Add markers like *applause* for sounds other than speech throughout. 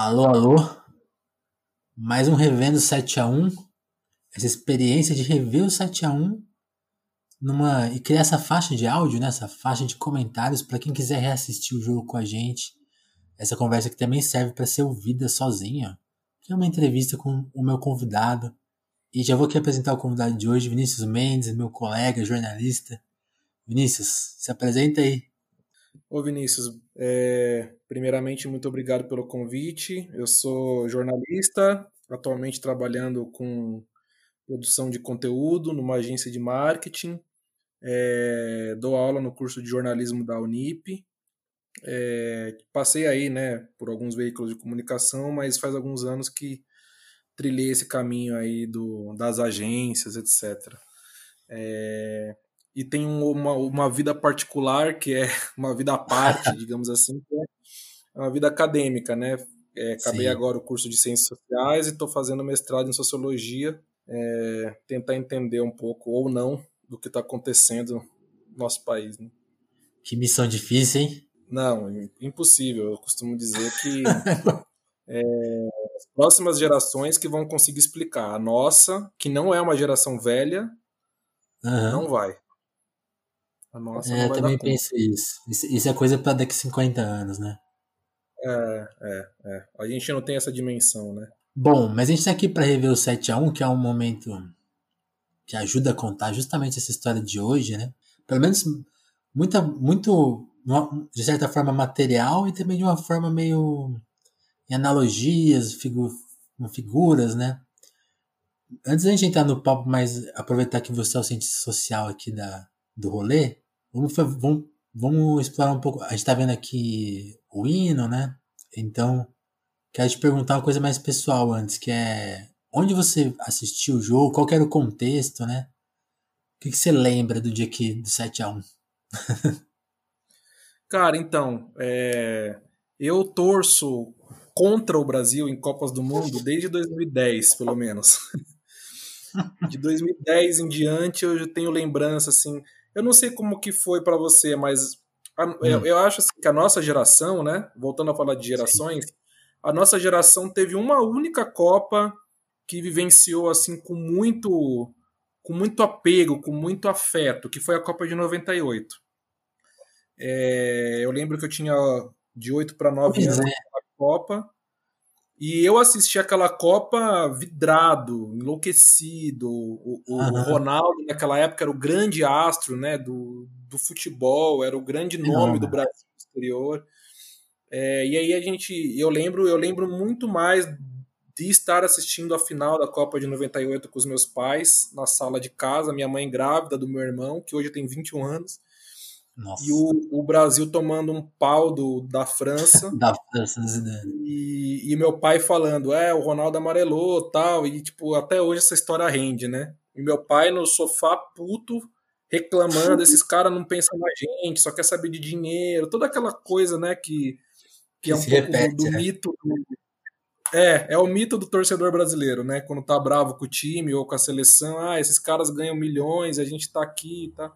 Alô, alô. Mais um Revendo 7 a 1 Essa experiência de rever o 7 a 1 numa, e criar essa faixa de áudio, né? essa faixa de comentários para quem quiser reassistir o jogo com a gente. Essa conversa que também serve para ser ouvida sozinha. Que é uma entrevista com o meu convidado. E já vou aqui apresentar o convidado de hoje, Vinícius Mendes, meu colega, jornalista. Vinícius, se apresenta aí. Ô Vinícius, é, primeiramente muito obrigado pelo convite. Eu sou jornalista, atualmente trabalhando com produção de conteúdo numa agência de marketing. É, dou aula no curso de jornalismo da Unip. É, passei aí, né, por alguns veículos de comunicação, mas faz alguns anos que trilhei esse caminho aí do, das agências, etc. É, e tem uma, uma vida particular, que é *laughs* uma vida à parte, *laughs* digamos assim, que é uma vida acadêmica, né? É, acabei Sim. agora o curso de Ciências Sociais e estou fazendo mestrado em Sociologia, é, tentar entender um pouco, ou não, do que está acontecendo no nosso país. Né? Que missão difícil, hein? Não, impossível. Eu costumo dizer que *laughs* é, as próximas gerações que vão conseguir explicar. A nossa, que não é uma geração velha, uhum. não vai. A nossa é, também penso isso. isso. isso. é coisa para daqui 50 anos, né? É, é, é. A gente não tem essa dimensão, né? Bom, mas a gente tá aqui para rever o 7 a 1 que é um momento que ajuda a contar justamente essa história de hoje, né? Pelo menos muita, muito, de certa forma, material e também de uma forma meio em analogias, figu, figuras, né? Antes da gente entrar no papo, mas aproveitar que você é o cientista social aqui da, do rolê, vamos, vamos, vamos explorar um pouco. A gente tá vendo aqui o hino, né? Então, quero te perguntar uma coisa mais pessoal antes, que é onde você assistiu o jogo, qual era o contexto, né? O que, que você lembra do dia que, do 7x1? *laughs* Cara, então, é... eu torço contra o Brasil em Copas do Mundo desde 2010, pelo menos. *laughs* De 2010 em diante eu tenho lembrança assim. Eu não sei como que foi para você, mas a, hum. eu, eu, acho assim, que a nossa geração, né? Voltando a falar de gerações, Sim. a nossa geração teve uma única Copa que vivenciou assim com muito com muito apego, com muito afeto, que foi a Copa de 98. É, eu lembro que eu tinha de 8 para 9 anos é. na Copa. E eu assisti aquela Copa vidrado, enlouquecido. O, o uhum. Ronaldo, naquela época, era o grande astro né, do, do futebol, era o grande nome uhum. do Brasil exterior. É, e aí a gente. Eu lembro, eu lembro muito mais de estar assistindo a final da Copa de 98 com os meus pais, na sala de casa, minha mãe grávida do meu irmão, que hoje tem 21 anos. Nossa. E o, o, Brasil tomando um pau do, da França. *laughs* da França, E, e meu pai falando, é, o Ronaldo amarelou tal. E, tipo, até hoje essa história rende, né? E meu pai no sofá puto, reclamando, esses *laughs* caras não pensam na gente, só quer saber de dinheiro, toda aquela coisa, né, que, que, que é um pouco repete, do, do né? mito. Do, é, é o mito do torcedor brasileiro, né? Quando tá bravo com o time ou com a seleção, ah, esses caras ganham milhões, a gente tá aqui e tá.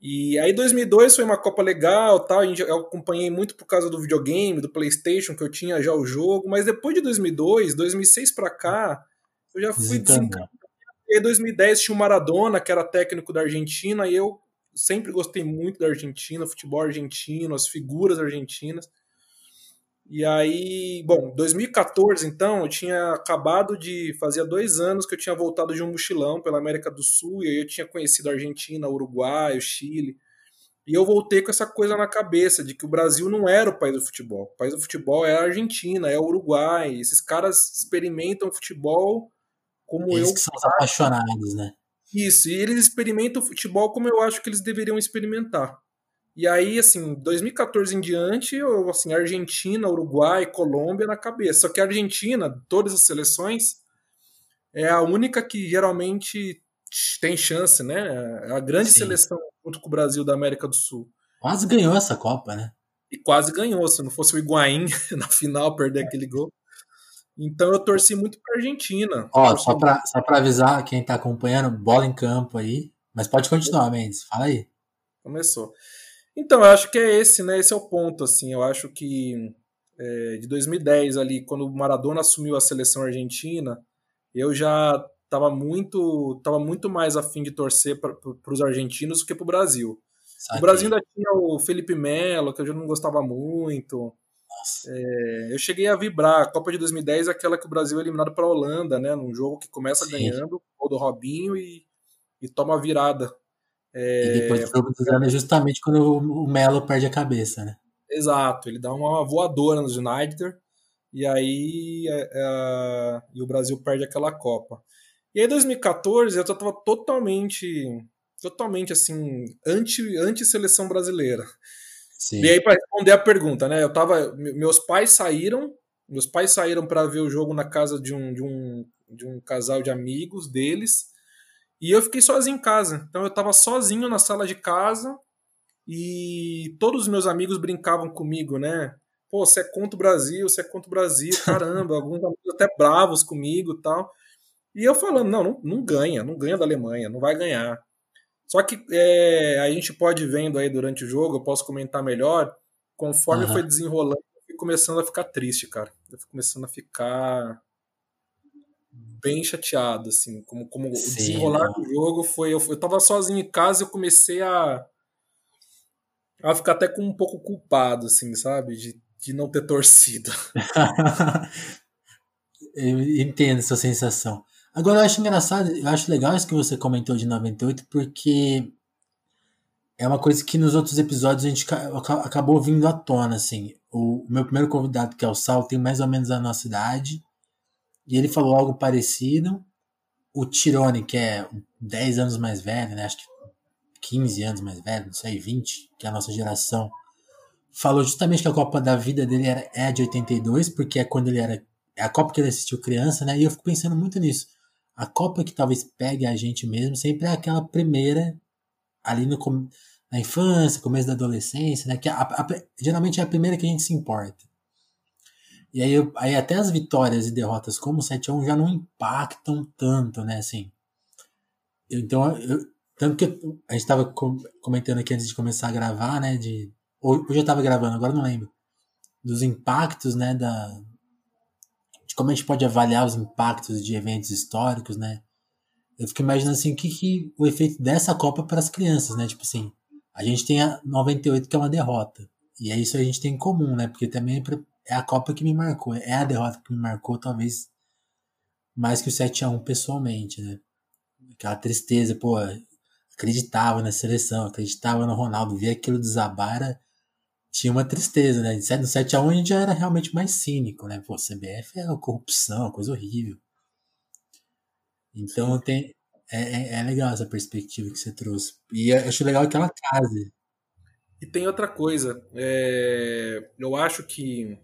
E aí 2002 foi uma Copa legal, tal, eu acompanhei muito por causa do videogame, do PlayStation, que eu tinha já o jogo, mas depois de 2002, 2006 para cá, eu já fui desencanado. E aí 2010 tinha o Maradona, que era técnico da Argentina, e eu sempre gostei muito da Argentina, futebol argentino, as figuras argentinas. E aí, bom, 2014 então, eu tinha acabado de. Fazia dois anos que eu tinha voltado de um mochilão pela América do Sul, e aí eu tinha conhecido a Argentina, o Uruguai, o Chile. E eu voltei com essa coisa na cabeça de que o Brasil não era o país do futebol. O país do futebol é a Argentina, é o Uruguai. Esses caras experimentam futebol como eles eu. que são os apaixonados, né? Isso, e eles experimentam futebol como eu acho que eles deveriam experimentar. E aí, assim, 2014 em diante, eu, assim, Argentina, Uruguai, Colômbia na cabeça. Só que a Argentina, todas as seleções, é a única que geralmente tem chance, né? É a grande Sim. seleção junto com o Brasil da América do Sul. Quase ganhou essa Copa, né? E quase ganhou, se não fosse o Higuaín *laughs* na final perder aquele gol. Então eu torci muito pra Argentina. Ó, só pra, só pra avisar quem tá acompanhando, bola em campo aí. Mas pode continuar, Mendes, fala aí. Começou. Então, eu acho que é esse, né? Esse é o ponto, assim. Eu acho que é, de 2010 ali, quando o Maradona assumiu a seleção argentina, eu já estava muito, tava muito mais afim de torcer para os argentinos do que para o Brasil. O Brasil ainda tinha o Felipe Melo, que eu já não gostava muito. É, eu cheguei a vibrar. A Copa de 2010 é aquela que o Brasil é eliminado para a Holanda, né? Num jogo que começa Sim. ganhando, o do Robinho e, e toma a virada. É, e depois jogo dos anos é justamente quando o Melo perde a cabeça, né? Exato, ele dá uma voadora nos United e aí é, é, e o Brasil perde aquela Copa. E aí 2014 eu tava totalmente totalmente assim anti anti seleção brasileira. Sim. E aí para responder a pergunta, né? Eu tava meus pais saíram, meus pais saíram para ver o jogo na casa de um, de um de um casal de amigos deles. E eu fiquei sozinho em casa. Então eu tava sozinho na sala de casa e todos os meus amigos brincavam comigo, né? Pô, você é contra o Brasil, você é contra o Brasil, *laughs* caramba, alguns amigos até bravos comigo tal. E eu falando, não, não, não ganha, não ganha da Alemanha, não vai ganhar. Só que é, a gente pode vendo aí durante o jogo, eu posso comentar melhor, conforme uhum. foi desenrolando, eu fui começando a ficar triste, cara. Eu fui começando a ficar bem chateado, assim, como, como o desenrolar do jogo foi. Eu, eu tava sozinho em casa e eu comecei a ela fica até com um pouco culpado, assim, sabe? De, de não ter torcido. *laughs* eu entendo essa sensação. Agora eu acho engraçado, eu acho legal isso que você comentou de 98, porque é uma coisa que nos outros episódios a gente acabou vindo à tona, assim. O, meu primeiro convidado, que é o Sal, tem mais ou menos a nossa idade, e ele falou algo parecido. O Tirone, que é 10 anos mais velho, né? Acho que 15 anos mais velho, não sei, 20, que é a nossa geração, falou justamente que a Copa da vida dele era, é de 82, porque é quando ele era. É a Copa que ele assistiu criança, né? E eu fico pensando muito nisso. A Copa que talvez pegue a gente mesmo sempre é aquela primeira, ali no, na infância, começo da adolescência, né? Que a, a, geralmente é a primeira que a gente se importa. E aí, aí até as vitórias e derrotas como o 7x1 já não impactam tanto, né? Assim, então eu, tanto que a gente estava comentando aqui antes de começar a gravar, né? De, hoje eu estava gravando, agora não lembro. Dos impactos, né? Da, de como a gente pode avaliar os impactos de eventos históricos, né? Eu fico imaginando assim, o que, que o efeito dessa Copa para as crianças, né? Tipo assim, a gente tem a 98 que é uma derrota. E é isso a gente tem em comum, né? Porque também é a Copa que me marcou. É a derrota que me marcou, talvez, mais que o 7 a 1 pessoalmente, né? Aquela tristeza, pô, acreditava na seleção, acreditava no Ronaldo, via aquilo desabar, era, tinha uma tristeza, né? No 7x1 a gente já era realmente mais cínico, né? Pô, CBF é corrupção, coisa horrível. Então tem, é, é, é, legal essa perspectiva que você trouxe. E acho legal aquela casa. E tem outra coisa, é, eu acho que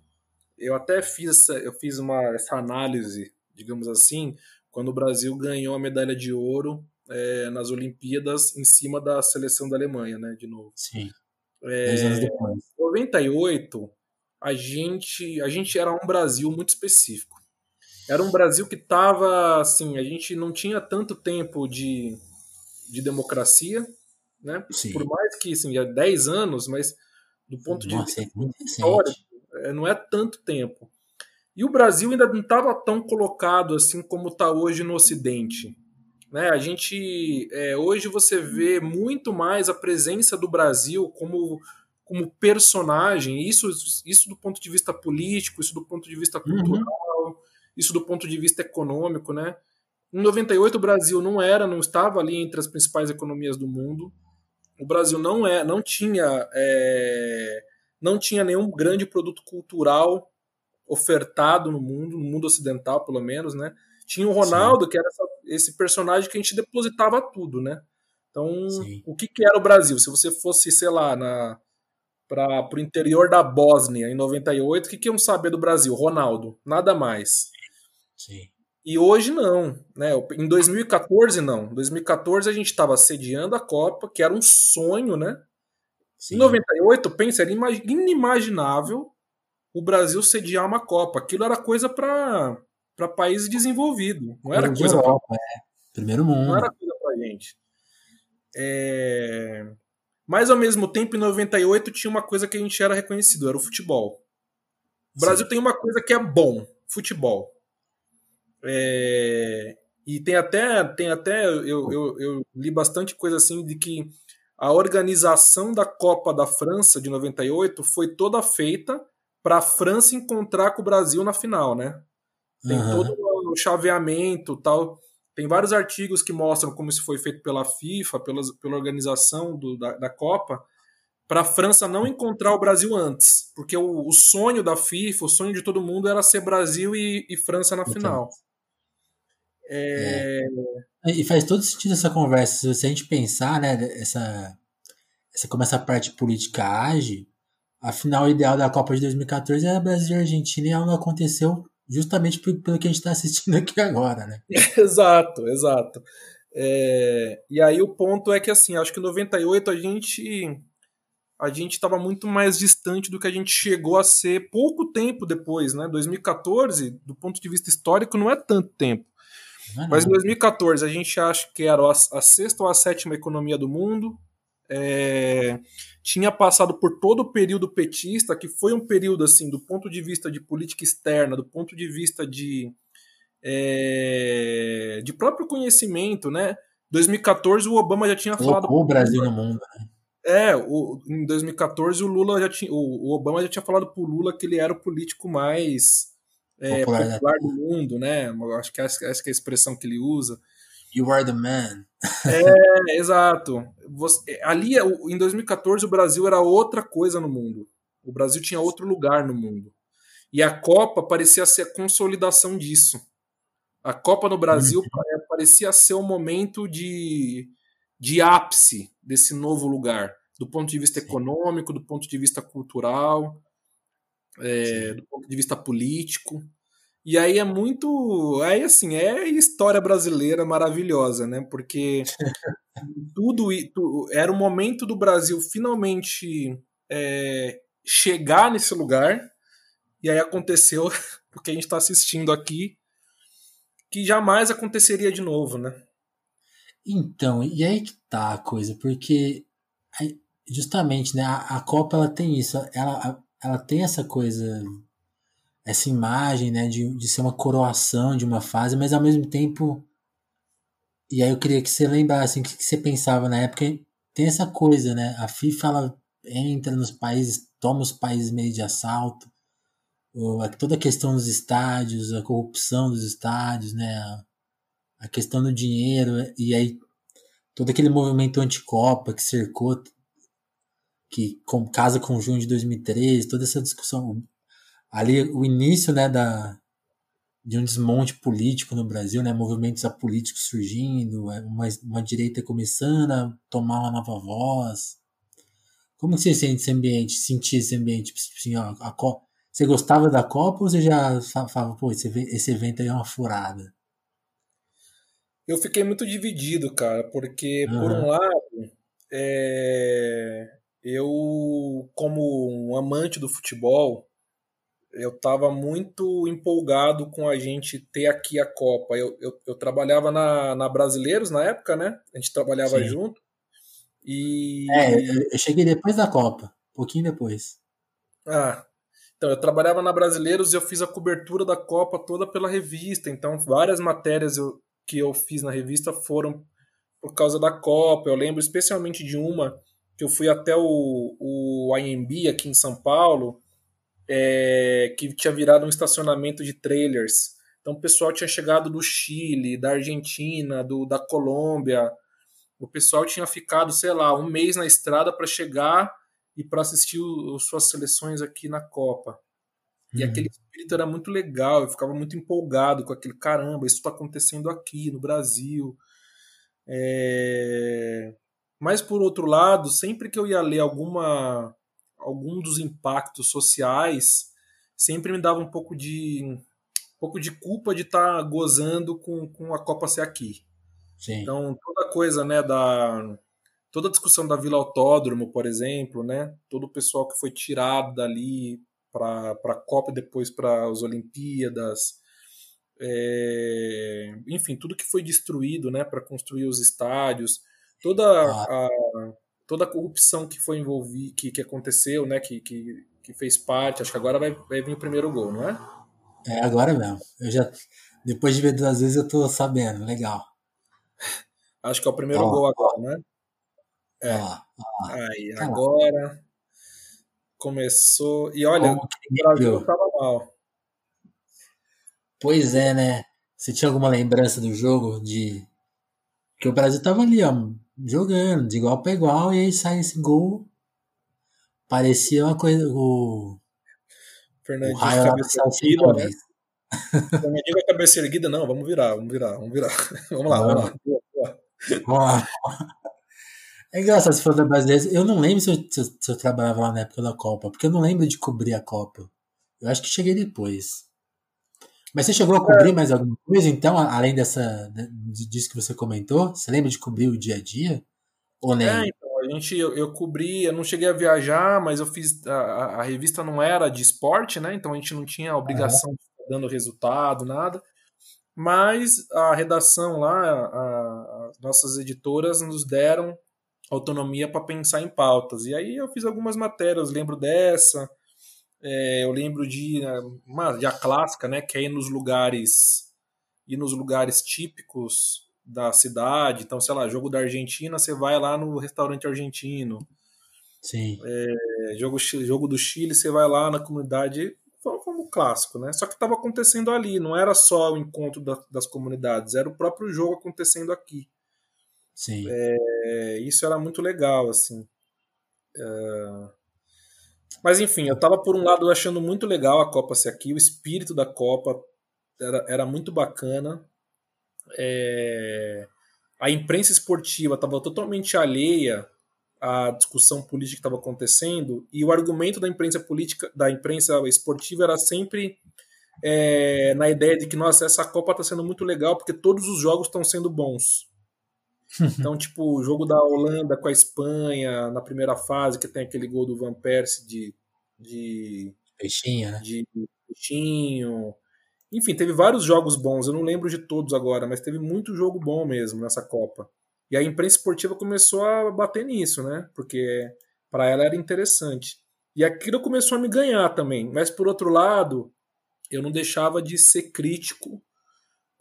eu até fiz essa, eu fiz uma essa análise, digamos assim, quando o Brasil ganhou a medalha de ouro é, nas Olimpíadas em cima da seleção da Alemanha, né? De novo. Sim. É, Dez anos depois. Em 98, a gente, a gente era um Brasil muito específico. Era um Brasil que estava assim, a gente não tinha tanto tempo de, de democracia, né? Sim. Por mais que assim, já 10 anos, mas do ponto Nossa, de vista é histórico, não é tanto tempo. E o Brasil ainda não estava tão colocado assim como está hoje no Ocidente. Né? A gente é, hoje você vê muito mais a presença do Brasil como, como personagem, isso, isso do ponto de vista político, isso do ponto de vista uhum. cultural, uhum. isso do ponto de vista econômico, né? Em 98 o Brasil não era, não estava ali entre as principais economias do mundo. O Brasil não é, não tinha, é, não tinha nenhum grande produto cultural ofertado no mundo, no mundo ocidental pelo menos, né? Tinha o Ronaldo, Sim. que era essa, esse personagem que a gente depositava tudo, né? Então, Sim. o que, que era o Brasil? Se você fosse, sei lá, na para o interior da Bósnia em 98, o que, que iam saber do Brasil? Ronaldo, nada mais. Sim. E hoje não, né? Em 2014 não. Em 2014 a gente estava sediando a Copa, que era um sonho, né? Sim. Em 98, pensa, era inimaginável o Brasil sediar uma Copa. Aquilo era coisa para para países desenvolvidos. Não era coisa Europa, pra... é. Primeiro mundo. Não era coisa pra gente. É... Mas ao mesmo tempo, em 98, tinha uma coisa que a gente era reconhecido, era o futebol. O Brasil Sim. tem uma coisa que é bom, futebol. É, e tem até, tem até eu, eu, eu li bastante coisa assim de que a organização da Copa da França de 98 foi toda feita para a França encontrar com o Brasil na final, né? Tem uhum. todo o chaveamento tal. Tem vários artigos que mostram como isso foi feito pela FIFA, pela, pela organização do, da, da Copa, para a França não encontrar o Brasil antes. Porque o, o, sonho da FIFA, o sonho de todo mundo era ser Brasil e, e França na então. final. É... É. E faz todo sentido essa conversa. Se a gente pensar, né, essa, essa, como essa parte política age, a final ideal da Copa de 2014 era Brasil e Argentina e ela não aconteceu justamente pelo que a gente está assistindo aqui agora, né? *laughs* exato, exato. É, e aí o ponto é que assim, acho que em 98 a gente a gente estava muito mais distante do que a gente chegou a ser pouco tempo depois, né? 2014, do ponto de vista histórico, não é tanto tempo. Mas em 2014 a gente acha que era a, a sexta ou a sétima economia do mundo. É, tinha passado por todo o período petista, que foi um período, assim, do ponto de vista de política externa, do ponto de vista de, é, de próprio conhecimento, né? 2014 o Obama já tinha falado. O Brasil no mundo, né? É, o, em 2014 o Lula já tinha, o, o Obama já tinha falado pro Lula que ele era o político mais é, popular, popular do mundo, né? Acho que essa, essa é a expressão que ele usa. You are the man. É, exato. Você, ali, em 2014, o Brasil era outra coisa no mundo. O Brasil tinha outro lugar no mundo. E a Copa parecia ser a consolidação disso. A Copa no Brasil uhum. parecia ser o um momento de, de ápice desse novo lugar, do ponto de vista Sim. econômico, do ponto de vista cultural, é, do ponto de vista político. E aí é muito. Aí, assim, é história brasileira maravilhosa, né? Porque *laughs* tudo era o momento do Brasil finalmente é, chegar nesse lugar. E aí aconteceu *laughs* o que a gente está assistindo aqui, que jamais aconteceria de novo, né? Então, e aí que tá a coisa, porque justamente, né, a, a Copa ela tem isso, ela, ela tem essa coisa essa imagem, né, de, de ser uma coroação de uma fase, mas ao mesmo tempo. E aí eu queria que você lembrasse, assim, o que você pensava na época. Tem essa coisa, né? A FIFA ela entra nos países, toma os países meio de assalto. Toda a questão dos estádios, a corrupção dos estádios, né? A questão do dinheiro, e aí todo aquele movimento anticopa que cercou, que com, casa com junho de 2013, toda essa discussão, ali o início né, da, de um desmonte político no Brasil, né, movimentos apolíticos surgindo, é, uma, uma direita começando a tomar uma nova voz. Como você sente esse ambiente, sentir esse ambiente? Tipo assim, ó, a Copa, você gostava da Copa ou você já falava, pô, esse, esse evento aí é uma furada? Eu fiquei muito dividido, cara, porque uhum. por um lado, é, eu como um amante do futebol, eu estava muito empolgado com a gente ter aqui a Copa. Eu, eu, eu, trabalhava na, na Brasileiros na época, né? A gente trabalhava Sim. junto. E. É, eu cheguei depois da Copa, um pouquinho depois. Ah, então eu trabalhava na Brasileiros e eu fiz a cobertura da Copa toda pela revista. Então várias matérias eu, que eu fiz na revista foram por causa da Copa. Eu lembro especialmente de uma que eu fui até o, o IMB aqui em São Paulo é, que tinha virado um estacionamento de trailers. Então o pessoal tinha chegado do Chile, da Argentina, do, da Colômbia. O pessoal tinha ficado, sei lá, um mês na estrada para chegar e para assistir o, suas seleções aqui na Copa. E uhum. aquele espírito era muito legal, eu ficava muito empolgado com aquele caramba, isso está acontecendo aqui no Brasil. É... Mas por outro lado, sempre que eu ia ler alguma algum dos impactos sociais sempre me dava um pouco de um pouco de culpa de estar tá gozando com, com a Copa ser aqui. Sim. Então toda coisa, né, da toda a discussão da Vila Autódromo, por exemplo, né, todo o pessoal que foi tirado dali para a Copa e depois para as Olimpíadas, é, enfim, tudo que foi destruído, né, para construir os estádios, toda ah. a toda a corrupção que foi envolvida, que, que aconteceu, né, que, que, que fez parte. Acho que agora vai, vai vir o primeiro gol, não é? É, agora mesmo. Eu já, depois de ver duas vezes, eu tô sabendo. Legal. Acho que é o primeiro Ó, gol agora, né? É. Ó, ó. Aí, Tá lá. agora começou. E olha, o Brasil tava mal. Pois é, né? Você tinha alguma lembrança do jogo de que o Brasil tava ali, ó, jogando de igual para igual e aí sai esse gol. Parecia uma coisa o, o Fernandinho raio lá do cabeça erguida, né? Fernandinho com a cabeça erguida, não, vamos virar, vamos virar, vamos virar. *laughs* vamos lá, vamos lá. Boa, boa. Vamos lá. É engraçado se for da brasileira. Eu não lembro se eu, se, eu, se eu trabalhava lá na época da Copa, porque eu não lembro de cobrir a Copa. Eu acho que cheguei depois. Mas você chegou a cobrir mais alguma coisa, então, além dessa disso que você comentou? Você lembra de cobrir o dia a dia? Ou nem? É, então, a gente, eu, eu cobri, eu não cheguei a viajar, mas eu fiz, a, a- revista não era de esporte, né, então a gente não tinha a obrigação de ficar dando resultado, nada, mas a redação lá, a- as nossas editoras nos deram autonomia para pensar em pautas, e aí eu fiz algumas matérias, lembro dessa, é, eu lembro de uma a clássica, né, que é ir nos lugares ir nos lugares típicos da cidade. Então, sei lá, jogo da Argentina, você vai lá no restaurante argentino. Sim. É, jogo, jogo do Chile, você vai lá na comunidade. Como clássico, né? Só que estava acontecendo ali, não era só o encontro da- das comunidades, era o próprio jogo acontecendo aqui. Sim. É, isso era muito legal, assim. É, Mas enfim, eu tava por um lado achando muito legal a Copa ser aqui, o espírito da Copa era, era muito bacana. É, A imprensa esportiva estava totalmente alheia à discussão política que estava acontecendo e o argumento da imprensa política, da imprensa esportiva era sempre é, na ideia de que nossa essa Copa está sendo muito legal porque todos os jogos estão sendo bons. Então, tipo, o jogo da Holanda com a Espanha na primeira fase, que tem aquele gol do Van Persie de, de, Peixinho, né? de peixinho. Enfim, teve vários jogos bons. Eu não lembro de todos agora, mas teve muito jogo bom mesmo nessa Copa. E a imprensa esportiva começou a bater nisso, né? Porque para ela era interessante. E aquilo começou a me ganhar também. Mas por outro lado, eu não deixava de ser crítico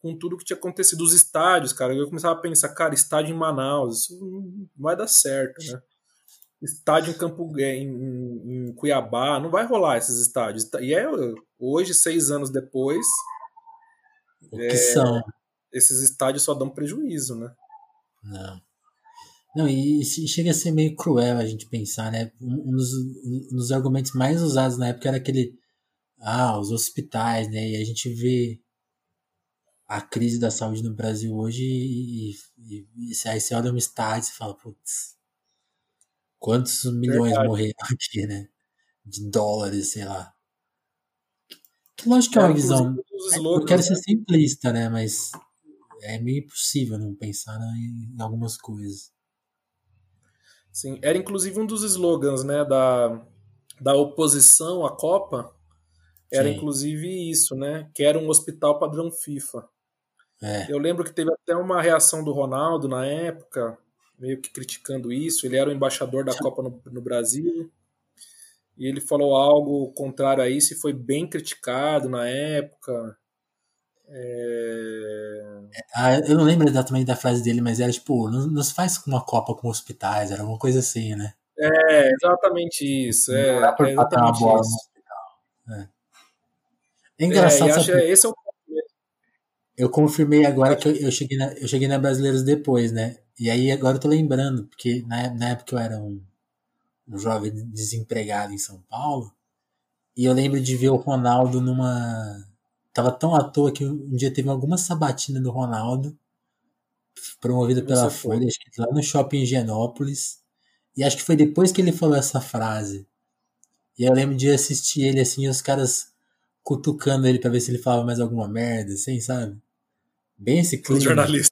com tudo que tinha acontecido. Os estádios, cara, eu começava a pensar, cara, estádio em Manaus, isso não vai dar certo, né? Estádio em Campo em, em, em Cuiabá, não vai rolar esses estádios. E é hoje, seis anos depois, O que são? esses estádios só dão prejuízo, né? Não. Não, e, chega a ser meio cruel a gente pensar, né? Um dos, um dos argumentos mais usados na época era aquele. Ah, os hospitais, né? E a gente vê a crise da saúde no Brasil hoje e, e, e aí você olha um estádio e fala, putz, quantos milhões Verdade. morreram *laughs* aqui, né? De dólares, sei lá. Que lógico que é uma visão. inclusive, um dos Eu quero né? ser simplista, né? Mas é meio impossível não pensar em algumas coisas. Sim, era inclusive um dos slogans, né, da, da oposição à Copa. Era Sim. inclusive isso, né? Que era um hospital padrão FIFA. É, Eu lembro que teve até uma reação do Ronaldo na época, meio que criticando isso. Ele era o embaixador da Copa no, no Brasil. E ele falou algo contrário a isso e foi bem criticado na época. É... Ah, eu não lembro exatamente da frase dele, mas era tipo, não, não se faz uma Copa com hospitais, era uma coisa assim, né? É, exatamente isso. É, não dá pra é bater uma exatamente bola no isso. hospital. É, é É, engraçado, quê? esse é o Eu confirmei agora que eu, eu cheguei na, eu cheguei na Brasileiros depois, né? E aí agora eu tô lembrando, porque na, na época eu era um, um jovem desempregado em São Paulo, e eu lembro de ver o Ronaldo numa. Tava tão à toa que um dia teve alguma sabatina do Ronaldo, promovida pela foi. Folha, acho que lá no shopping Higienópolis. E acho que foi depois que ele falou essa frase. E eu lembro de assistir ele assim, os caras cutucando ele pra ver se ele falava mais alguma merda, assim, sabe? Bem esse Os clima. jornalistas.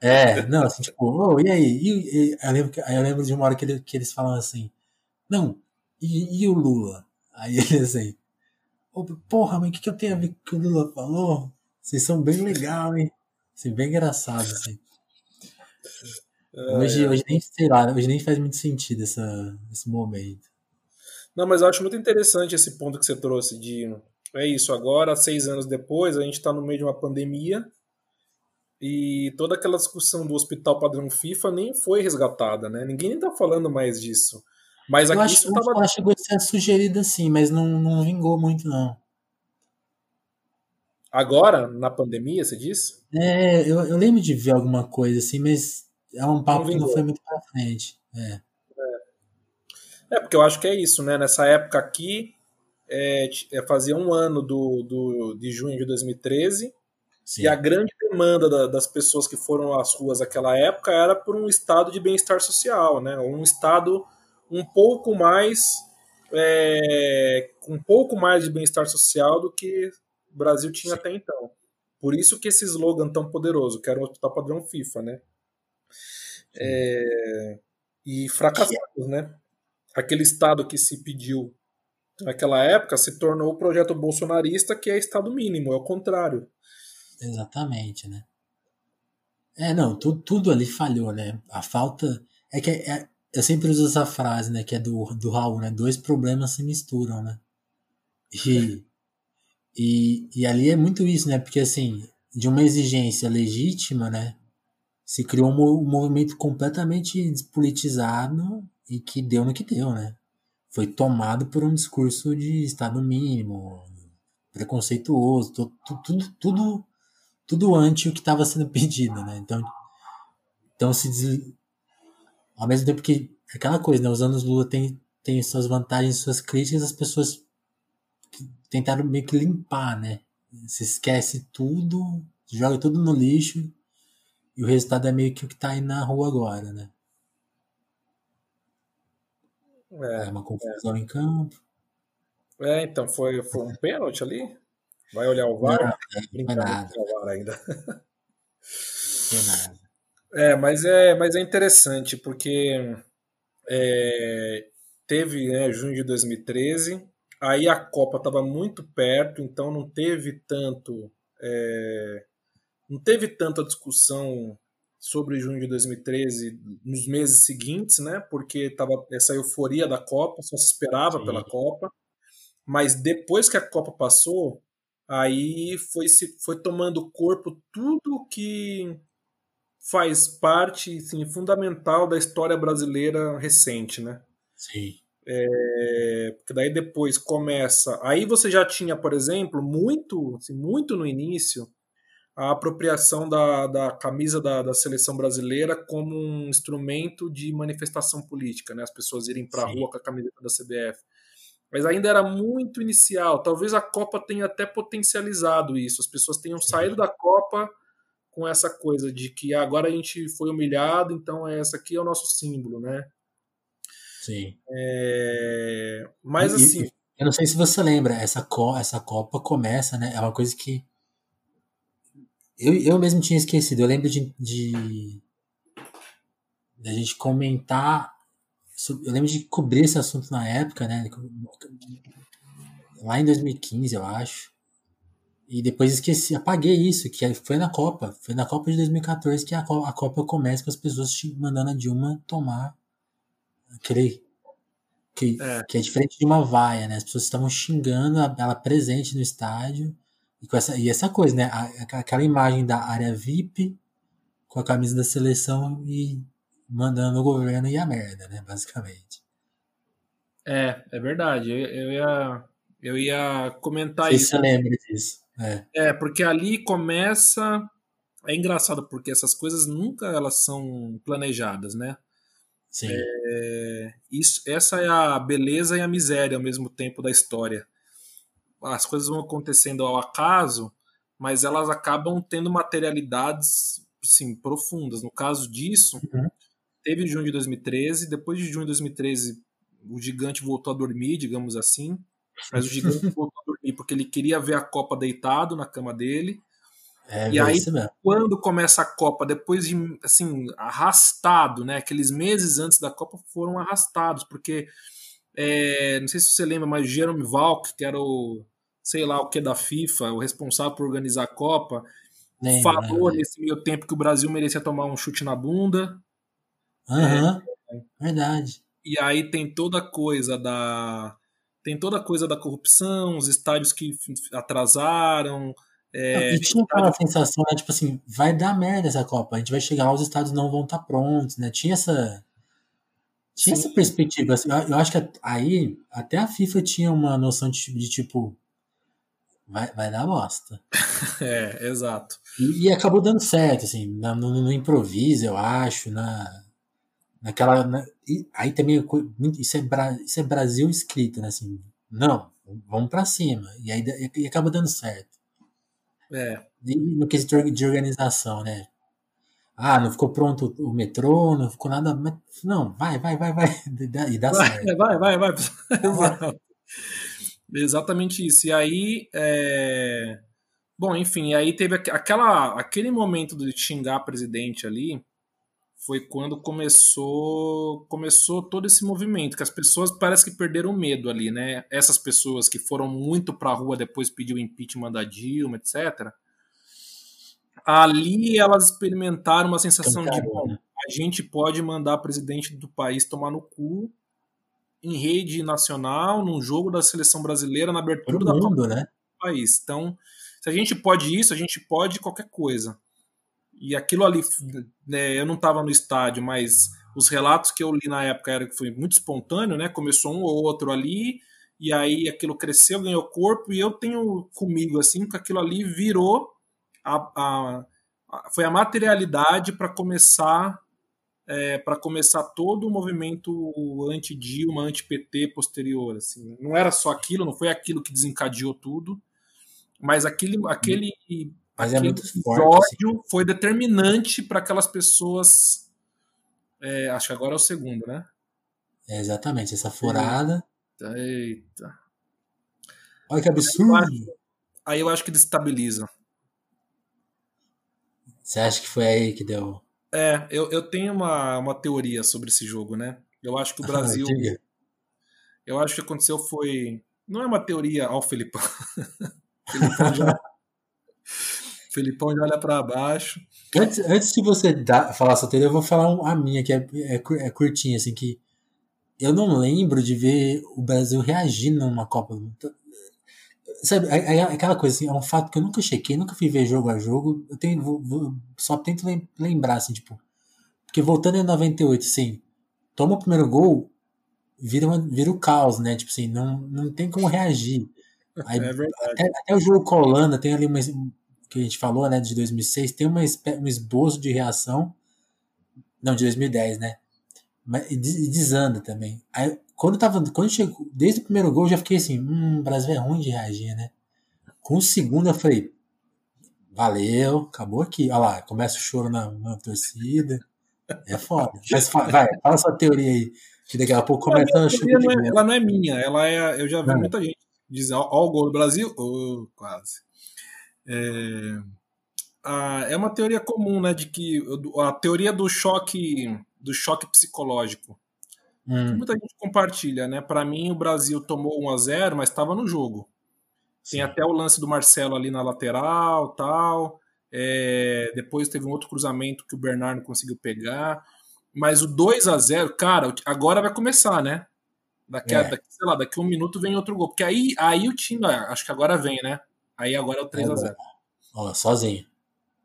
É, não, assim, tipo, ô, e aí? E, e- eu lembro que- aí eu lembro de uma hora que, ele- que eles falam assim, não, e, e o Lula? Aí ele assim, "Ô, porra, mas o que, que eu tenho a ver com o que o Lula falou? Vocês são bem legal, hein? Assim, bem engraçado, assim. Hoje, hoje nem, sei lá, hoje nem faz muito sentido essa, esse momento. Não, mas eu acho muito interessante esse ponto que você trouxe de é isso, agora, seis anos depois, a gente está no meio de uma pandemia e toda aquela discussão do hospital padrão FIFA nem foi resgatada, né? Ninguém nem tá falando mais disso. Mas aqui eu acho, isso tava... ela chegou a ser sugerida sim, mas não, não vingou muito, não. Agora, na pandemia, você disse? É, eu, eu lembro de ver alguma coisa assim, mas é um papo não que não foi muito pra frente. É. é. É, porque eu acho que é isso, né? Nessa época aqui, é, é, fazia um ano do, do, de junho de 2013, Sim. e a grande demanda da, das pessoas que foram às ruas naquela época era por um estado de bem-estar social, né? Um estado um pouco mais é, um pouco mais de bem-estar social do que o Brasil tinha Sim. até então. Por isso que esse slogan tão poderoso, que era o hospital padrão FIFA, né? É, e fracassados, né? Aquele estado que se pediu naquela época se tornou o projeto bolsonarista, que é estado mínimo, é o contrário. Exatamente, né? É, não, tu, tudo ali falhou, né? A falta. É que é, eu sempre uso essa frase, né? Que é do, do Raul, né? Dois problemas se misturam, né? E, e, e ali é muito isso, né? Porque assim, de uma exigência legítima, né? Se criou um, um movimento completamente despolitizado e que deu no que deu, né? Foi tomado por um discurso de Estado mínimo, preconceituoso, tudo, tudo, tudo, tudo anti o que estava sendo *laughs* pedido, né? Então, então se des ao mesmo tempo que aquela coisa, né? Os anos Lula tem, tem suas vantagens, suas críticas, as pessoas tentaram meio que limpar, né? Se esquece tudo, joga tudo no lixo e o resultado é meio que o que tá aí na rua agora, né? É, é uma confusão é. em campo. É, então foi, foi um pênalti ali? Vai olhar o VAR? Não, não nada. O VAR ainda. Nada. É, mas é, mas é interessante, porque é, teve né, junho de 2013, aí a Copa estava muito perto, então não teve tanto. É, não teve tanta discussão sobre junho de 2013 nos meses seguintes, né? Porque tava essa euforia da Copa, só se esperava Sim. pela Copa. Mas depois que a Copa passou, aí foi se foi tomando corpo tudo que faz parte assim, fundamental da história brasileira recente, né? Sim. É, porque daí depois começa. Aí você já tinha, por exemplo, muito, assim, muito no início, a apropriação da, da camisa da, da seleção brasileira como um instrumento de manifestação política, né? As pessoas irem para a rua com a camiseta da CBF. Mas ainda era muito inicial. Talvez a Copa tenha até potencializado isso. As pessoas tenham saído da Copa com essa coisa de que agora a gente foi humilhado, então essa aqui é o nosso símbolo, né? Sim. É... Mas e, assim. Eu não sei se você lembra, essa, co essa Copa começa, né? É uma coisa que. Eu, eu mesmo tinha esquecido. Eu lembro de, de, de a gente comentar. Eu lembro de cobrir esse assunto na época, né? Lá em 2015, eu acho. E depois esqueci, apaguei isso, que foi na Copa. Foi na Copa de 2014 que a Copa, a Copa começa com as pessoas mandando a Dilma tomar aquele. Que é. que é diferente de uma vaia, né? As pessoas estavam xingando ela presente no estádio. E, com essa, e essa coisa, né? Aquela imagem da área VIP com a camisa da seleção e mandando o governo e a merda, né? Basicamente. É, é verdade. Eu, eu ia, eu ia comentar isso. Você lembra disso? É. é, porque ali começa. É engraçado porque essas coisas nunca elas são planejadas, né? Sim. É, isso, essa é a beleza e a miséria ao mesmo tempo da história. As coisas vão acontecendo ao acaso, mas elas acabam tendo materialidades sim, profundas. No caso disso, uhum. Teve junho de 2013, depois de junho de 2013 o gigante voltou a dormir, digamos assim, mas o gigante *laughs* voltou a dormir porque ele queria ver a Copa deitado na cama dele. É, e aí, quando começa a Copa, depois de, assim, arrastado, né? Aqueles meses antes da Copa foram arrastados, porque, é, não sei se você lembra, mas Jerome Valk, que era o, sei lá o que da FIFA, o responsável por organizar a Copa, Lembra, falou nesse meio tempo que o Brasil merecia tomar um chute na bunda. Aham, uhum, é, verdade. E aí tem toda a coisa da tem toda a coisa da corrupção, os estádios que atrasaram. É, e tinha aquela sensação, né? Tipo assim, vai dar merda essa Copa. A gente vai chegar lá, os estádios não vão estar tá prontos, né? Tinha essa. Tinha Sim. essa perspectiva. Assim, eu acho que aí até a FIFA tinha uma noção de, de tipo. Vai, vai dar bosta. *laughs* é, exato. E, e, acabou dando certo, assim, no, no, no improviso, eu acho, na, naquela. Na, aí também isso é, isso é Brasil escrito, né? Assim, não, vamos para cima. E aí e acaba dando certo. É. E no quesito de organização, né? Ah, não ficou pronto o metrô, não ficou nada. Não, vai, vai, vai, vai. *laughs* E dá vai, certo. Vai, vai, vai. *laughs* Exatamente isso. E aí. É... Bom, enfim, aí teve aquela, aquele momento de xingar presidente ali foi quando começou começou todo esse movimento, que as pessoas parece que perderam medo ali, né? Essas pessoas que foram muito para a rua depois pedir o impeachment da Dilma, etc. Ali elas experimentaram uma sensação de bom, né? a gente pode mandar presidente do país tomar no cu em rede nacional, num jogo da seleção brasileira, na abertura da mundo, Copa né? do país. Então, se a gente pode isso, a gente pode qualquer coisa. E aquilo ali, né, eu não estava no estádio, mas os relatos que eu li na época era que foi muito espontâneo, né? Começou um ou outro ali, e aí aquilo cresceu, ganhou corpo, e eu tenho comigo assim que aquilo ali virou a, a, a foi a materialidade para começar é, para começar todo o movimento anti-Dilma, anti-PT posterior. Assim. Não era só aquilo, não foi aquilo que desencadeou tudo, mas aquele, aquele mas é muito forte. Assim. foi determinante para aquelas pessoas. É, acho que agora é o segundo, né? É exatamente, essa furada. Eita. eita. Olha que absurdo. Aí eu, acho, aí eu acho que destabiliza. Você acha que foi aí que deu? É, eu, eu tenho uma, uma teoria sobre esse jogo, né? Eu acho que o Brasil. eu acho que aconteceu foi. Não é uma teoria ao Felipão. *laughs* Felipão já, Felipão já olha para baixo. Antes, antes de você dar, falar sua teoria, eu vou falar a minha, que é, é, é curtinha, assim, que eu não lembro de ver o Brasil reagindo numa Copa. Sabe, é, é aquela coisa assim, é um fato que eu nunca chequei, nunca fui ver jogo a jogo. Eu tenho, vou, vou, só tento lembrar, assim, tipo. Porque voltando em 98, assim, toma o primeiro gol, vira, uma, vira o caos, né? Tipo assim, não, não tem como reagir. *laughs* Aí, é até, até, o jogo colando tem ali uma, que a gente falou, né, de 2006, tem uma, um esboço de reação, não, de 2010, né, e desanda também. Aí, quando tava, quando chegou, desde o primeiro gol, eu já fiquei assim, hum, o Brasil é ruim de reagir, né. Com o segundo, eu falei, valeu, acabou aqui. Olha lá, começa o choro na, na torcida. É foda. Mas vai, fala sua teoria aí. Que daqui a pouco começa a. Não é, ela não é minha, ela é. Eu já vi não. muita gente dizer, ó, ó, o gol do Brasil, oh, quase. É, a, é uma teoria comum, né, de que a teoria do choque do choque psicológico. Hum. Muita gente compartilha, né? Para mim o Brasil tomou 1 a 0, mas estava no jogo. Sim. Tem até o lance do Marcelo ali na lateral, tal. É, depois teve um outro cruzamento que o Bernardo conseguiu pegar. Mas o 2 a 0 cara, agora vai começar, né? Daqui, a, é. daqui, sei lá, daqui a um minuto vem outro gol. Porque aí, aí o time, acho que agora vem, né? Aí agora é o 3x0. Ó, sozinho.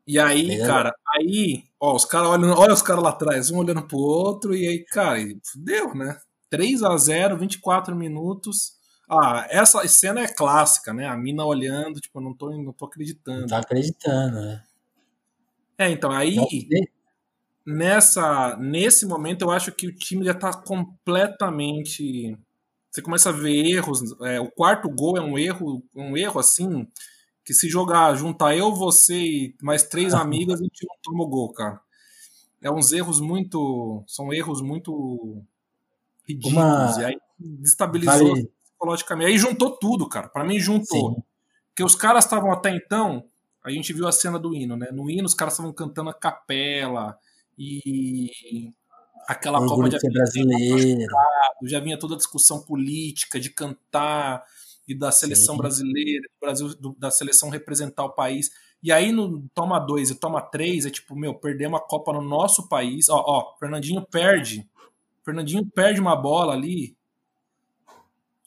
E aí, cara, aí, ó, os caras olhando, olha os caras lá atrás, um olhando pro outro, e aí, cara, deu, né? 3 a 0 24 minutos. Ah, essa cena é clássica, né? A mina olhando, tipo, não tô, não tô acreditando. Não tá acreditando, né? É, então, aí, nessa, nesse momento, eu acho que o time já tá completamente você começa a ver erros. É, o quarto gol é um erro, um erro assim, que se jogar, juntar eu, você e mais três *laughs* amigas, a gente não toma o gol, cara. É uns erros muito. São erros muito ridículos. Uma... E aí destabilizou vale... psicologicamente. Aí juntou tudo, cara. Para mim, juntou. Sim. Porque os caras estavam até então. A gente viu a cena do hino, né? No hino, os caras estavam cantando a capela. E aquela Orgulho Copa de brasileiro. Já vinha toda a discussão política de cantar e da seleção Sim. brasileira, do Brasil, do, da seleção representar o país. E aí no toma dois e toma três é tipo, meu, perdemos a Copa no nosso país. Ó, ó, Fernandinho perde. Fernandinho perde uma bola ali.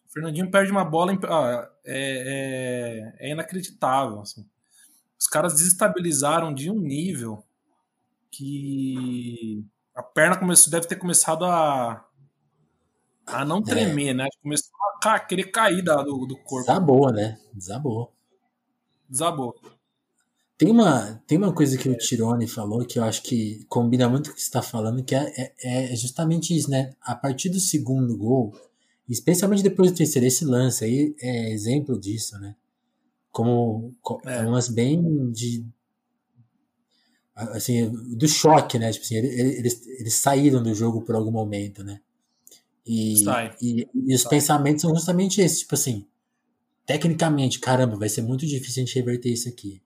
Fernandinho perde uma bola ah, é, é, é, inacreditável. Assim. Os caras desestabilizaram de um nível que a perna começou, deve ter começado a, a não é. tremer, é. né? Começou a querer cair da, do, do corpo. Desabou, né? Desabou. Desabou. Tem uma, tem uma coisa que o Tirone falou que eu acho que combina muito com o que você está falando, que é, é, é, justamente isso, né? A partir do segundo gol, especialmente depois do terceiro, esse lance aí é exemplo disso, né? Como é. um lance bem de. Assim, do choque, né? Tipo assim, eles, eles saíram do jogo por algum momento, né? E, e, e, os Sai. pensamentos são justamente esses, tipo assim, tecnicamente, caramba, vai ser muito difícil a gente reverter isso aqui.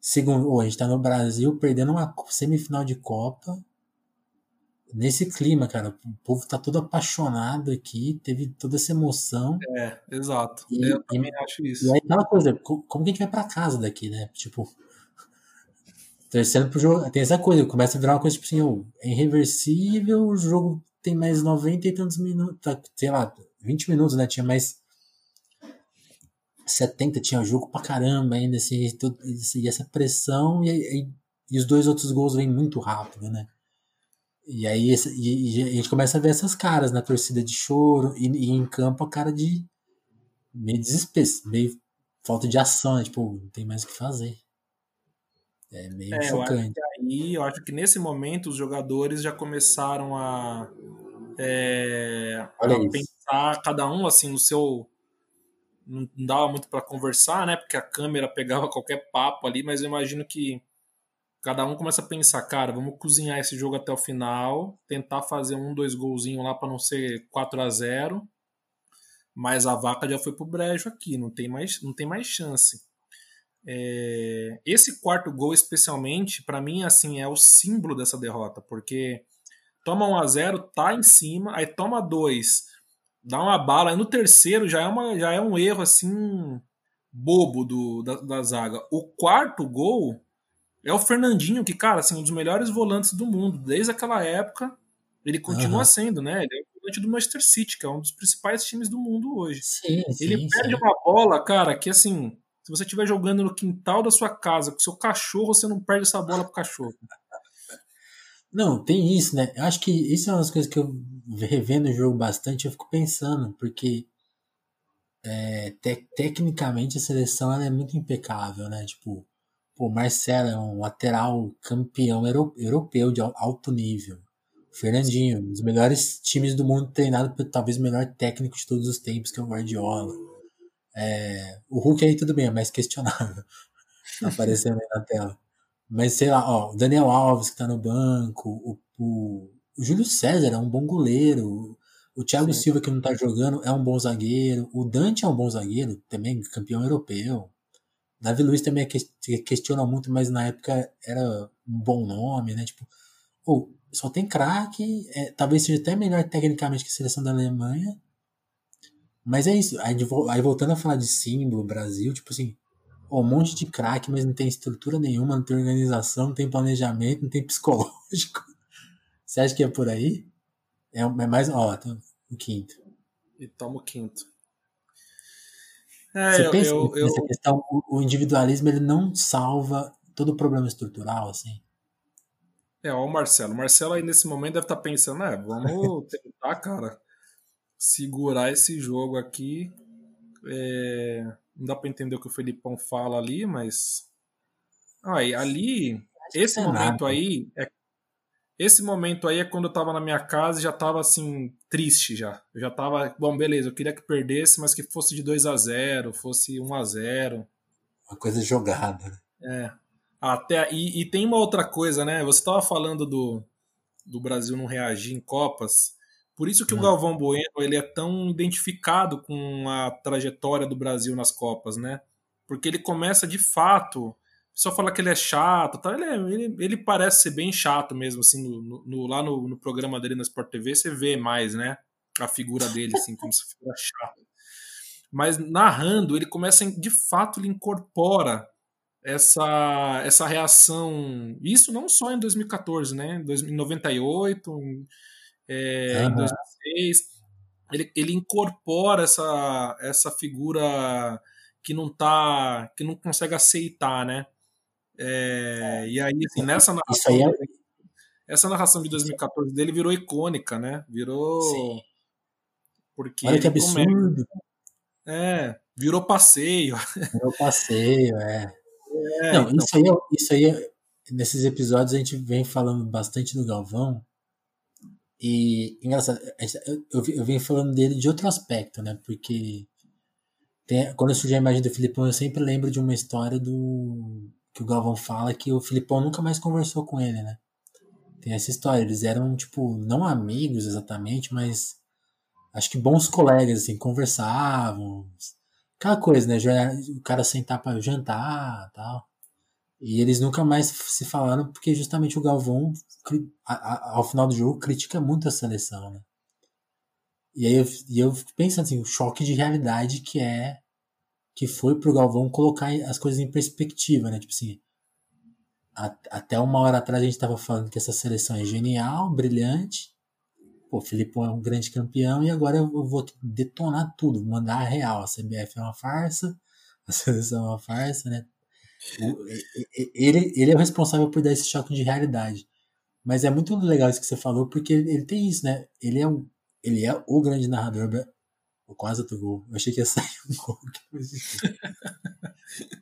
Segundo, oh, a gente tá no Brasil perdendo uma semifinal de Copa. Nesse clima, cara, o povo tá todo apaixonado aqui, teve toda essa emoção. É, exato. E, eu também e, acho isso. E aí aquela coisa, como que a gente vai pra casa daqui, né? Tipo, torcendo pro jogo. Tem essa coisa, começa a virar uma coisa tipo assim, oh, é irreversível, o jogo tem mais 90 e tantos minutos, tá, sei lá, 20 minutos, né? Tinha mais 70 tinha jogo pra caramba ainda, assim, e essa pressão, e, e, e, os dois outros gols vêm muito rápido, né? E aí e, e, a gente começa a ver essas caras na torcida de choro, e, e em campo a cara de meio desespero, meio falta de ação, né? Tipo, não tem mais o que fazer. É meio é, chocante. Eu aí, eu acho que nesse momento os jogadores já começaram a, é, a pensar, cada um assim, no seu não dava muito para conversar, né? Porque a câmera pegava *laughs* qualquer papo ali, mas eu imagino que cada um começa a pensar, cara, vamos cozinhar esse jogo até o final, tentar fazer um, dois golzinhos lá para não ser 4 a 0 mas a vaca já foi pro brejo aqui, não tem mais, não tem mais chance. É, esse quarto gol, especialmente, para mim, assim, é o símbolo dessa derrota, porque toma 1 a 0 tá em cima, aí toma 2 dá uma bala. Aí no terceiro já é, uma, já é um erro assim bobo do, da, da zaga. O quarto gol é o Fernandinho, que, cara, assim, um dos melhores volantes do mundo. Desde aquela época, ele continua uhum. sendo, né? Ele é o volante do Manchester City, que é um dos principais times do mundo hoje. Sim, ele sim, perde sim. uma bola, cara, que assim, se você estiver jogando no quintal da sua casa com seu cachorro, você não perde essa bola pro cachorro. Não, tem isso, né? Eu acho que isso é uma das coisas que eu revendo o jogo bastante, eu fico pensando, porque é, te, tecnicamente a seleção é muito impecável, né? Tipo, o Marcelo é um lateral campeão europeu de alto nível. Fernandinho, um dos melhores times do mundo, treinado por talvez o melhor técnico de todos os tempos, que é o Guardiola. É, o Hulk aí tudo bem, é mais questionável. tá *laughs* aparecendo aí na tela. Mas sei lá, ó, o Daniel Alves que tá no banco, o, o, o Júlio César é um bom goleiro, o Thiago Sim. Silva que não tá jogando é um bom zagueiro, o Dante é um bom zagueiro, também campeão europeu. Davi Luiz também é questiona muito, mas na época era um bom nome, né? Tipo, ou só tem craque, é, talvez seja até melhor tecnicamente que a seleção da Alemanha. Mas é isso. Aí, aí voltando a falar de símbolo, Brasil, tipo assim, um monte de craque, mas não tem estrutura nenhuma, não tem organização, não tem planejamento, não tem psicológico. *laughs* Você acha que é por aí? É, é mais. Ó, tá, o quinto. E toma o quinto. É, Você eu, pensa eu, nessa eu... questão, o, o, individualismo ele não salva todo o problema estrutural, assim? É, ó, o Marcelo. O Marcelo aí nesse momento deve estar tá pensando, é, vamos *laughs* tentar, cara, segurar esse jogo aqui. É, não dá para entender o que o Felipão fala ali, mas. Aí, ali, esse é momento aí é esse momento aí é quando eu tava na minha casa e já tava assim, triste já. Eu já tava, bom, beleza, eu queria que perdesse, mas que fosse de 2 a 0 fosse 1 a 0 Uma coisa jogada. Né? É. Até, e, e tem uma outra coisa, né? Você tava falando do, do Brasil não reagir em Copas. Por isso que hum. o Galvão Bueno ele é tão identificado com a trajetória do Brasil nas Copas, né? Porque ele começa de fato. Só fala que ele é chato, tá? ele, é, ele, ele, parece ser bem chato mesmo, assim, no, no, lá no, no, programa dele na Sport TV você vê mais, né? A figura dele, assim, como se fosse chato. Mas narrando, ele começa, de fato, ele incorpora essa, essa reação. Isso não só em 2014, né? Em 98, é, uhum. em 2006. ele, ele incorpora essa, essa figura que não tá que não consegue aceitar, né? É, e aí, assim, nessa narração, aí é... essa narração de 2014 dele virou icônica, né? Virou. Sim. Porque Olha que absurdo. É, virou passeio. Virou passeio, é. é não, então... isso aí, é, isso aí, é, nesses episódios a gente vem falando bastante do Galvão. E, engraçado, eu, eu, eu venho falando dele de outro aspecto, né? Porque tem, quando surge a imagem do Filipão, eu sempre lembro de uma história do que o Galvão fala que o Filipão nunca mais conversou com ele, né? Tem essa história, eles eram, tipo, não amigos exatamente, mas acho que bons colegas, assim, conversavam. Aquela coisa, né? O cara sentar para jantar tal. E eles nunca mais se falaram porque justamente o Galvão, ao final do jogo, critica muito a seleção, né? E aí eu, e eu fico pensando assim, o choque de realidade que é que foi pro Galvão colocar as coisas em perspectiva, né? Tipo assim, a, até uma hora atrás a gente estava falando que essa seleção é genial, brilhante. Pô, o Filipão é um grande campeão e agora eu vou detonar tudo, mandar a real. A CBF é uma farsa, *laughs* a seleção é uma farsa, né? Ele, ele é o responsável por dar esse choque de realidade. Mas é muito legal isso que você falou, porque ele tem isso, né? Ele é, um, ele é o grande narrador quase outro gol. Eu achei que ia *laughs* sair um gol.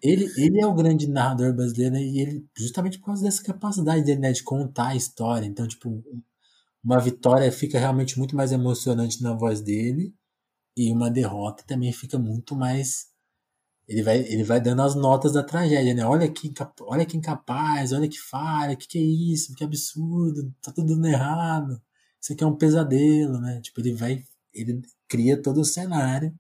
ele, ele é o grande narrador brasileiro né? e ele, justamente por causa dessa capacidade dele, né, de contar a história. Então, tipo, uma vitória fica realmente muito mais emocionante na voz dele e uma derrota também fica muito mais. Ele vai, ele vai dando as notas da tragédia, né? Olha que, olha que incapaz, olha que falha, que que é isso, que absurdo, tá tudo dando errado. Isso aqui é um pesadelo, né? Tipo, ele vai ele cria todo o cenário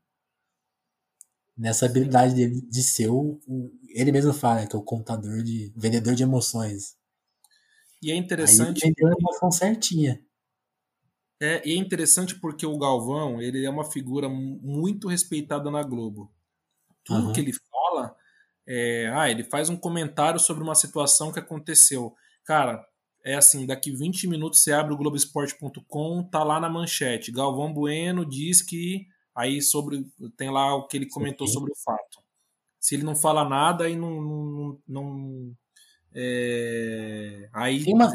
nessa habilidade dele de ser o, o ele mesmo fala que é o contador de vendedor de emoções e é interessante Aí ele vendeu a emoção certinha é e é interessante porque o Galvão ele é uma figura muito respeitada na Globo tudo uhum. que ele fala é, ah ele faz um comentário sobre uma situação que aconteceu cara é assim, daqui 20 minutos você abre o Globoesporte.com, tá lá na manchete. Galvão Bueno diz que aí sobre tem lá o que ele comentou Sim. sobre o fato. Se ele não fala nada, aí não, não, não é, aí uma...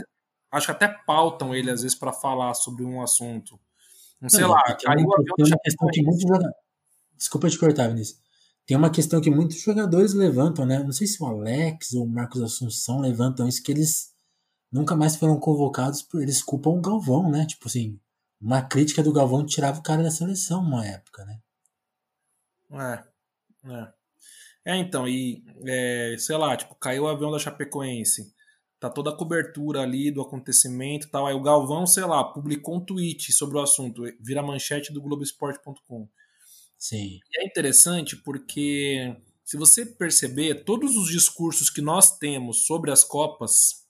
acho que até pautam ele às vezes para falar sobre um assunto. Não sei não, lá. Aí que muitos jogadores. Desculpa te cortar, Vinícius. Tem uma questão que muitos jogadores levantam, né? Não sei se o Alex ou o Marcos Assunção levantam isso, que eles nunca mais foram convocados por eles culpam o Galvão, né? Tipo assim, uma crítica do Galvão tirava o cara da seleção uma época, né? É, é. É, então, e é, sei lá, tipo, caiu o avião da Chapecoense, tá toda a cobertura ali do acontecimento tal. Aí o Galvão, sei lá, publicou um tweet sobre o assunto, vira manchete do Globoesporte.com. Sim. E é interessante porque, se você perceber, todos os discursos que nós temos sobre as Copas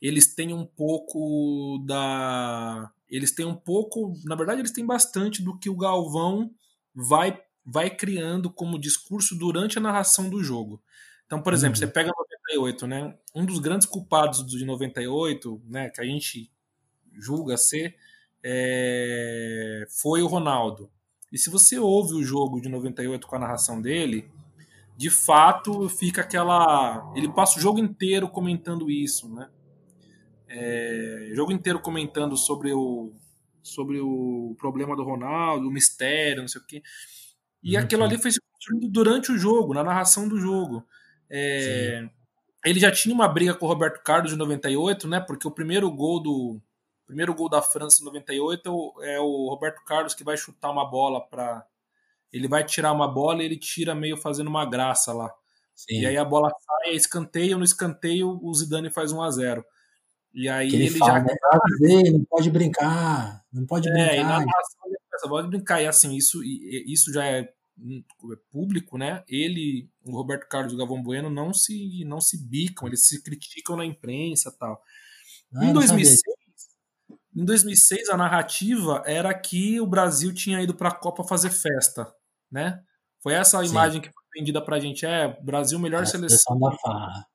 eles têm um pouco da. Eles têm um pouco. Na verdade, eles têm bastante do que o Galvão vai, vai criando como discurso durante a narração do jogo. Então, por exemplo, uhum. você pega 98, né? Um dos grandes culpados de 98, né, que a gente julga ser, é... foi o Ronaldo. E se você ouve o jogo de 98 com a narração dele, de fato fica aquela. Ele passa o jogo inteiro comentando isso, né? é, jogo inteiro comentando sobre o, sobre o problema do Ronaldo, o mistério, não sei o quê. E uhum. aquilo ali foi se construindo durante o jogo, na narração do jogo. É, ele já tinha uma briga com o Roberto Carlos de 98, né? Porque o primeiro gol do primeiro gol da França em 98 é o Roberto Carlos que vai chutar uma bola para ele vai tirar uma bola e ele tira meio fazendo uma graça lá. Sim. E aí a bola sai, é escanteio, no escanteio o Zidane faz 1 a 0. E aí ele, ele fala, já. Né? não pode brincar, não pode é, brincar. E na narração pode brincar. E assim, isso, isso já é, hum, é público, né? Ele, o Roberto Carlos e o Galvão Bueno não se, não se bicam, eles se criticam na imprensa tal. Ah, em 2006, em 2006, a narrativa era que o Brasil tinha ido para a Copa fazer festa, né? Foi essa a Sim. imagem que foi vendida pra gente. É, Brasil, melhor a seleção. da farra.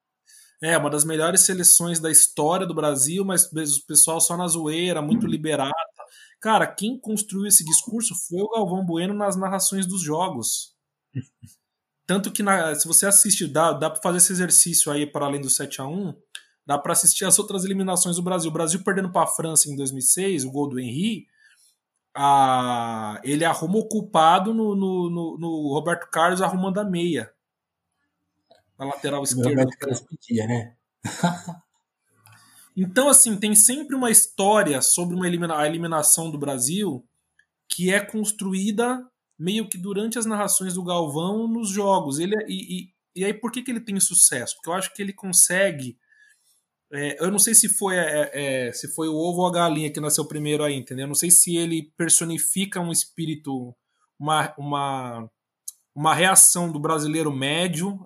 É, uma das melhores seleções da história do Brasil, mas o pessoal só na zoeira, muito liberada. Cara, quem construiu esse discurso foi o Galvão Bueno nas narrações dos jogos. *laughs* Tanto que na, se você assiste, dá, dá para fazer esse exercício aí para além do 7 a 1 dá para assistir as outras eliminações do Brasil. O Brasil perdendo para a França em 2006, o gol do Henry, a, ele arruma o culpado no, no, no, no Roberto Carlos arrumando a meia. Na lateral esquerda. Roberto Carlos pedia, né? *laughs* Então, assim, tem sempre uma história sobre uma elimina a eliminação do Brasil que é construída meio que durante as narrações do Galvão nos jogos. Ele é, e, e, e aí, por que, que ele tem sucesso? Porque eu acho que ele consegue. É, eu não sei se foi, é, é, se foi o ovo ou a galinha que nasceu primeiro aí, entendeu? Eu não sei se ele personifica um espírito, uma, uma, uma reação do brasileiro médio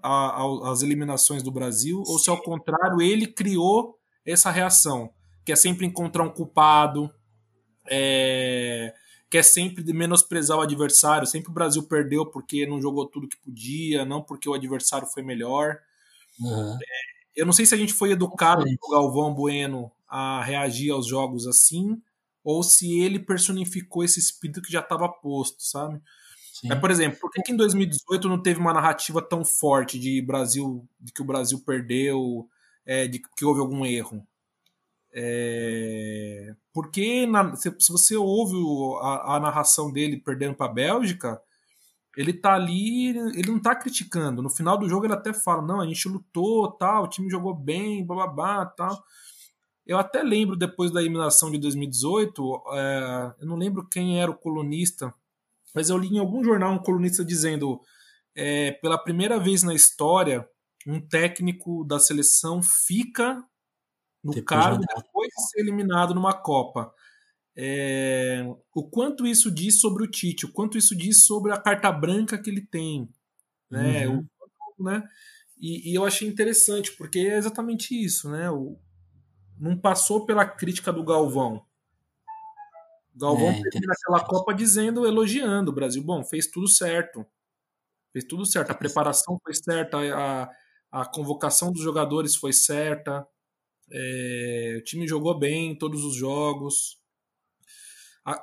às eliminações do Brasil, ou se ao contrário, ele criou essa reação, que é sempre encontrar um culpado, é, que é sempre de menosprezar o adversário. Sempre o Brasil perdeu porque não jogou tudo que podia, não porque o adversário foi melhor. Uhum. É, eu não sei se a gente foi educado pelo Galvão Bueno a reagir aos jogos assim, ou se ele personificou esse espírito que já estava posto, sabe? Sim. É, por exemplo, por que, que, em 2018 não teve uma narrativa tão forte de Brasil, de que o Brasil perdeu, é, de que houve algum erro. É, porque na, se, se, você ouve a, a narração dele perdendo para a Bélgica, ele tá ali, ele não tá criticando. No final do jogo ele até fala: não, a gente lutou, tal, o time jogou bem, bababá, tal. Eu até lembro depois da eliminação de 2018, é, eu não lembro quem era o colunista, mas eu li em algum jornal um colunista dizendo: é, pela primeira vez na história, um técnico da seleção fica no depois cargo depois de ser eliminado numa Copa. É, o quanto isso diz sobre o Tite, o quanto isso diz sobre a carta branca que ele tem. Né? Uhum. O, né? E, e, eu achei interessante, porque é exatamente isso. Né? O, não passou pela crítica do Galvão. O Galvão é, termina aquela Copa dizendo, elogiando o Brasil. Bom, fez tudo certo. Fez tudo certo. A preparação foi certa, a, a convocação dos jogadores foi certa, é, o time jogou bem todos os jogos.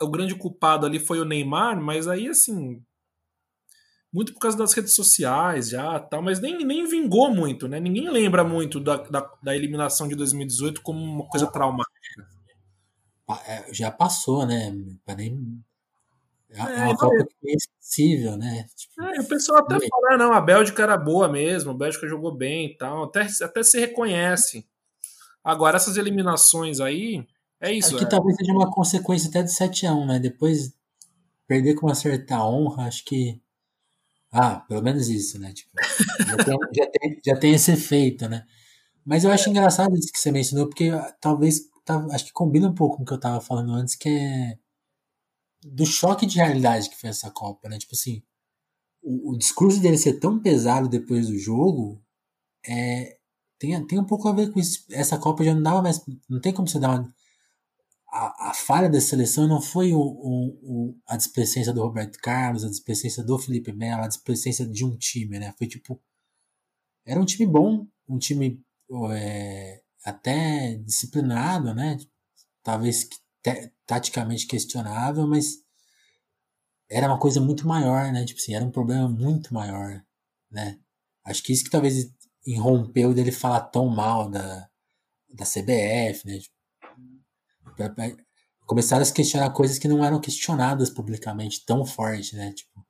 O grande culpado ali foi o Neymar, mas aí assim. Muito por causa das redes sociais já, tal, mas nem, nem vingou muito, né? Ninguém lembra muito da, da, da eliminação de 2018 como uma coisa traumática. É, já passou, né? Nem, é, é uma Copa que é esquecível, né? Tipo, é, o pessoal até fala, ah, não, a Bélgica era boa mesmo, a Bélgica jogou bem e tal, até, até se reconhece. Agora, essas eliminações aí, é isso. Acho que é. talvez seja uma consequência até do 7x1, né? Depois, perder com uma certa honra, acho que. Ah, pelo menos isso, né? Tipo, já, tem, *laughs* já, tem, já tem esse efeito, né? Mas eu acho engraçado isso que você mencionou, porque ah, talvez, tá, acho que combina um pouco com o que eu tava falando antes, que é do choque de realidade que foi essa Copa, né? Tipo assim, o, o discurso dele ser tão pesado depois do jogo é, tem, tem um pouco a ver com isso. Essa Copa já não dava mais. Não tem como você dar uma. A, a falha da seleção não foi o, o, o, a displicência do Roberto Carlos, a displicência do Felipe Melo, a displicência de um time, né? Foi tipo. Era um time bom, um time é, até disciplinado, né? Talvez taticamente questionável, mas era uma coisa muito maior, né? Tipo assim, era um problema muito maior, né? Acho que isso que talvez irrompeu dele falar tão mal da, da CBF, né? Tipo, começaram a se questionar coisas que não eram questionadas publicamente tão forte, né? Tipo,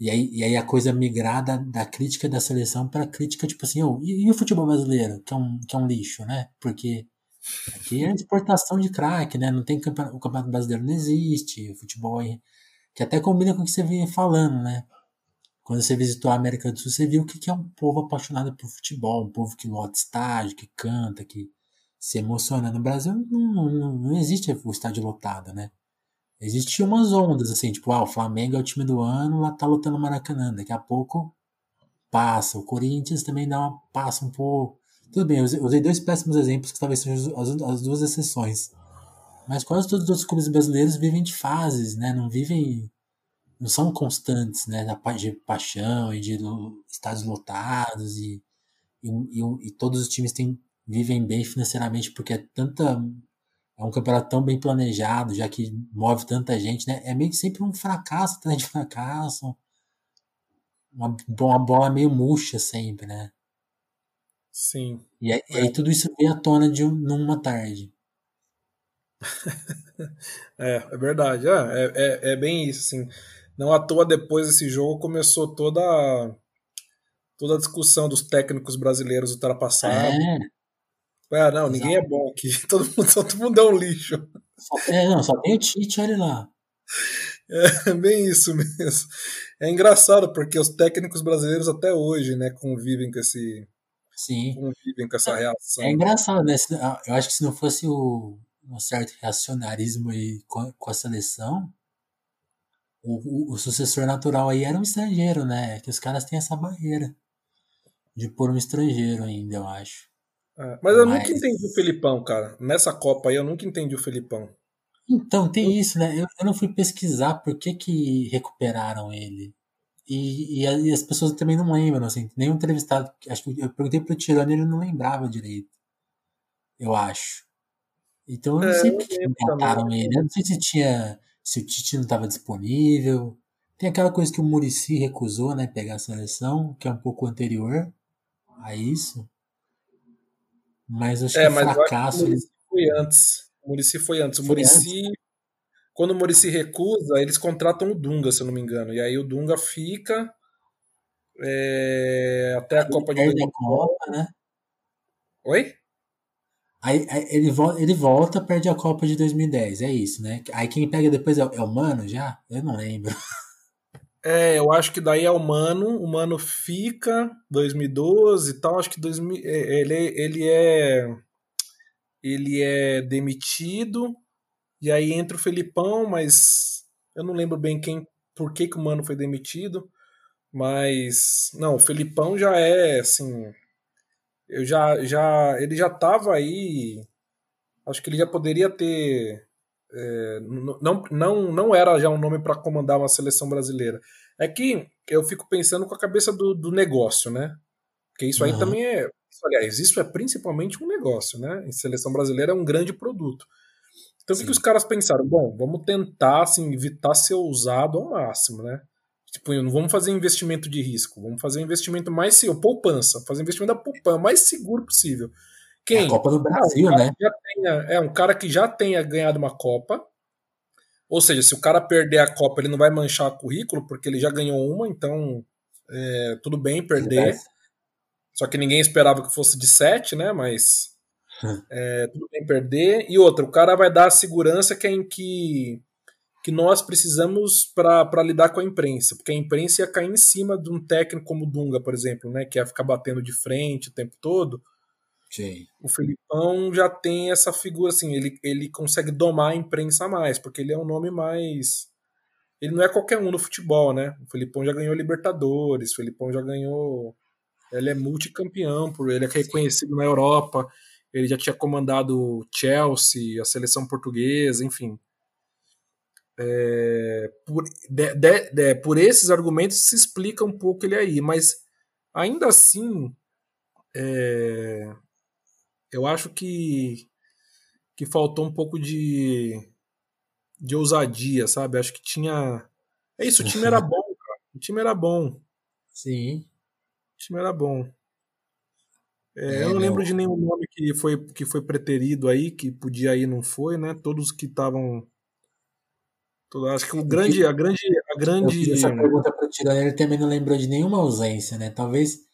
e aí, e aí a coisa migrar da, crítica da seleção para crítica, tipo assim, oh, e, e, o futebol brasileiro, que é, um, que é um lixo, né? Porque Aqui é exportação de craque, né? Não tem campeonato, o campeonato brasileiro não existe, o futebol aí, que até combina com o que você vinha falando, né? Quando você visitou a América do Sul, você viu que é um povo apaixonado por futebol, um povo que lota estádio, que canta, que se emociona. No Brasil não, não, não existe o estádio lotado, né? Existiam umas ondas, assim, tipo, ah, o Flamengo é o time do ano, lá tá lotando o Maracanã. Daqui a pouco passa. O Corinthians também dá uma, passa um pouco. Tudo bem, eu usei dois péssimos exemplos que talvez sejam as, as duas exceções. Mas quase todos os outros clubes brasileiros vivem de fases, né? Não vivem. Não são constantes, né? De paixão e de estádios lotados e, e, e, e todos os times têm, vivem bem financeiramente porque é tanta é um campeonato tão bem planejado, já que move tanta gente, né? É meio que sempre um fracasso *laughs* atrás de fracasso. Uma, uma bola meio murcha sempre, né? Sim. E aí, é. tudo isso veio à tona de numa tarde. *laughs* é, é verdade. É, é, é, é, bem isso, assim. Não à toa depois desse jogo começou toda toda a discussão dos técnicos brasileiros ultrapassados. É. é não, Exato. ninguém é bom aqui. *laughs* Todo mundo, todo mundo é um lixo. Só, é, não, só tem o Tite, olha lá. É *laughs* bem isso mesmo. É engraçado, porque os técnicos brasileiros até hoje, né, convivem com esse. Sim. Convivem com essa reação. É engraçado, né? Eu acho que se não fosse o, um certo reacionarismo aí com, com a seleção, o, o, o, sucessor natural aí era um estrangeiro, né? Que os caras têm essa barreira de pôr um estrangeiro ainda, eu acho. É, mas eu mas... nunca entendi o Felipão, cara. Nessa Copa aí eu nunca entendi o Felipão. Então, tem isso, né? Eu, eu não fui pesquisar por que, que recuperaram ele. E, e, e, as pessoas também não lembram, assim. Nenhum entrevistado. Acho que eu perguntei pro Tirano e ele não lembrava direito. Eu acho. Então eu não é, sei por que mataram ele. Eu não sei se tinha. Se o Tite não estava disponível. Tem aquela coisa que o Murici recusou, né? Pegar a seleção, que é um pouco anterior a isso. Mas acho é, que o fracasso. Que o foi antes. O Murici foi antes. O. Antes? Quando o Murici recusa, eles contratam o Dunga, se eu não me engano. E aí o Dunga fica. É, até a Ele Copa de 2010. Copa, né? Oi? Aí, aí, ele, volta, ele volta, perde a Copa de 2010, é isso, né? Aí quem pega depois é, é o Mano já? Eu não lembro. *laughs* É, eu acho que daí é o Mano, o Mano fica 2012 e tal, acho que 2000, é, ele, ele é ele é demitido. E aí entra o Felipão, mas eu não lembro bem quem, por que, que o Mano foi demitido, mas não, o Felipão já é assim, eu já, já ele já estava aí, acho que ele já poderia ter é, não, não, não era já um nome para comandar uma seleção brasileira. É que eu fico pensando com a cabeça do, do negócio, né? Porque isso aí uhum. também é. Aliás, isso é principalmente um negócio, né? A seleção brasileira é um grande produto. Então o que, os caras pensaram? Bom, vamos tentar assim, evitar ser usado ao máximo, né? Tipo, não vamos fazer investimento de risco, vamos fazer investimento mais seguro, poupança, fazer investimento da poupança mais seguro possível. Quem? A Copa do Brasil, né? Tenha, é um cara que já tenha ganhado uma Copa. Ou seja, se o cara perder a Copa, ele não vai manchar o currículo, porque ele já ganhou uma, então é, tudo bem perder. Só que ninguém esperava que fosse de sete, né? Mas é, tudo bem perder. E outra, o cara vai dar a segurança que, é que que nós precisamos para lidar com a imprensa, porque a imprensa ia cair em cima de um técnico como o Dunga, por exemplo, né, que ia ficar batendo de frente o tempo todo. Sim. O Felipão já tem essa figura assim, ele, ele consegue domar a imprensa mais, porque ele é um nome mais. Ele não é qualquer um no futebol, né? O Felipão já ganhou Libertadores, o Felipão já ganhou. Ele é multicampeão, por ele é reconhecido Sim. na Europa, ele já tinha comandado Chelsea, a seleção portuguesa, enfim. É, por, de, de, de, por esses argumentos se explica um pouco ele aí, mas ainda assim é, eu acho que, que faltou um pouco de, de ousadia, sabe? Acho que tinha. É isso, o time era *laughs* bom, cara. O time era bom. Sim. O time era bom. É, é, eu não lembro de nenhum nome que foi, que foi preterido aí, que podia ir não foi, né? Todos que estavam Acho que o grande, a grande, a grande. essa pergunta para tirar, ele também não lembrou de nenhuma ausência, né? Talvez.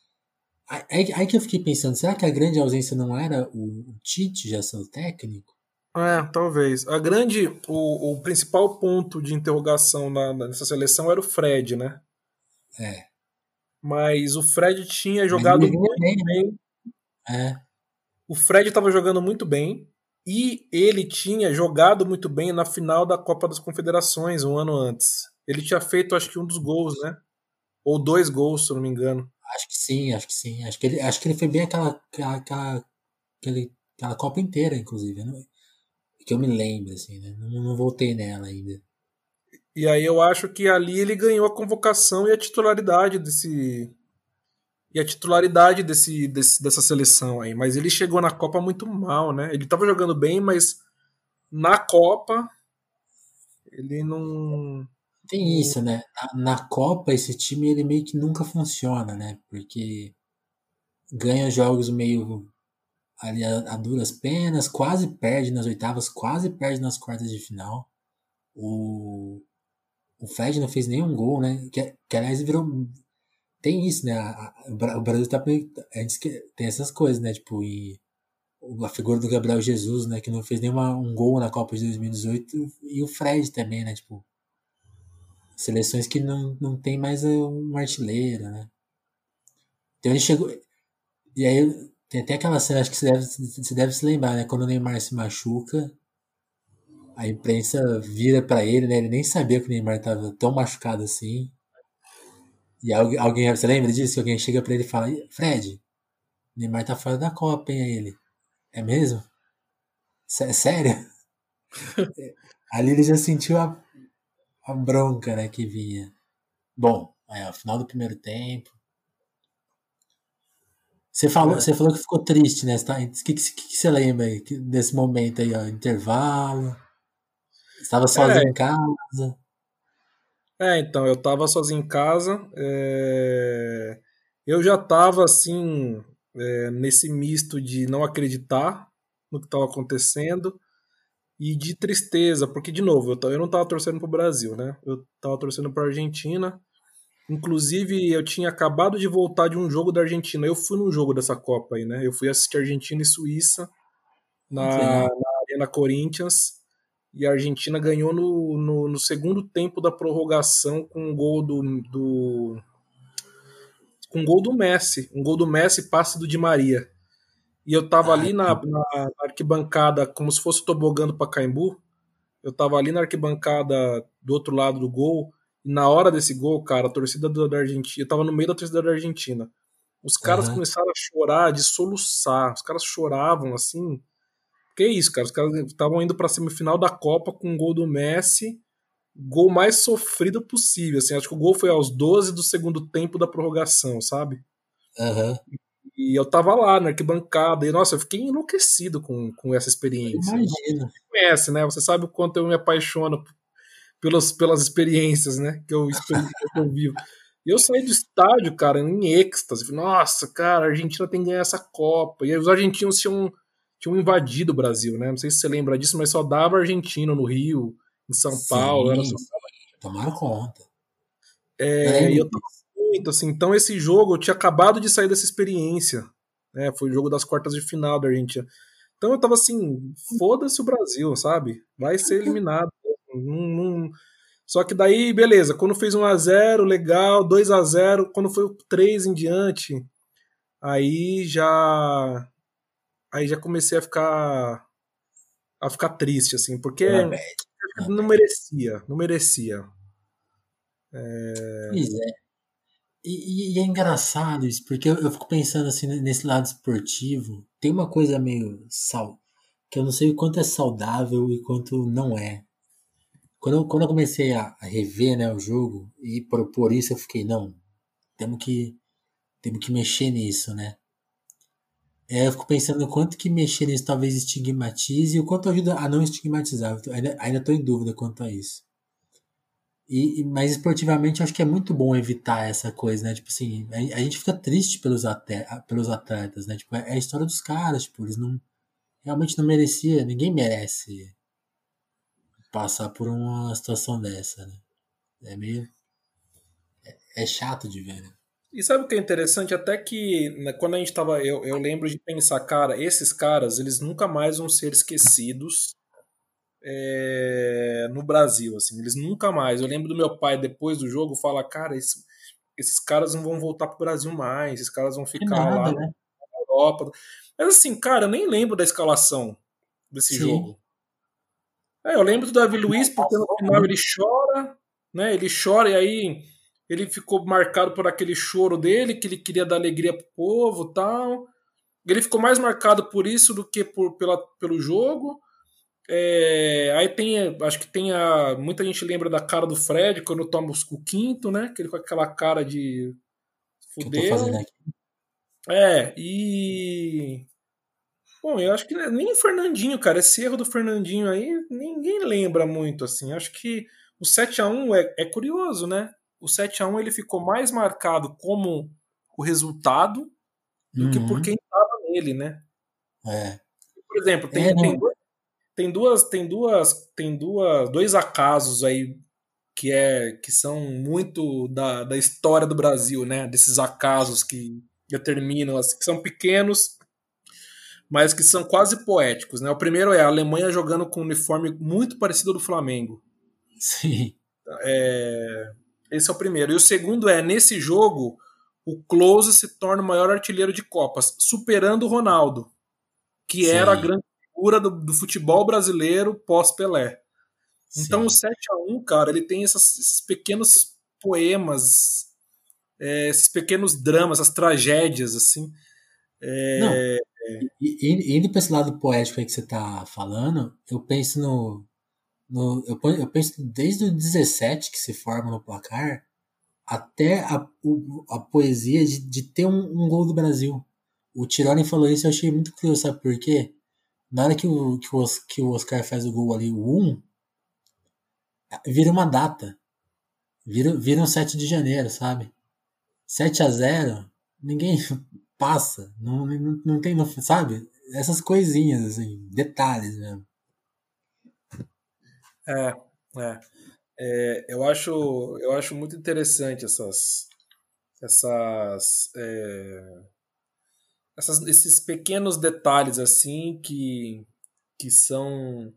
Aí, aí que eu fiquei pensando, será que a grande ausência não era o, o Tite já ser o técnico? É, talvez. A grande, o, o principal ponto de interrogação na, nessa seleção era o Fred, né? É. Mas o Fred tinha jogado muito bem. Né? bem. É. O Fred estava jogando muito bem. E ele tinha jogado muito bem na final da Copa das Confederações um ano antes. Ele tinha feito, acho que, um dos gols, né? Ou dois gols, se eu não me engano. Acho que sim, acho que sim. Acho que ele, acho que ele foi bem aquela, aquela, aquela, aquela Copa inteira, inclusive. Né? Que eu me lembro, assim, né? Não, não voltei nela ainda. E aí eu acho que ali ele ganhou a convocação e a titularidade desse, e a titularidade desse, desse, dessa seleção aí. Mas ele chegou na Copa muito mal, né? Ele estava jogando bem, mas na Copa, ele não. Tem isso, né? Na, na, Copa, esse time ele meio que nunca funciona, né? Porque ganha jogos meio ali a, a, duras penas, quase perde nas oitavas, quase perde nas quartas de final. O, o Fred não fez nenhum gol, né? Que, que aliás virou. Tem isso, né? A, a, o Brasil tá. A gente tem essas coisas, né? Tipo, e a figura do Gabriel Jesus, né? Que não fez nenhum um gol na Copa de 2018. E o Fred também, né? Tipo, seleções que não, não tem mais um artilheiro, né? Então ele chegou. E aí tem até aquela cena, acho que você deve, você deve se lembrar, né? Quando o Neymar se machuca, a imprensa vira para ele, né? Ele nem sabia que o Neymar tava tão machucado assim. E alguém, alguém você lembra disso? Que alguém chega para ele e fala: Fred, o Neymar tá fora da Copa, hein? Aí ele: É mesmo? É sério? *laughs* Ali ele já sentiu a, a bronca, né? Que vinha. Bom, aí, ao final do primeiro tempo, você falou, é. você falou que ficou triste, né? O tá, que, que, que, você lembra aí desse momento aí, ó? Intervalo? Estava sozinho é. em casa? É, então, eu estava sozinho em casa. É... Eu já estava, assim, é, nesse misto de não acreditar no que estava acontecendo e de tristeza, porque, de novo, eu, eu não estava torcendo para o Brasil, né? Eu estava torcendo para a Argentina Inclusive, eu tinha acabado de voltar de um jogo da Argentina. Eu fui num jogo dessa Copa aí, né? Eu fui assistir Argentina e Suíça na, na Arena Corinthians. E a Argentina ganhou no, no, no, segundo tempo da prorrogação com um gol do, do. com um gol do Messi. Um gol do Messi, passe do Di Maria. E eu tava ah, ali na, na, arquibancada, como se fosse tobogando para Caimbu. Eu tava ali na arquibancada do outro lado do gol e na hora desse gol, cara, a torcida da Argentina, eu tava no meio da torcida da Argentina. Os caras uhum. começaram a chorar, de soluçar. Os caras choravam assim. Que isso, cara? Os caras estavam indo pra semifinal da Copa com um gol do Messi. Gol mais sofrido possível. Assim, acho que o gol foi aos 12 do segundo tempo da prorrogação, sabe? Uhum. E eu tava lá na arquibancada. E, nossa, eu fiquei enlouquecido com, com essa experiência. Imagina. Você conhece, né? Você sabe o quanto eu me apaixono pelas, pelas experiências, né? Que eu, *laughs* que eu vivo. E eu saí do estádio, cara, em êxtase. Nossa, cara, a Argentina tem que ganhar essa Copa. E aí os argentinos tinham, tinham invadido o Brasil, né? Não sei se você lembra disso, mas só dava argentino no Rio, em São Sim, Paulo. Era só... Tomaram conta. É, e eu tava muito, assim. Então esse jogo, eu tinha acabado de sair dessa experiência. Né? Foi o jogo das quartas de final da Argentina. Então eu tava assim, foda-se o Brasil, sabe? Vai ser eliminado. Só que daí, beleza, quando fez 1 a 0 legal, 2 a 0 quando foi o 3 em diante, aí já aí já comecei a ficar a ficar triste assim, porque não merecia, não merecia. É... Pois é. E, e, é engraçado isso, porque eu, eu, fico pensando assim nesse lado esportivo, tem uma coisa meio sal que eu não sei o quanto é saudável e quanto não é. Quando eu, quando eu comecei a, a rever né, o jogo e propor isso, eu fiquei, não, temos que, temos que mexer nisso, né? É, eu fico pensando o quanto que mexer nisso talvez estigmatize e o quanto ajuda a não estigmatizar. Ainda, ainda estou em dúvida quanto a isso. E, mas esportivamente eu acho que é muito bom evitar essa coisa, né? Tipo assim, a, gente fica triste pelos, atletas, pelos atletas, né? Tipo, é, é a história dos caras, tipo, eles não realmente não merecia, ninguém merece passar por uma situação dessa, né? É meio. É, é chato de ver, né? E sabe o que é interessante? Até que né, quando a gente tava. Eu, eu lembro de pensar, cara, esses caras, eles nunca mais vão ser esquecidos é, no Brasil, assim. Eles nunca mais. Eu lembro do meu pai, depois do jogo, falar, cara, esse, esses caras não vão voltar pro Brasil mais, esses caras vão ficar nada, lá né? na Europa. Mas assim, cara, eu nem lembro da escalação desse Sim. jogo. É, eu lembro do Davi Luiz, porque no final ele chora, né? Ele chora e aí ele ficou marcado por aquele choro dele, que ele queria dar alegria pro povo tal. Ele ficou mais marcado por isso do que por, pela, pelo jogo. É, aí tem, acho que tem a. Muita gente lembra da cara do Fred quando toma o quinto, né? Que ele com aquela cara de fudeu. É, e. Bom, eu acho que nem o Fernandinho, cara, esse erro do Fernandinho aí, ninguém lembra muito, assim. Acho que o 7 a 1 é, é curioso, né? O 7 a 1 ele ficou mais marcado como o resultado do uhum. que por quem estava nele, né? É. Por exemplo, tem, é, tem, tem, duas, tem duas, tem duas, dois acasos aí que é que são muito da, da história do Brasil, né? Desses acasos que determinam, assim, que são pequenos, mas que são quase poéticos, né? O primeiro é a Alemanha jogando com um uniforme muito parecido ao do Flamengo. Sim. É, esse é o primeiro. E o segundo é, nesse jogo, o Close se torna o maior artilheiro de Copas, superando o Ronaldo, que Sim. era a grande figura do, do futebol brasileiro pós-Pelé. Então o 7 a 1 cara, ele tem essas, esses pequenos poemas, é, esses pequenos dramas, essas tragédias, assim. É... Não, e, indo para esse lado poético aí que você está falando, eu penso no. no eu, eu penso desde o 17 que se forma no placar até a, a poesia de, de ter um, um, gol do Brasil. O Tironi falou isso, eu achei muito curioso, sabe por quê? Na hora que o, que o, que o Oscar faz o gol ali, o 1, vira uma data. Vira, vira um 7 de janeiro, sabe? 7 a 0 ninguém *laughs* passa. Não, não, não tem, não, sabe? Essas coisinhas, assim, detalhes mesmo. É, é. é eu, acho, eu acho muito interessante essas. essas, é, essas esses pequenos detalhes assim que, que são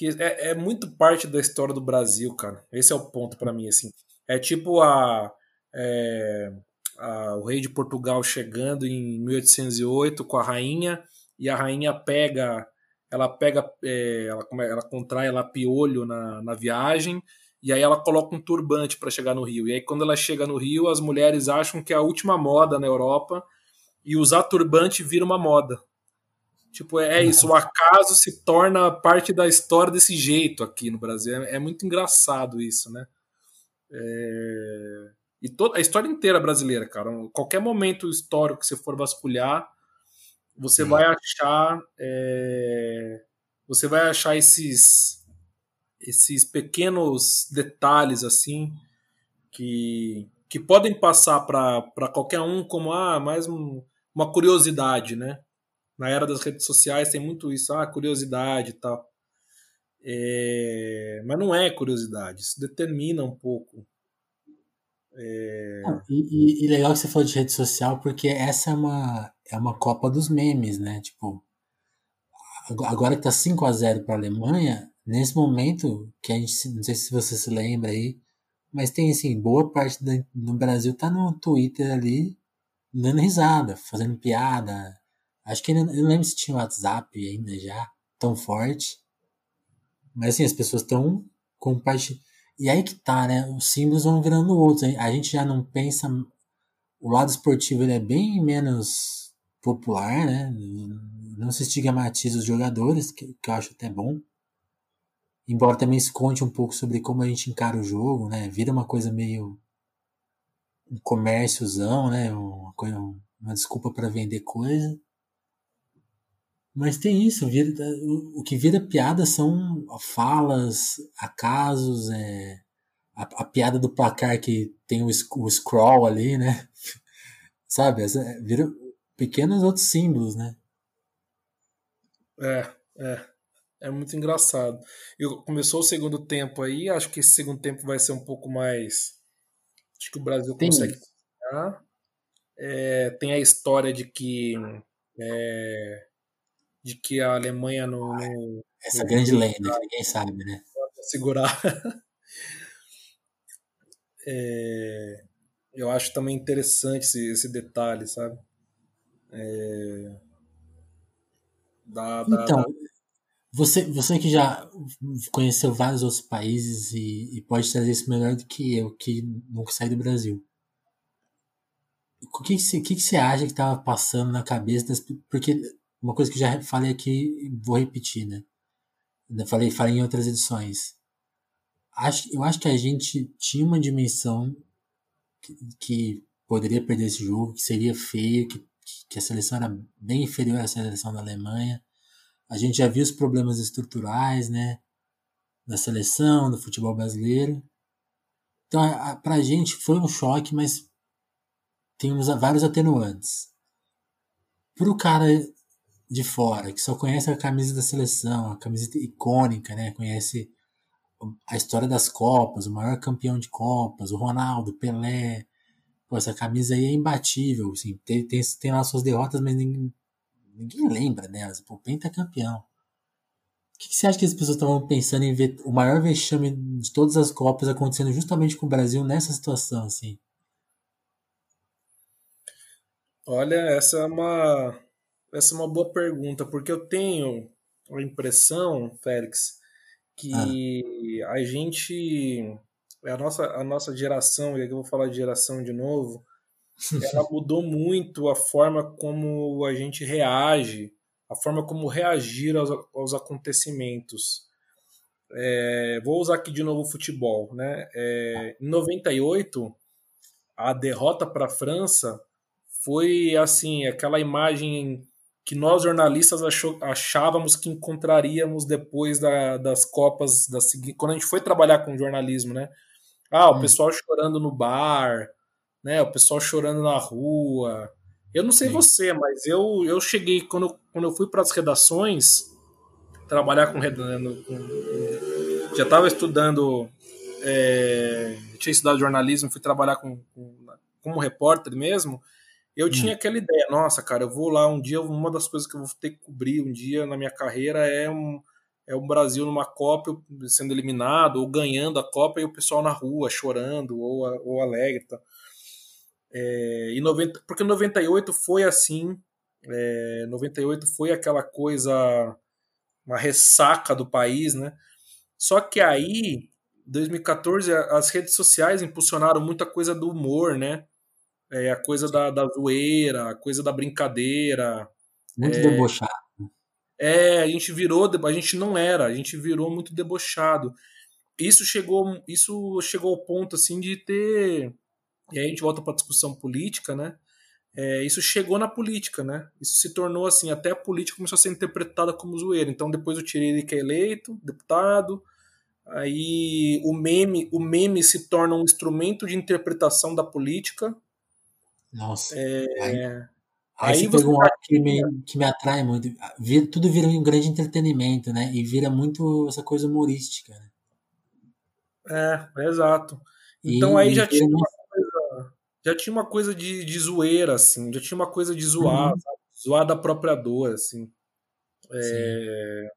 que é, é muito parte da história do Brasil, cara. Esse é o ponto para mim, assim. É tipo a, é, a, o rei de Portugal chegando em 1808 com a rainha e a rainha pega, ela pega, é, ela, ela contrai ela piolho na, na viagem e aí ela coloca um turbante para chegar no Rio. E aí quando ela chega no Rio, as mulheres acham que é a última moda na Europa e usar turbante vira uma moda. Tipo, é isso, o acaso se torna parte da história desse jeito aqui no Brasil. É, é muito engraçado isso, né? É... E toda a história inteira brasileira, cara. Qualquer momento histórico que você for vasculhar, você Sim. vai achar. É... Você vai achar esses esses pequenos detalhes assim que, que podem passar para qualquer um como ah, mais um, uma curiosidade, né? na era das redes sociais tem muito isso, ah, curiosidade e tal. É, mas não é curiosidade, isso determina um pouco. É... E, e, e, legal que você falou de rede social, porque essa é uma, é uma Copa dos memes, né? Tipo, agora que tá 5 a 0 para a Alemanha, nesse momento, que a gente, não sei se você se lembra aí, mas tem assim, boa parte do, no Brasil tá no Twitter ali, dando risada, fazendo piada, Acho que ele, eu não lembro se tinha WhatsApp ainda já, tão forte. Mas assim, as pessoas estão compartilhando. E aí que tá, né? Os símbolos vão virando outros. A gente já não pensa. O lado esportivo ele é bem menos popular, né? Não se estigmatiza os jogadores, que, que eu acho até bom. Embora também se conte um pouco sobre como a gente encara o jogo, né? Vira uma coisa meio. Um comérciozão, né? Uma, coisa, uma desculpa para vender coisa. Mas tem isso, vira, o, que vira piada são falas, acasos, é, a, a, piada do placar que tem o, o scroll ali, né? *laughs* Sabe? Essa, vira pequenos outros símbolos, né? É, é. É muito engraçado. Começou o segundo tempo aí, acho que esse segundo tempo vai ser um pouco mais. Acho que o Brasil tem consegue. É, tem a história de que. É, de que a Alemanha no. no Essa no grande lenda ninguém sabe, né? *laughs* Segurar. é, eu acho também interessante esse, esse detalhe, sabe? É, da, da, então, da... Você, você que já conheceu vários outros países e, e, pode trazer isso melhor do que eu, que nunca saí do Brasil. O que, que, você, que, que você acha que estava passando na cabeça das. Porque uma coisa que já falei aqui, vou repetir, né? Ainda falei, falei em outras edições. Acho, eu acho que a gente tinha uma dimensão que, que poderia perder esse jogo, que seria feio, que, que a seleção era bem inferior à seleção da Alemanha. A gente já viu os problemas estruturais, né? Da seleção, do futebol brasileiro. Então, para a gente foi um choque, mas tem vários atenuantes. Para o cara de fora, que só conhece a camisa da seleção, a camiseta icônica, né? Conhece a história das Copas, o maior campeão de Copas, o Ronaldo, Pelé. Pô, essa camisa aí é imbatível, assim. Tem, tem, tem lá suas derrotas, mas ninguém, ninguém lembra delas. Pô, campeão. O que, que você acha que as pessoas estavam pensando em ver o maior vexame de todas as Copas acontecendo justamente com o Brasil nessa situação, assim? Olha, essa é uma essa é uma boa pergunta, porque eu tenho a impressão, Félix, que ah. a gente, a nossa, a nossa geração, e aqui eu vou falar de geração de novo, ela mudou muito a forma como a gente reage, a forma como reagir aos, aos acontecimentos. É, vou usar aqui de novo o futebol. Né? É, em 98, a derrota para a França foi assim aquela imagem que nós jornalistas achou, achávamos que encontraríamos depois da, das Copas, da, quando a gente foi trabalhar com jornalismo, né? Ah, o hum. pessoal chorando no bar, né? O pessoal chorando na rua. Eu não sei Sim. você, mas eu, eu cheguei, quando, quando eu fui para as redações, trabalhar com, com já estava estudando, é, tinha estudado jornalismo, fui trabalhar com, com, como repórter mesmo, eu hum. tinha aquela ideia, nossa, cara, eu vou lá um dia, uma das coisas que eu vou ter que cobrir um dia na minha carreira é um, é o Brasil numa Copa sendo eliminado ou ganhando a Copa e o pessoal na rua chorando ou, ou alegre. Tá? É, e 90, porque 98 foi assim, é, 98 foi aquela coisa, uma ressaca do país, né? Só que aí, 2014, as redes sociais impulsionaram muita coisa do humor, né? é, a coisa da, da zoeira, a coisa da brincadeira. Muito é, debochado. É, a gente virou, a gente não era, a gente virou muito debochado. Isso chegou, isso chegou ao ponto assim de ter, e aí a gente volta para a discussão política, né? É, isso chegou na política, né? Isso se tornou assim, até a política começou a ser interpretada como zoeira. Então depois o Tiririca é eleito, deputado, aí o meme, o meme se torna um instrumento de interpretação da política, nossa. É... Aí, aí, aí você um que me, que me atrai muito. tudo vira um grande entretenimento, né? E vira muito essa coisa humorística, né? É, exato. Então e, aí já tinha, uma já tinha uma coisa de, de zoeira, assim, já tinha uma coisa de zoar, uhum. zoar da própria dor, assim. É,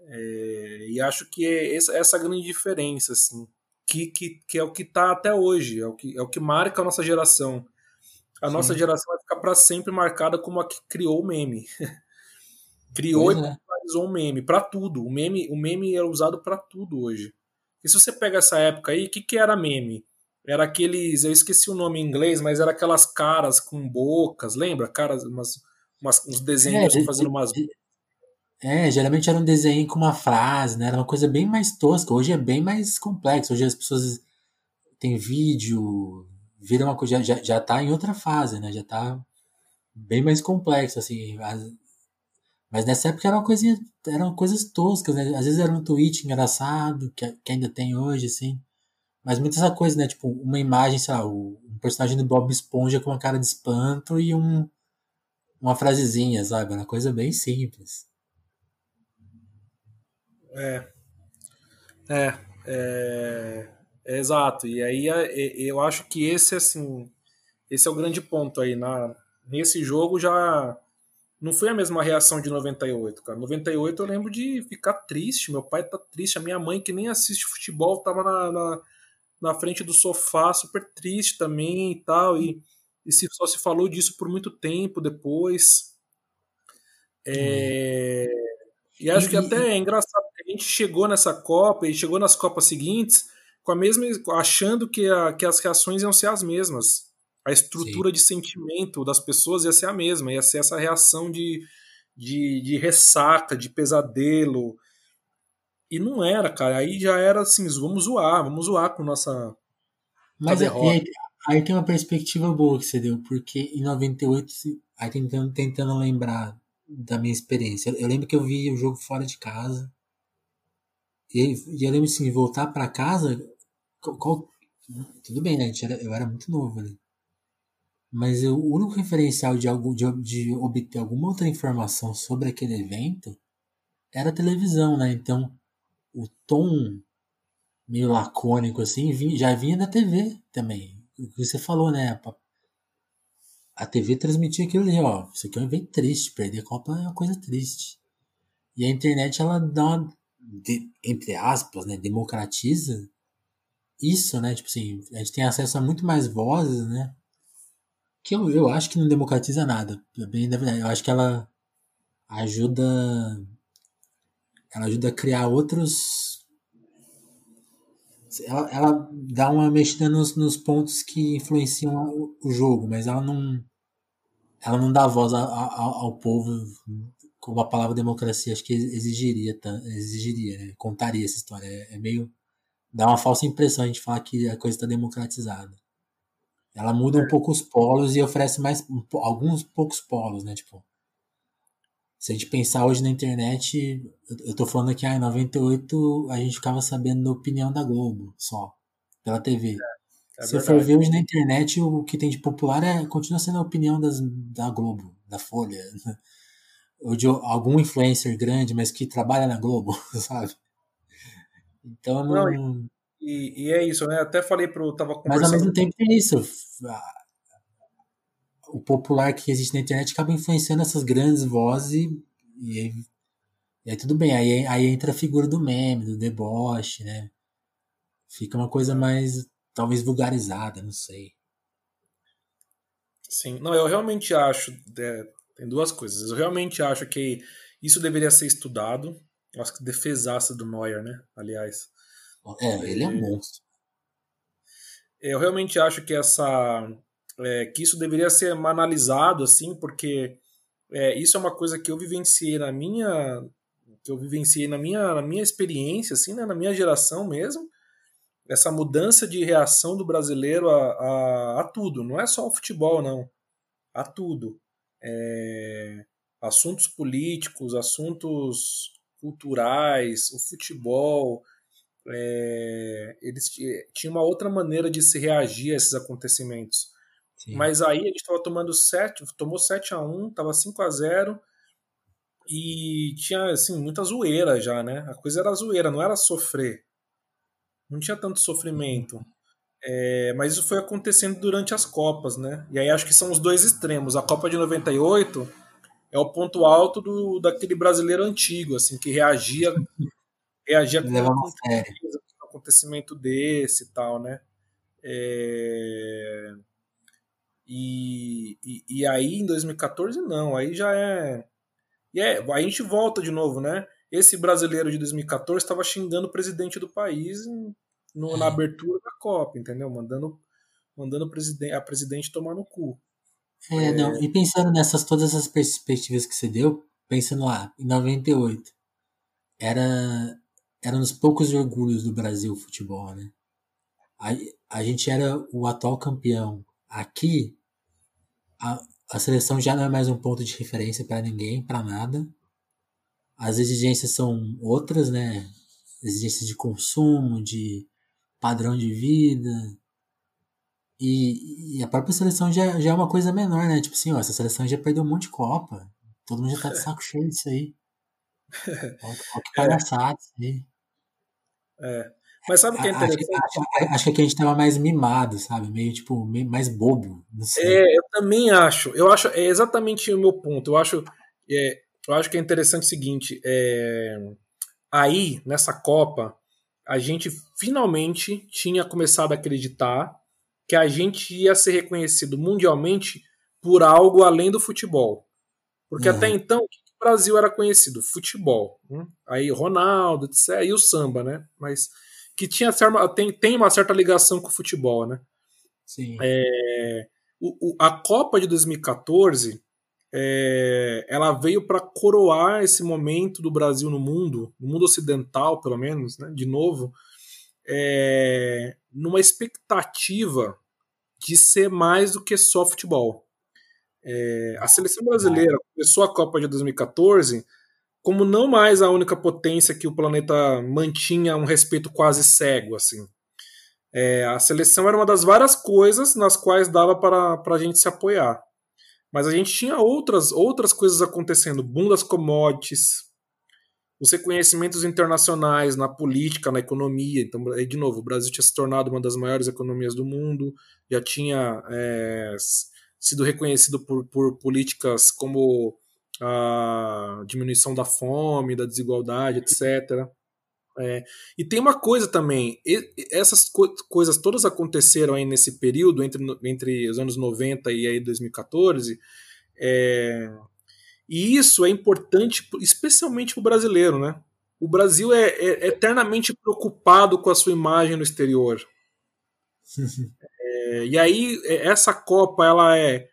é, e acho que é essa, essa grande diferença, assim que, que, que é o que está até hoje, é o que, é o que marca a nossa geração. A Sim. nossa geração vai ficar para sempre marcada como a que criou o meme. *laughs* criou pois e é. popularizou o meme para tudo. O meme, o meme é usado para tudo hoje. E se você pega essa época aí, o que, que era meme? Era aqueles, eu esqueci o nome em inglês, mas era aquelas caras com bocas, lembra? Caras, umas, umas uns desenhos é, fazendo umas é, geralmente era um desenho com uma frase, né? Era uma coisa bem mais tosca. Hoje é bem mais complexo. Hoje as pessoas têm vídeo, vira uma coisa, já, já tá em outra fase, né? Já tá bem mais complexo, assim. Mas nessa época era uma coisinha, eram coisas toscas, né? Às vezes era um tweet engraçado, que, que ainda tem hoje, assim. Mas muita essa coisa, né? Tipo, uma imagem, sei lá, um personagem do Bob Esponja com uma cara de espanto e um, uma frasezinha, sabe? Uma coisa bem simples. É. É, é, é exato. E aí é, eu acho que esse assim, esse é o grande ponto aí na nesse jogo já não foi a mesma reação de 98, cara. 98 eu lembro de ficar triste, meu pai tá triste, a minha mãe que nem assiste futebol tava na, na, na frente do sofá super triste também e tal e, e se, só se falou disso por muito tempo depois. É. E acho que até é engraçado que a gente chegou nessa Copa e chegou nas Copas seguintes com a mesma achando que, a, que as reações iam ser as mesmas. A estrutura Sim. de sentimento das pessoas ia ser a mesma, ia ser essa reação de, de, de ressaca, de pesadelo. E não era, cara. Aí já era assim, vamos zoar, vamos zoar com nossa Mas é, aí tem uma perspectiva boa que você deu, porque em 98, aí tentando, tentando lembrar da minha experiência, eu lembro que eu vi o jogo fora de casa, e, e eu lembro assim, voltar para casa, qual, qual, tudo bem, né? Era, eu era muito novo ali. Mas eu, o único referencial de, algo, de, de obter alguma outra informação sobre aquele evento era a televisão, né? Então, o tom meio lacônico assim já vinha da TV também. O que você falou, né? A TV transmitia aquilo ali, ó. Isso aqui é um evento triste. Perder a Copa é uma coisa triste. E a internet, ela dá uma, de, entre aspas, né? Democratiza isso, né? Tipo assim, a gente tem acesso a muito mais vozes, né? Que eu, eu acho que não democratiza nada. Bem, na verdade, eu acho que ela ajuda. Ela ajuda a criar outros. Ela, ela dá uma mexida nos, nos pontos que influenciam o, o jogo, mas ela não. Ela não dá voz a, a, ao povo como a palavra democracia acho que exigiria, exigiria né? contaria essa história. É, é meio dá uma falsa impressão a gente falar que a coisa está democratizada. Ela muda um é. pouco os polos e oferece mais alguns poucos polos, né? Tipo, se a gente pensar hoje na internet, eu tô falando aqui, ah, em 98 a gente ficava sabendo da opinião da Globo só, pela TV. É, é se eu for ver hoje na internet, o que tem de popular é continua sendo a opinião das, da Globo, da Folha, *laughs* ou de algum influencer grande, mas que trabalha na Globo, *laughs* sabe? Então não. não e, e, é isso, né? Até falei pro. Tava conversando... Mas ao mesmo tempo tem isso. O popular que existe na internet acaba influenciando essas grandes vozes e, aí, e aí tudo bem. Aí, aí entra a figura do meme, do deboche, né? Fica uma coisa mais, talvez, vulgarizada, não sei. Sim, não, eu realmente acho. É, tem duas coisas. Eu realmente acho que isso deveria ser estudado. Acho que defesaça do Neuer, né? Aliás. É, ele é um monstro. Eu realmente acho que essa. É, que isso deveria ser analisado, assim, porque é, isso é uma coisa que eu vivenciei na minha. que eu vivenciei na minha, na minha experiência, assim, né, na minha geração mesmo. Essa mudança de reação do brasileiro a, a, a tudo. Não é só o futebol, não. A tudo. É, assuntos políticos, assuntos culturais, o futebol, é, eles tinham uma outra maneira de se reagir a esses acontecimentos. Sim. Mas aí a gente estava tomando 7, tomou 7 a 1 estava 5 a 0 e tinha assim, muita zoeira já, né? A coisa era zoeira, não era sofrer. Não tinha tanto sofrimento. É, mas isso foi acontecendo durante as Copas, né? E aí acho que são os dois extremos. A Copa de 98 é o ponto alto do, daquele brasileiro antigo, assim, que reagia, *laughs* reagia com um acontecimento desse e tal, né? É... E, e, e, aí em 2014 não, aí já é. E é, aí a gente volta de novo, né? Esse brasileiro de 2014 estava xingando o presidente do país no, na abertura da Copa, entendeu? Mandando, mandando presidente, a presidente tomar no cu. É, é, não, e pensando nessas todas as perspectivas que você deu, pensando lá, em 98, era, era um dos poucos orgulhos do Brasil o futebol, né? A, a gente era o atual campeão. Aqui, a, a seleção já não é mais um ponto de referência para ninguém, para nada. As exigências são outras, né? Exigências de consumo, de padrão de vida, e, e, a própria seleção já, já é uma coisa menor, né? Tipo assim, ó, essa seleção já perdeu um monte de Copa. Todo mundo já tá de saco cheio disso aí. *laughs* Olha que palhaçada isso aí. É. Mas sabe o que é interessante? Acho, acho, acho, que aqui a gente tava mais mimado, sabe? Meio tipo, meio mais bobo. É, eu também acho. Eu acho, é exatamente o meu ponto. Eu acho, é, eu acho que é interessante o seguinte: é, aí, nessa Copa, a gente finalmente tinha começado a acreditar que a gente ia ser reconhecido mundialmente por algo além do futebol. Porque uhum. até então, o Brasil era conhecido? Futebol. Né? Aí Ronaldo, etc. E o samba, né? Mas que tinha tem, tem uma certa ligação com o futebol, né? Sim. É, o, o, a Copa de 2014 é, ela veio para coroar esse momento do Brasil no mundo, no mundo ocidental, pelo menos, né? De novo, é, numa expectativa de ser mais do que só futebol. É, a seleção brasileira começou a Copa de 2014 como não mais a única potência que o planeta mantinha um respeito quase cego, assim. É, a seleção era uma das várias coisas nas quais dava para a gente se apoiar. Mas a gente tinha outras, outras coisas acontecendo. Boom das commodities, os reconhecimentos internacionais na política, na economia. Então, de novo, o Brasil tinha se tornado uma das maiores economias do mundo, já tinha é, sido reconhecido por, por políticas como a diminuição da fome, da desigualdade, etc. É, e tem uma coisa também, essas co coisas todas aconteceram aí nesse período, entre, entre os anos 90 e aí 2014, é, e isso é importante, especialmente para o brasileiro, né? O Brasil é, é, eternamente preocupado com a sua imagem no exterior. *laughs* é, e aí, é, essa Copa, ela é,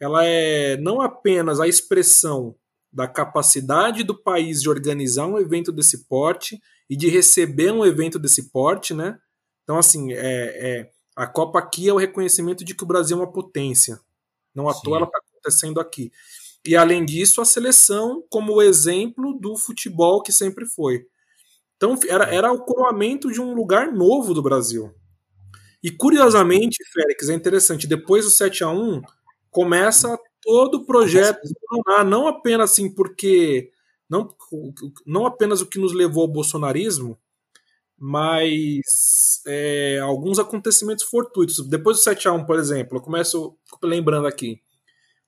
ela é não apenas a expressão da capacidade do país de organizar um evento desse porte, e de receber um evento desse porte, né? Então, assim, é, é, a Copa aqui é o reconhecimento de que o Brasil é uma potência. Não à toa ela está acontecendo aqui. E, além disso, a seleção como exemplo do futebol que sempre foi. Então, era, é. era o coroamento de um lugar novo do Brasil. E, curiosamente, Félix, é interessante, depois do 7 a 1 começa todo o projeto, não apenas assim porque não, não apenas o que nos levou ao bolsonarismo, mas é, alguns acontecimentos fortuitos. Depois do 7 a 1 por exemplo, eu começo lembrando aqui,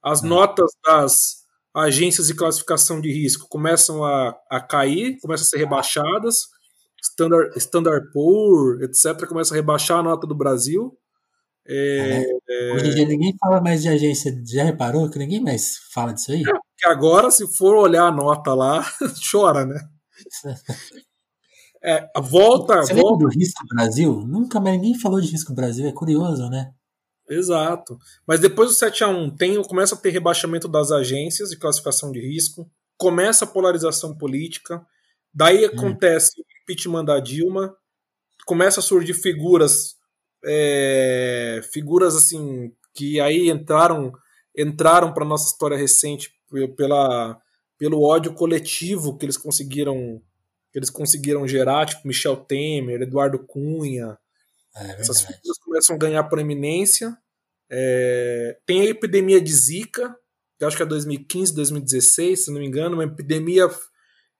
as hum. notas das agências de classificação de risco começam a, a cair, começam a ser rebaixadas, Standard, Standard Poor, etc., começa a rebaixar a nota do Brasil. É, é... Hoje em dia ninguém fala mais de agência, já reparou que ninguém mais fala disso aí? É, agora, se for olhar a nota lá, *laughs* chora, né? É, volta. Você volta. do Risco Brasil? Nunca mais ninguém falou de Risco Brasil, é curioso, né? Exato. Mas depois do 7 a 1 tem, começa a ter rebaixamento das agências de classificação de risco, começa a polarização política, daí hum. acontece o impeachment da Dilma, começa a surgir figuras, é, figuras assim, que aí entraram entraram para nossa história recente pela, pelo ódio coletivo que eles conseguiram que eles conseguiram gerar, tipo Michel Temer, Eduardo Cunha. É Essas figuras começam a ganhar proeminência. É, tem a epidemia de Zika, que acho que é 2015, 2016, se não me engano, uma epidemia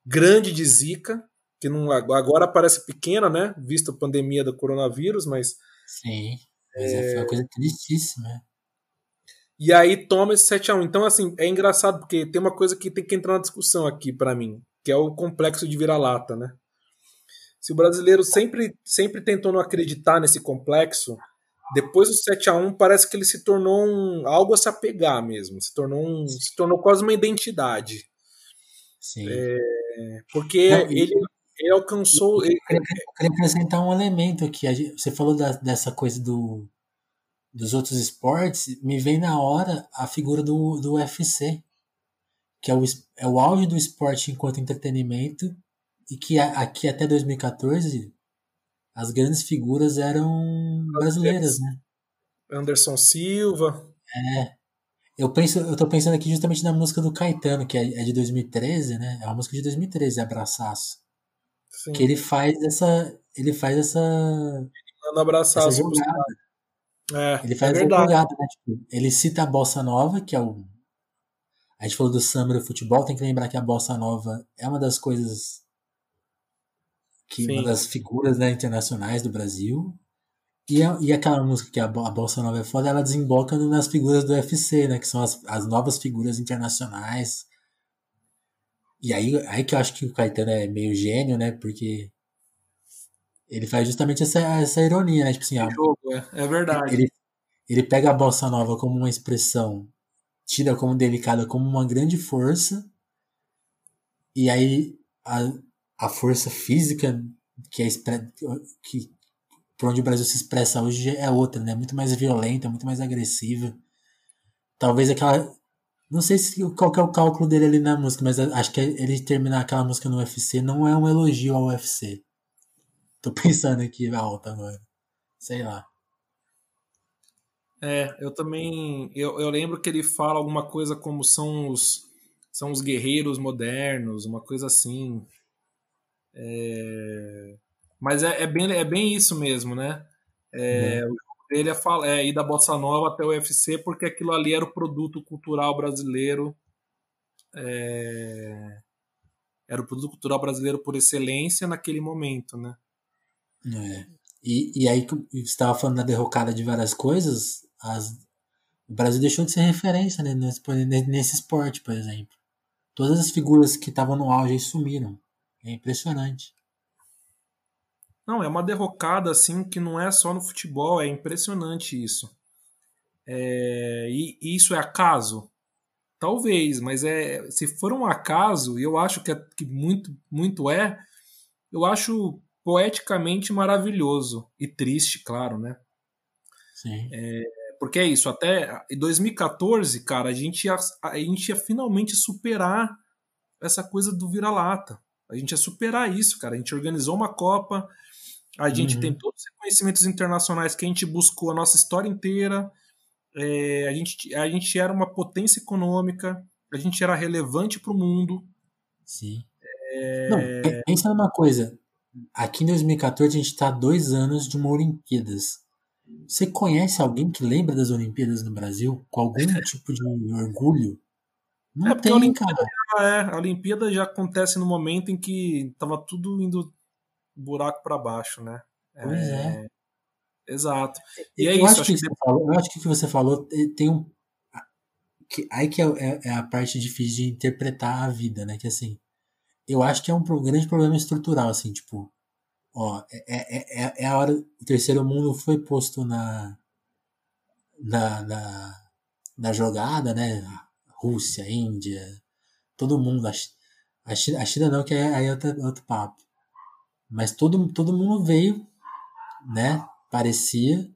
grande de Zika, que não, agora parece pequena, né? Visto a pandemia do coronavírus, mas. Sim, mas é, foi uma coisa tristíssima. E aí toma esse 7 a 1 Então, assim, é engraçado porque tem uma coisa que tem que entrar na discussão aqui para mim, que é o complexo de vira-lata, né? Se o brasileiro sempre, sempre tentou não acreditar nesse complexo, depois do 7 a 1 parece que ele se tornou um, algo a se apegar mesmo, se tornou, um, se tornou quase uma identidade. Sim. É, porque não, ele, ele alcançou. Eu queria, eu queria apresentar um elemento aqui. Você falou da, dessa coisa do, dos outros esportes, me vem na hora a figura do, do UFC, que é o, é o auge do esporte enquanto entretenimento, e que aqui até 2014 as grandes figuras eram brasileiras, né? Anderson Silva. É. Eu penso, eu tô pensando aqui justamente na música do Caetano, que é, é de 2013, né? É uma música de 2013, Abraçaço. Sim. Que ele faz essa. Ele faz essa. Manda abraçaço. Essa jogada. É, ele faz é jogada, né? Tipo, ele cita a bossa nova, que é o. A gente falou do samba do futebol, tem que lembrar que a bossa nova é uma das coisas que Sim. uma das figuras né, internacionais do Brasil. E, a, e aquela música que a, a bossa nova é foda, ela desemboca nas figuras do UFC, né? Que são as, as novas figuras internacionais. E aí, aí que eu acho que o Caetano é meio gênio, né? Porque ele faz justamente essa, essa ironia, né? Tipo assim, a, jogo, é, é verdade. Ele, ele pega a bossa nova como uma expressão tira como delicada como uma grande força, e aí a, a força física que é que por onde o Brasil se expressa hoje é outra, né? Muito mais violenta, muito mais agressiva. Talvez aquela. Não sei se, qual é o cálculo dele ali na música, mas acho que ele terminar aquela música no UFC não é um elogio ao UFC. Tô *laughs* pensando aqui alta agora. Sei lá. É, eu também. Eu, eu lembro que ele fala alguma coisa como são os, são os guerreiros modernos, uma coisa assim. É, mas é, é, bem, é bem isso mesmo, né? É, uhum. Dele é, é ir da Bossa Nova até o UFC, porque aquilo ali era o produto cultural brasileiro. É, era o produto cultural brasileiro por excelência naquele momento, né? É. E, e aí, você estava falando da derrocada de várias coisas, as, o Brasil deixou de ser referência né, nesse, nesse esporte, por exemplo. Todas as figuras que estavam no auge sumiram. É impressionante. Não, é uma derrocada assim que não é só no futebol, é impressionante isso. É, e, e isso é acaso? Talvez, mas é se for um acaso, e eu acho que, é, que muito, muito é, eu acho poeticamente maravilhoso e triste, claro, né? Sim. É, porque é isso, até em 2014, cara, a gente, ia, a gente ia finalmente superar essa coisa do vira-lata. A gente ia superar isso, cara. A gente organizou uma Copa, a gente uhum. tem todos os reconhecimentos internacionais que a gente buscou a nossa história inteira. É, a, gente, a gente era uma potência econômica, a gente era relevante para o mundo. Sim. É... Não, pensa numa coisa. Aqui em 2014 a gente está dois anos de uma Olimpíadas. Você conhece alguém que lembra das Olimpíadas no Brasil? Com algum *laughs* tipo de orgulho? Não é tem, a Olimpíada, cara. É, a Olimpíada já acontece no momento em que tava tudo indo buraco para baixo, né? Pois é. é. Exato. E é eu isso. Acho que, que você falou, eu acho que o que você falou tem um. Que, aí que é, é, é, a parte difícil de interpretar a vida, né? Que assim, eu acho que é um grande problema estrutural, assim, tipo, Ó, é, é, é a hora. O terceiro mundo foi posto na. Na, na, na jogada, né? Rússia, Índia, todo mundo. A China, a China não, que aí é outro, outro papo. Mas todo, todo mundo veio, né? Parecia.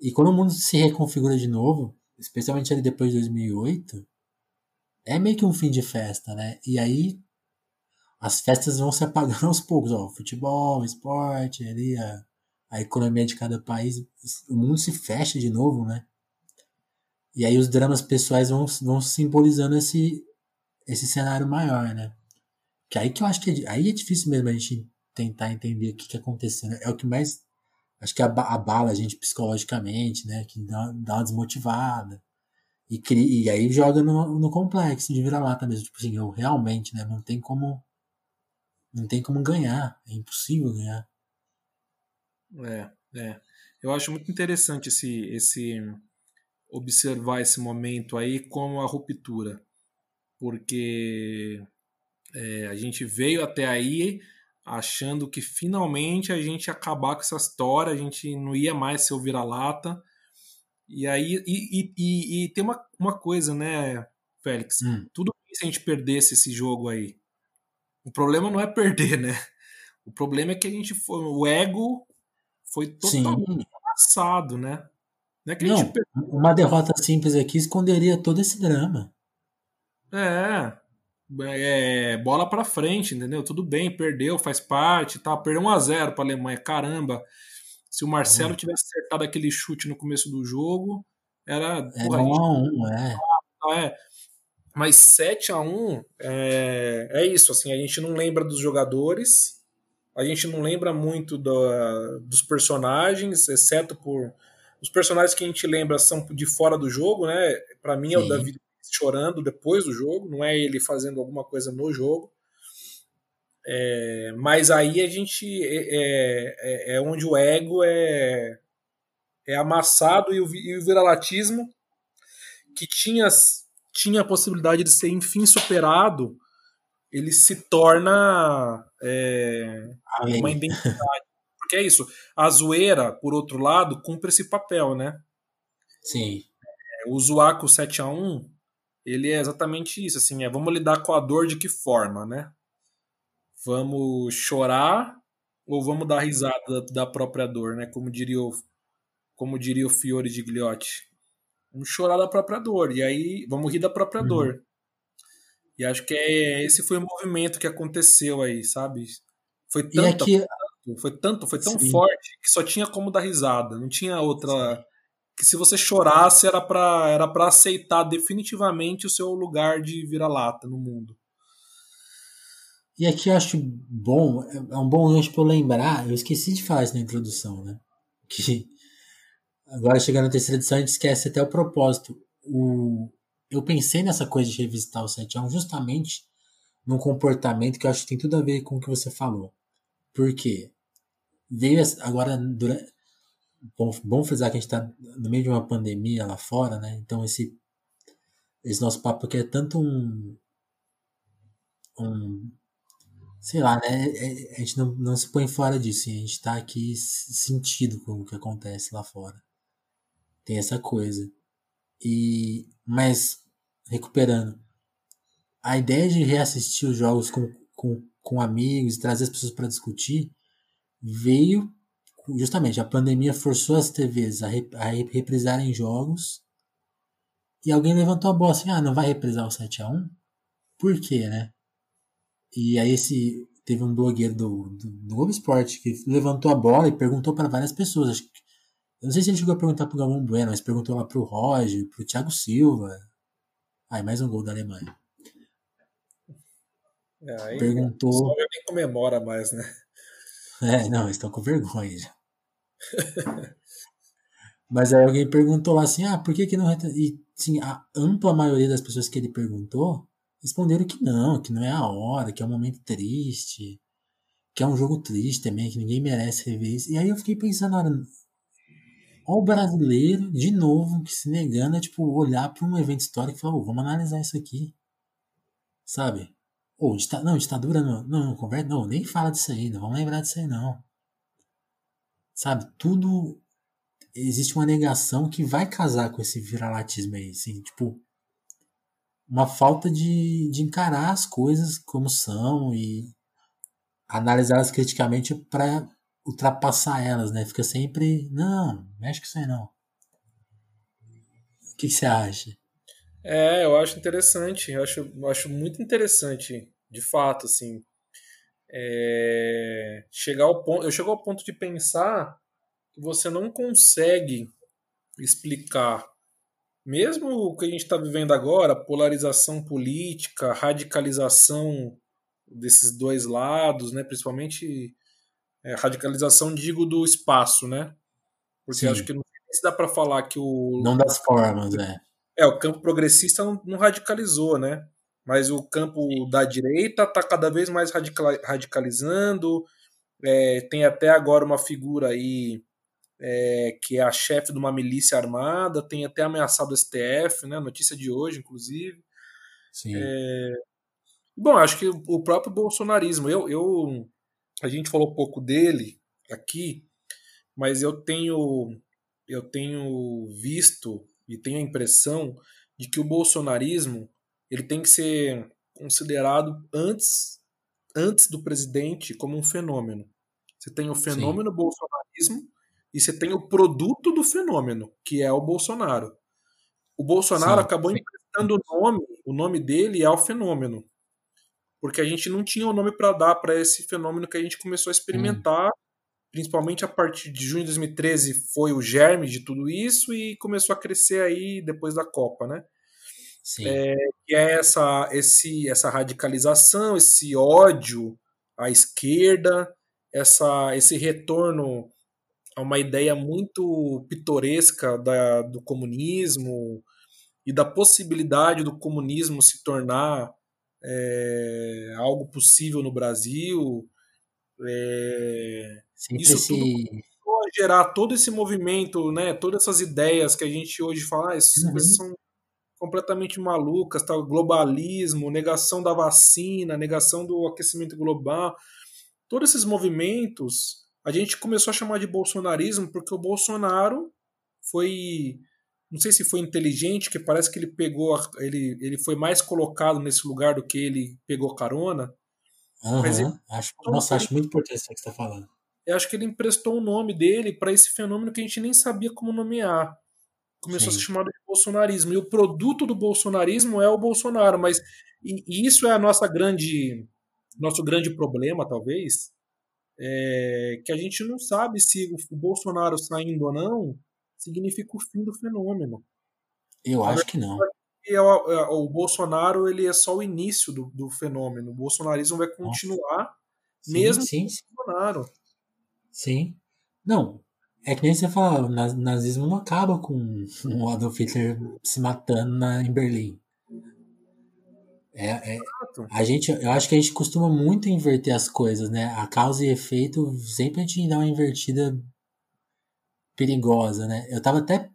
E quando o mundo se reconfigura de novo, especialmente ali depois de 2008, é meio que um fim de festa, né? E aí as festas vão se apagando *laughs* aos poucos, ó, futebol, esporte, ali a, a economia de cada país, o mundo se fecha de novo, né? E aí os dramas pessoais vão, vão simbolizando esse, esse cenário maior, né? Que aí que eu acho que é, aí é difícil mesmo a gente tentar entender o que, que aconteceu. É o que mais acho que abala a gente psicologicamente, né? Que dá, dá uma desmotivada. E, cria, e aí joga no, no complexo de vira-lata mesmo. Tipo assim, eu realmente, né? Não tem como não tem como ganhar, é impossível ganhar. É, é. Eu acho muito interessante esse, esse observar esse momento aí como a ruptura, porque é, a gente veio até aí achando que finalmente a gente ia acabar com essa história, a gente não ia mais ser o vira-lata. E aí, e, e, e, tem uma, uma coisa, né, Félix? Hum. Tudo bem se a gente perdesse esse jogo aí. O problema não é perder, né? O problema é que a gente foi. O ego foi totalmente amassado, né? Não, é que não uma derrota simples aqui esconderia todo esse drama. É, é, bola para frente, entendeu? Tudo bem, perdeu, faz parte, tá? Perdeu 1 a 0 para a Alemanha, caramba. Se o Marcelo tivesse acertado aquele chute no começo do jogo, era era 1 a 1, é. é. Mas 7 a 1 é, é isso, assim, a gente não lembra dos jogadores, a gente não lembra muito do, dos personagens, exceto por. Os personagens que a gente lembra são de fora do jogo, né? Para mim é o David chorando depois do jogo, não é ele fazendo alguma coisa no jogo. É, mas aí a gente é, é, é, é onde o ego é, é amassado e o, e o viralatismo que tinha tinha a possibilidade de ser enfim superado, ele se torna é, uma identidade. Porque é isso. A zoeira, por outro lado, cumpre esse papel, né? Sim. É, o Zuaco 7 a 1 ele é exatamente isso. Assim, é vamos lidar com a dor de que forma, né? Vamos chorar ou vamos dar risada da própria dor, né? Como diria o, como diria o Fiore de Gliotti. Vamos chorar da própria dor. E aí, vamos rir da própria uhum. dor. E acho que é, esse foi o movimento que aconteceu aí, sabe? Foi tanto, aqui... foi tanto, foi tão Sim. forte que só tinha como dar risada, não tinha outra que se você chorasse era para era para aceitar definitivamente o seu lugar de vira-lata no mundo. E aqui eu acho bom, é um bom gancho para eu lembrar, eu esqueci de falar isso na introdução, né? Que agora chegando na terceira edição a gente esquece até o propósito. O, eu pensei nessa coisa de revisitar o 7 justamente num comportamento que eu acho que tem tudo a ver com o que você falou. Por quê? Veio agora durante, bom, bom frisar que a gente está no meio de uma pandemia lá fora, né? Então esse esse nosso papo aqui é tanto um, um sei lá, né? É, a gente não, não se põe fora disso, a gente está aqui sentido com o que acontece lá fora. Tem essa coisa. E mas recuperando a ideia de reassistir os jogos com, com, com amigos, trazer as pessoas para discutir, veio justamente a pandemia forçou as TVs a, rep, a reprisarem jogos e alguém levantou a bola assim, ah, não vai reprisar o 7 a 1 Por quê, né? E aí esse teve um blogueiro do, do, do Globo Esporte que levantou a bola e perguntou para várias pessoas. Acho que, eu não sei se ele chegou a perguntar pro Galvão Bueno, mas perguntou lá pro Roger, pro Thiago Silva. Ai, mais um gol da Alemanha. É, aí, perguntou. Só nem comemora mais, né? É, não, eles estão com vergonha já. Mas aí alguém perguntou lá assim, ah, por que que não... E, sim, a ampla maioria das pessoas que ele perguntou responderam que não, que não é a hora, que é um momento triste, que é um jogo triste também, que ninguém merece rever isso. E aí eu fiquei pensando, olha, ó o brasileiro, de novo, que se negando a, tipo, olhar para um evento histórico e falar, oh, vamos analisar isso aqui. Sabe? Ou, oh, não, ditadura não, não, não, conversa, não, nem fala disso aí, não vamos lembrar disso aí não. Sabe, tudo. Existe uma negação que vai casar com esse viralatismo aí, assim, tipo. Uma falta de, de encarar as coisas como são e analisá-las criticamente para ultrapassar elas, né? Fica sempre, não, mexe com isso aí não. O que, que você acha? É, eu acho interessante, eu acho, eu acho muito interessante, de fato, assim, é, chegar ao ponto, eu chego ao ponto de pensar que você não consegue explicar, mesmo o que a gente está vivendo agora, polarização política, radicalização desses dois lados, né, principalmente é, radicalização, digo, do espaço, né? Porque Sim. acho que não sei se dá para falar que o. Não das formas, né? É, o campo progressista não, não radicalizou, né? Mas o campo da direita está cada vez mais radicalizando. É, tem até agora uma figura aí é, que é a chefe de uma milícia armada, tem até ameaçado o STF, né? Notícia de hoje, inclusive. Sim. É... Bom, acho que o próprio bolsonarismo, eu, eu, a gente falou pouco dele aqui, mas eu tenho, eu tenho visto e tenho a impressão de que o bolsonarismo ele tem que ser considerado antes, antes do presidente como um fenômeno. Você tem o fenômeno Sim. bolsonarismo e você tem o produto do fenômeno, que é o Bolsonaro. O Bolsonaro Sim. acabou emprestando o nome, o nome dele ao fenômeno. Porque a gente não tinha o um nome para dar para esse fenômeno que a gente começou a experimentar, hum. principalmente a partir de junho de 2013 foi o germe de tudo isso e começou a crescer aí depois da Copa, né? É, que é essa, esse, essa radicalização, esse ódio à esquerda, essa, esse retorno a uma ideia muito pitoresca da, do comunismo e da possibilidade do comunismo se tornar é, algo possível no Brasil. É, isso esse... tudo gerar todo esse movimento, né, todas essas ideias que a gente hoje fala, ah, essas uhum. coisas são completamente malucas, tá? globalismo, negação da vacina, negação do aquecimento global. Todos esses movimentos a gente começou a chamar de bolsonarismo porque o Bolsonaro foi não sei se foi inteligente, que parece que ele pegou, ele, ele foi mais colocado nesse lugar do que ele pegou carona. Uhum, mas ele, acho, nossa, acho muito importante isso que você está falando. Eu acho que ele emprestou o nome dele para esse fenômeno que a gente nem sabia como nomear começou Sim. a ser chamado de bolsonarismo. E o produto do bolsonarismo é o Bolsonaro, mas e, e isso é a nossa grande nosso grande problema, talvez, é que a gente não sabe se o, o Bolsonaro saindo ou não, significa o fim do fenômeno. Eu acho que não. É o, é, o, Bolsonaro ele é só o início do, do fenômeno. O bolsonarismo vai continuar sim, mesmo sim. o Bolsonaro. Sim. Não, é que nem você fala, o nazismo não acaba com o Adolf Hitler se matando na, em Berlim. É, é, a gente, eu acho que a gente costuma muito inverter as coisas, né? A causa e efeito sempre a gente dá uma invertida perigosa, né? Eu tava até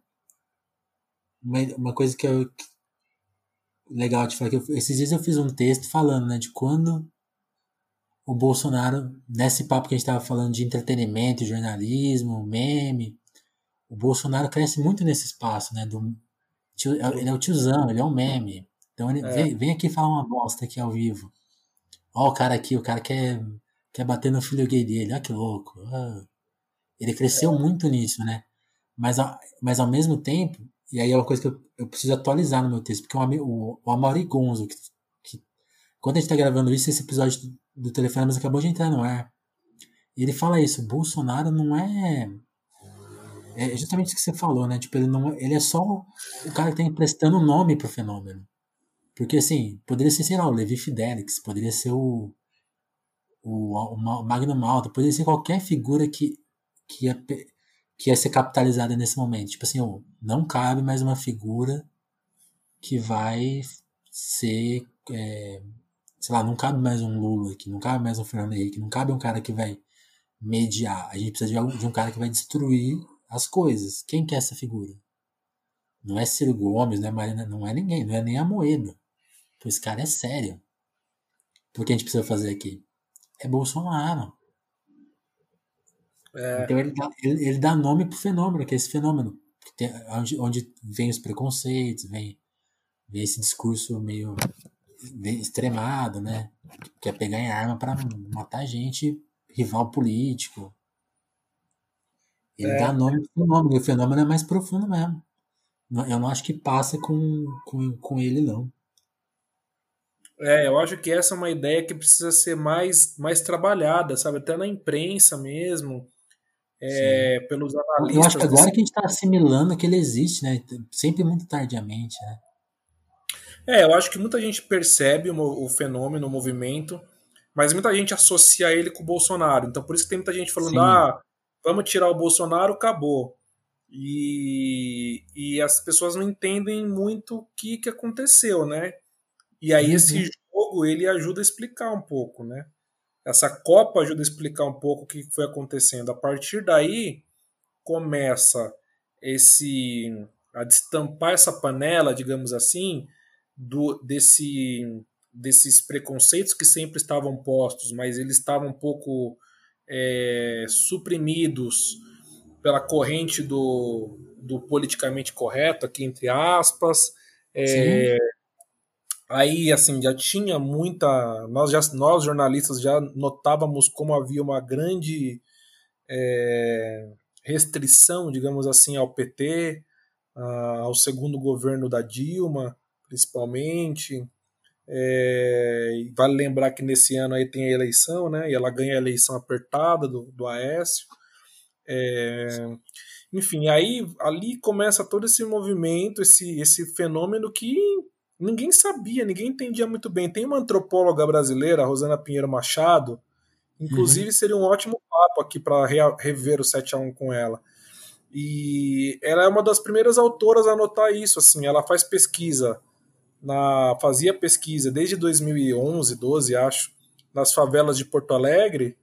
uma, uma coisa que eu legal de falar que eu, esses dias eu fiz um texto falando, né, de quando o Bolsonaro, nesse papo que a gente estava falando de entretenimento, jornalismo, meme, o Bolsonaro cresce muito nesse espaço, né? Do, tio, ele é o tiozão, ele é um meme. Então ele é. vem, vem, aqui falar uma bosta aqui ao vivo. Ó o cara aqui, o cara quer, quer bater no filho gay dele, olha que louco. Ele cresceu é. muito nisso, né? Mas, mas ao mesmo tempo, e aí é uma coisa que eu, eu preciso atualizar no meu texto, porque o, o, o Amaury Gonzo, que, que, quando a gente tá gravando isso, esse episódio do Telefonemas acabou de entrar no ar. E ele fala isso, Bolsonaro não é. É justamente o que você falou, né? Tipo, ele, não, ele é só o cara que tá emprestando nome pro fenômeno. Porque, assim, poderia ser, sei lá, o Levi Fidelix, poderia ser o, o, o Magno Malta, poderia ser qualquer figura que, que, ia, que ia ser capitalizada nesse momento. Tipo assim, não cabe mais uma figura que vai ser é, sei lá, não cabe mais um Lula aqui, não cabe mais um Fernando Henrique, não cabe um cara que vai mediar. A gente precisa de um cara que vai destruir as coisas. Quem que é essa figura? Não é Ciro Gomes, não é Marina, não é ninguém, não é nem a Moeda. Então esse cara é sério. O que a gente precisa fazer aqui? É Bolsonaro. É. Então ele dá, ele, ele dá nome pro fenômeno, que é esse fenômeno. Tem, onde, onde vem os preconceitos, vem, vem esse discurso meio extremado, né? Quer pegar em arma para matar gente, rival político. Ele é. dá nome pro fenômeno, e o fenômeno é mais profundo mesmo. Eu não acho que passa com, com, com ele, não. É, eu acho que essa é uma ideia que precisa ser mais, mais trabalhada, sabe? Até na imprensa mesmo, é, pelos analistas. Eu acho que agora que a gente está assimilando que ele existe, né? Sempre muito tardiamente, né? É, eu acho que muita gente percebe o, o, fenômeno, o movimento, mas muita gente associa ele com o Bolsonaro. Então por isso que tem muita gente falando, Sim. ah, vamos tirar o Bolsonaro, acabou. E, e as pessoas não entendem muito o que, que aconteceu, né? E aí uhum. esse jogo ele ajuda a explicar um pouco, né? Essa Copa ajuda a explicar um pouco o que foi acontecendo. A partir daí começa esse a destampar essa panela, digamos assim, do, desse, desses preconceitos que sempre estavam postos, mas eles estavam um pouco é, suprimidos pela corrente do, do politicamente correto, aqui entre aspas. É, aí, assim, já tinha muita. Nós, já, nós jornalistas já notávamos como havia uma grande é, restrição, digamos assim, ao PT, ao segundo governo da Dilma principalmente. É, vale lembrar que nesse ano aí tem a eleição, né? E ela ganha a eleição apertada do, do Aécio. É, enfim, aí ali começa todo esse movimento, esse, esse fenômeno que ninguém sabia, ninguém entendia muito bem. Tem uma antropóloga brasileira, Rosana Pinheiro Machado, inclusive uhum. seria um ótimo papo aqui para rever o 7 a 1 com ela. E ela é uma das primeiras autoras a anotar isso, assim, ela faz pesquisa na, fazia pesquisa desde 2011, 12, acho, nas favelas de Porto Alegre,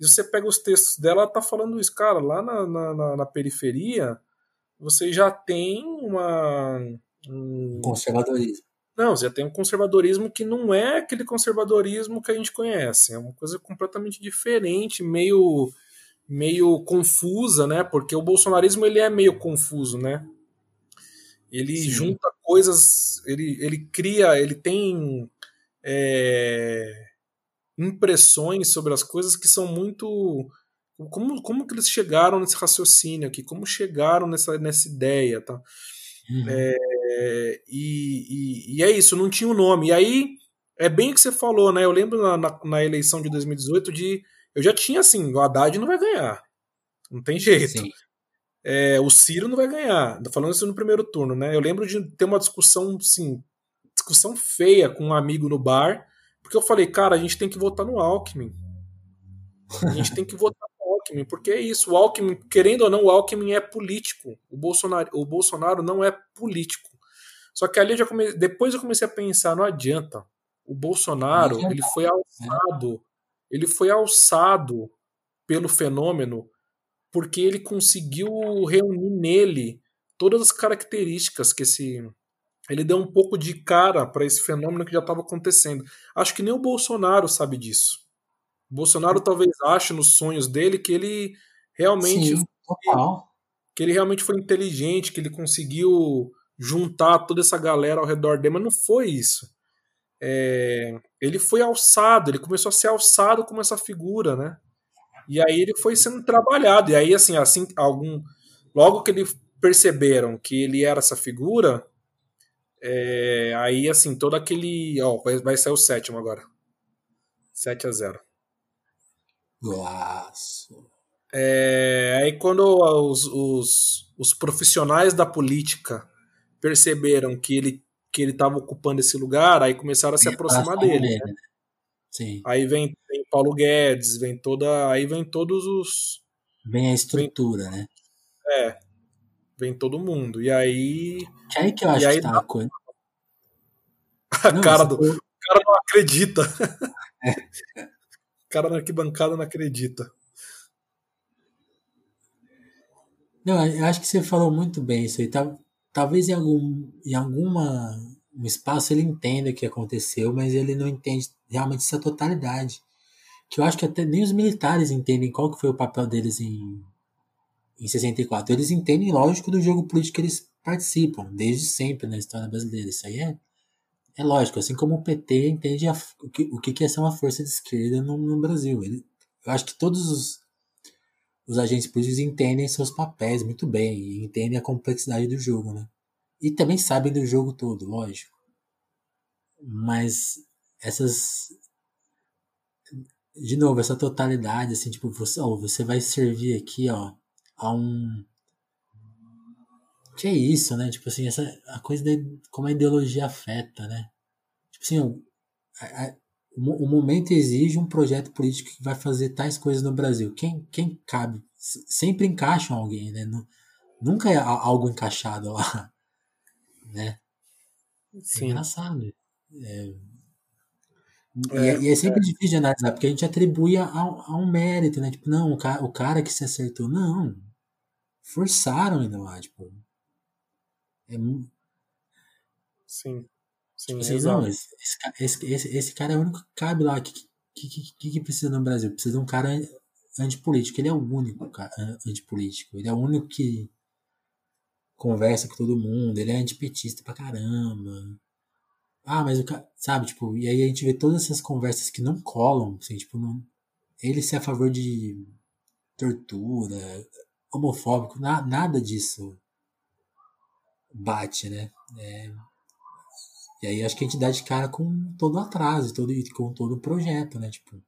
e você pega os textos dela, ela tá falando isso, cara, lá na, na, na periferia, você já tem uma. Um... Conservadorismo. Não, você já tem um conservadorismo que não é aquele conservadorismo que a gente conhece, é uma coisa completamente diferente, meio meio confusa, né? Porque o bolsonarismo ele é meio confuso, né? Ele Sim. junta coisas, ele, ele cria, ele tem é, impressões sobre as coisas que são muito. Como, como que eles chegaram nesse raciocínio aqui? Como chegaram nessa, nessa ideia? Tá? Uhum. É, e, e, e, é isso, não tinha o um nome. E aí é bem o que você falou, né? Eu lembro na, na, na, eleição de 2018 de. Eu já tinha assim, o Haddad não vai ganhar. Não tem jeito. Sim. É, o Ciro não vai ganhar. Tô falando isso no primeiro turno, né? Eu lembro de ter uma discussão, assim, discussão feia com um amigo no bar, porque eu falei, cara, a gente tem que votar no Alckmin. A gente tem que votar no Alckmin, porque é isso. O Alckmin, querendo ou não, o Alckmin é político. O Bolsonaro, o Bolsonaro não é político. Só que ali eu já comecei, depois eu comecei a pensar, não adianta. O Bolsonaro, ele foi alçado, ele foi alçado pelo fenômeno porque ele conseguiu reunir nele todas as características que esse ele deu um pouco de cara para esse fenômeno que já estava acontecendo. Acho que nem o Bolsonaro sabe disso. O Bolsonaro talvez ache nos sonhos dele que ele realmente Sim, total. que ele realmente foi inteligente, que ele conseguiu juntar toda essa galera ao redor dele, mas não foi isso. É, ele foi alçado, ele começou a ser alçado como essa figura, né? E aí ele foi sendo trabalhado. E aí, assim, assim, algum. Logo que ele perceberam que ele era essa figura, é, aí, assim, todo aquele. Ó, vai, vai sair o sétimo agora. 7 a 0 Golaço. É, aí quando os, os, os profissionais da política perceberam que ele que ele estava ocupando esse lugar, aí começaram a se aproximar dele. Né? Sim. Aí vem, vem Paulo Guedes, vem toda, aí vem todos os vem a estrutura, vem, né? É. Vem todo mundo. E aí que aí que eu acho aí, que tá a coisa. A não, cara do o cara não acredita. É. O cara na arquibancada não acredita. Não, eu acho que você falou muito bem isso aí. Talvez em algum em alguma um espaço ele entenda o que aconteceu, mas ele não entende realmente essa totalidade. Que eu acho que até nem os militares entendem qual que foi o papel deles em, em 64. Eles entendem, lógico, do jogo político que eles participam, desde sempre na história brasileira. Isso aí é, é lógico, assim como o PT entende a, o, que, o que é ser uma força de esquerda no, no Brasil. Ele, eu acho que todos os, os agentes políticos entendem seus papéis muito bem entendem a complexidade do jogo, né? E também sabem do jogo todo, lógico. Mas essas. De novo, essa totalidade, assim, tipo, você, ó, você vai servir aqui, ó, a um. Que é isso, né? Tipo assim, essa, a coisa da. Como a ideologia afeta, né? Tipo assim, ó, a, a, o, o momento exige um projeto político que vai fazer tais coisas no Brasil. Quem, quem cabe? Sempre encaixam alguém, né? Nunca é algo encaixado lá né? É Sim. É engraçado. É... É, e, é, e, é, sempre é. difícil de analisar, porque a gente atribui a, a, um mérito, né? Tipo, não, o cara, o cara que se acertou. Não. Forçaram ainda lá, tipo. É, sim. Sim, tipo, assim, não, esse, esse, esse, esse, cara é o único que cabe lá. O que, que, que, que, precisa no Brasil? Precisa de um cara antipolítico. Ele é o único cara antipolítico. Ele é o único que conversa com todo mundo, ele é antipetista pra caramba. Ah, mas o cara, sabe, tipo, e aí a gente vê todas essas conversas que não colam, assim, tipo, não, ele ser a favor de tortura, homofóbico, na, nada disso bate, né? É, e aí acho que a gente dá de cara com todo o atraso, todo, com todo o projeto, né? Tipo.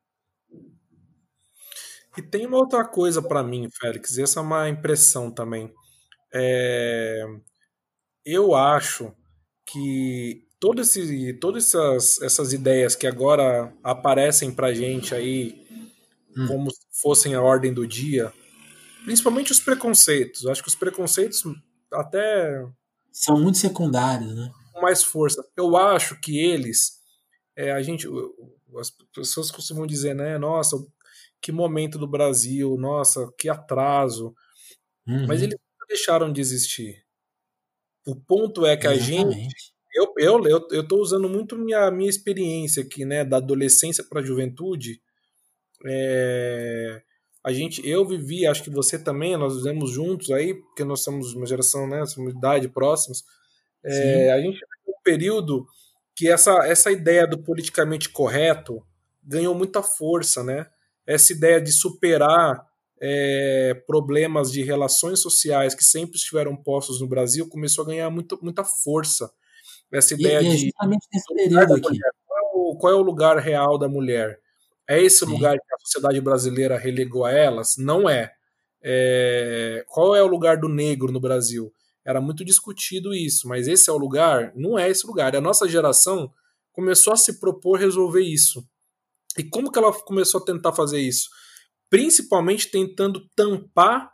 E tem uma outra coisa para mim, Félix, e essa é uma impressão também. É, eu acho que todo esse, todas essas, essas ideias que agora aparecem pra gente aí hum. como se fossem a ordem do dia, principalmente os preconceitos. Acho que os preconceitos até. São muito secundários, né? Com mais força. Eu acho que eles. É, a gente. As pessoas costumam dizer, né? Nossa, que momento do Brasil, nossa, que atraso. Uhum. Mas eles deixaram de existir. O ponto é que Exatamente. a gente. Eu, eu, eu, eu tô usando muito minha, minha experiência aqui, né? Da adolescência para a juventude. É, a gente, eu vivi, acho que você também, nós vivemos juntos aí, porque nós somos uma geração, né? Somos idade próximos. É, a gente um período que essa, essa ideia do politicamente correto ganhou muita força, né? Essa ideia de superar é, problemas de relações sociais que sempre estiveram postos no Brasil começou a ganhar muito, muita força. Essa ideia e, e é de qual, qual, é o lugar real da mulher? É esse Sim. lugar que a sociedade brasileira relegou a elas? Não é. é, qual é o lugar do negro no Brasil? Era muito discutido isso, mas esse é o lugar? Não é esse lugar. A nossa geração começou a se propor resolver isso. E como que ela começou a tentar fazer isso? Principalmente tentando tampar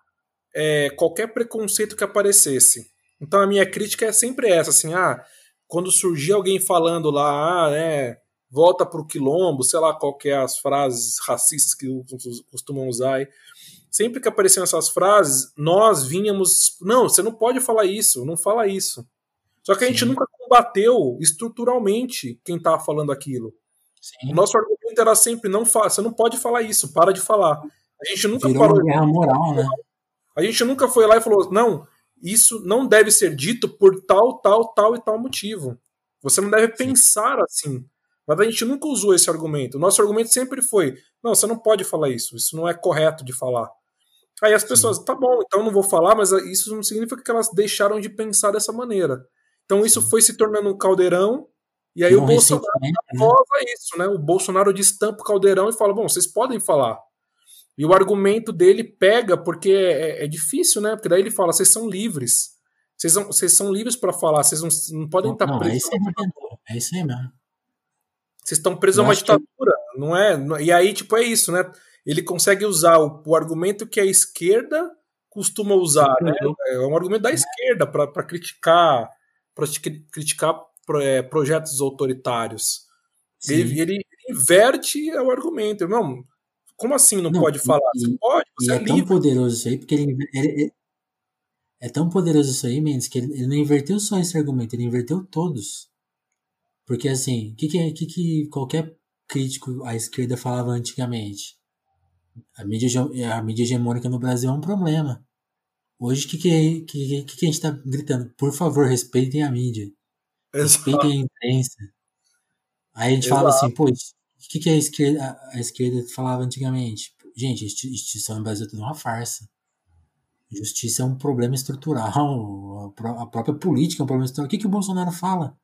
é, qualquer preconceito que aparecesse. Então a minha crítica é sempre essa, assim, ah, quando surgia alguém falando lá, ah, né, volta pro quilombo, sei lá qual que é as frases racistas que costumam usar aí, sempre que apareciam essas frases, nós vinhamos. Não, você não pode falar isso, não fala isso. Só que a Sim. gente nunca combateu estruturalmente quem estava falando aquilo. Sim. O nosso argumento era sempre: não você não pode falar isso, para de falar. A gente nunca Virou falou. Uma guerra moral, né? A gente nunca foi lá e falou: não, isso não deve ser dito por tal, tal, tal e tal motivo. Você não deve Sim. pensar assim. Mas a gente nunca usou esse argumento. O nosso argumento sempre foi: não, você não pode falar isso, isso não é correto de falar. Aí as pessoas, Sim. tá bom, então não vou falar, mas isso não significa que elas deixaram de pensar dessa maneira. Então isso foi se tornando um caldeirão, e aí não o Bolsonaro né? isso, né? O Bolsonaro destampa o caldeirão e fala: bom, vocês podem falar. E o argumento dele pega porque é, é difícil, né? Porque daí ele fala: vocês são livres. Vocês são, vocês são livres para falar, vocês não, não podem estar presos. É isso, aí, é isso aí mesmo. Vocês estão presos a uma ditadura, que... não é? E aí, tipo, é isso, né? ele consegue usar o, o argumento que a esquerda costuma usar, né? É um argumento da esquerda para criticar para criticar é, projetos autoritários. Ele, ele, inverte o argumento. Não, como assim não, não pode falar? E, você pode, você é, é tão poderoso isso aí, porque ele, ele, é tão poderoso isso aí, Mendes, que ele, ele, não inverteu só esse argumento, ele inverteu todos. Porque assim, o que, que, que, que qualquer crítico à esquerda falava antigamente? A mídia, a mídia hegemônica no Brasil é um problema. Hoje, o que, que, que, que, a gente está gritando? Por favor, respeitem a mídia. Respeitem a imprensa. Aí a gente Exato. fala assim, pô, o que, que a, esquerda, a esquerda falava antigamente? Gente, justiça no Brasil é tudo uma farsa. Justiça é um problema estrutural. A própria política é um problema estrutural. O que, que o Bolsonaro fala?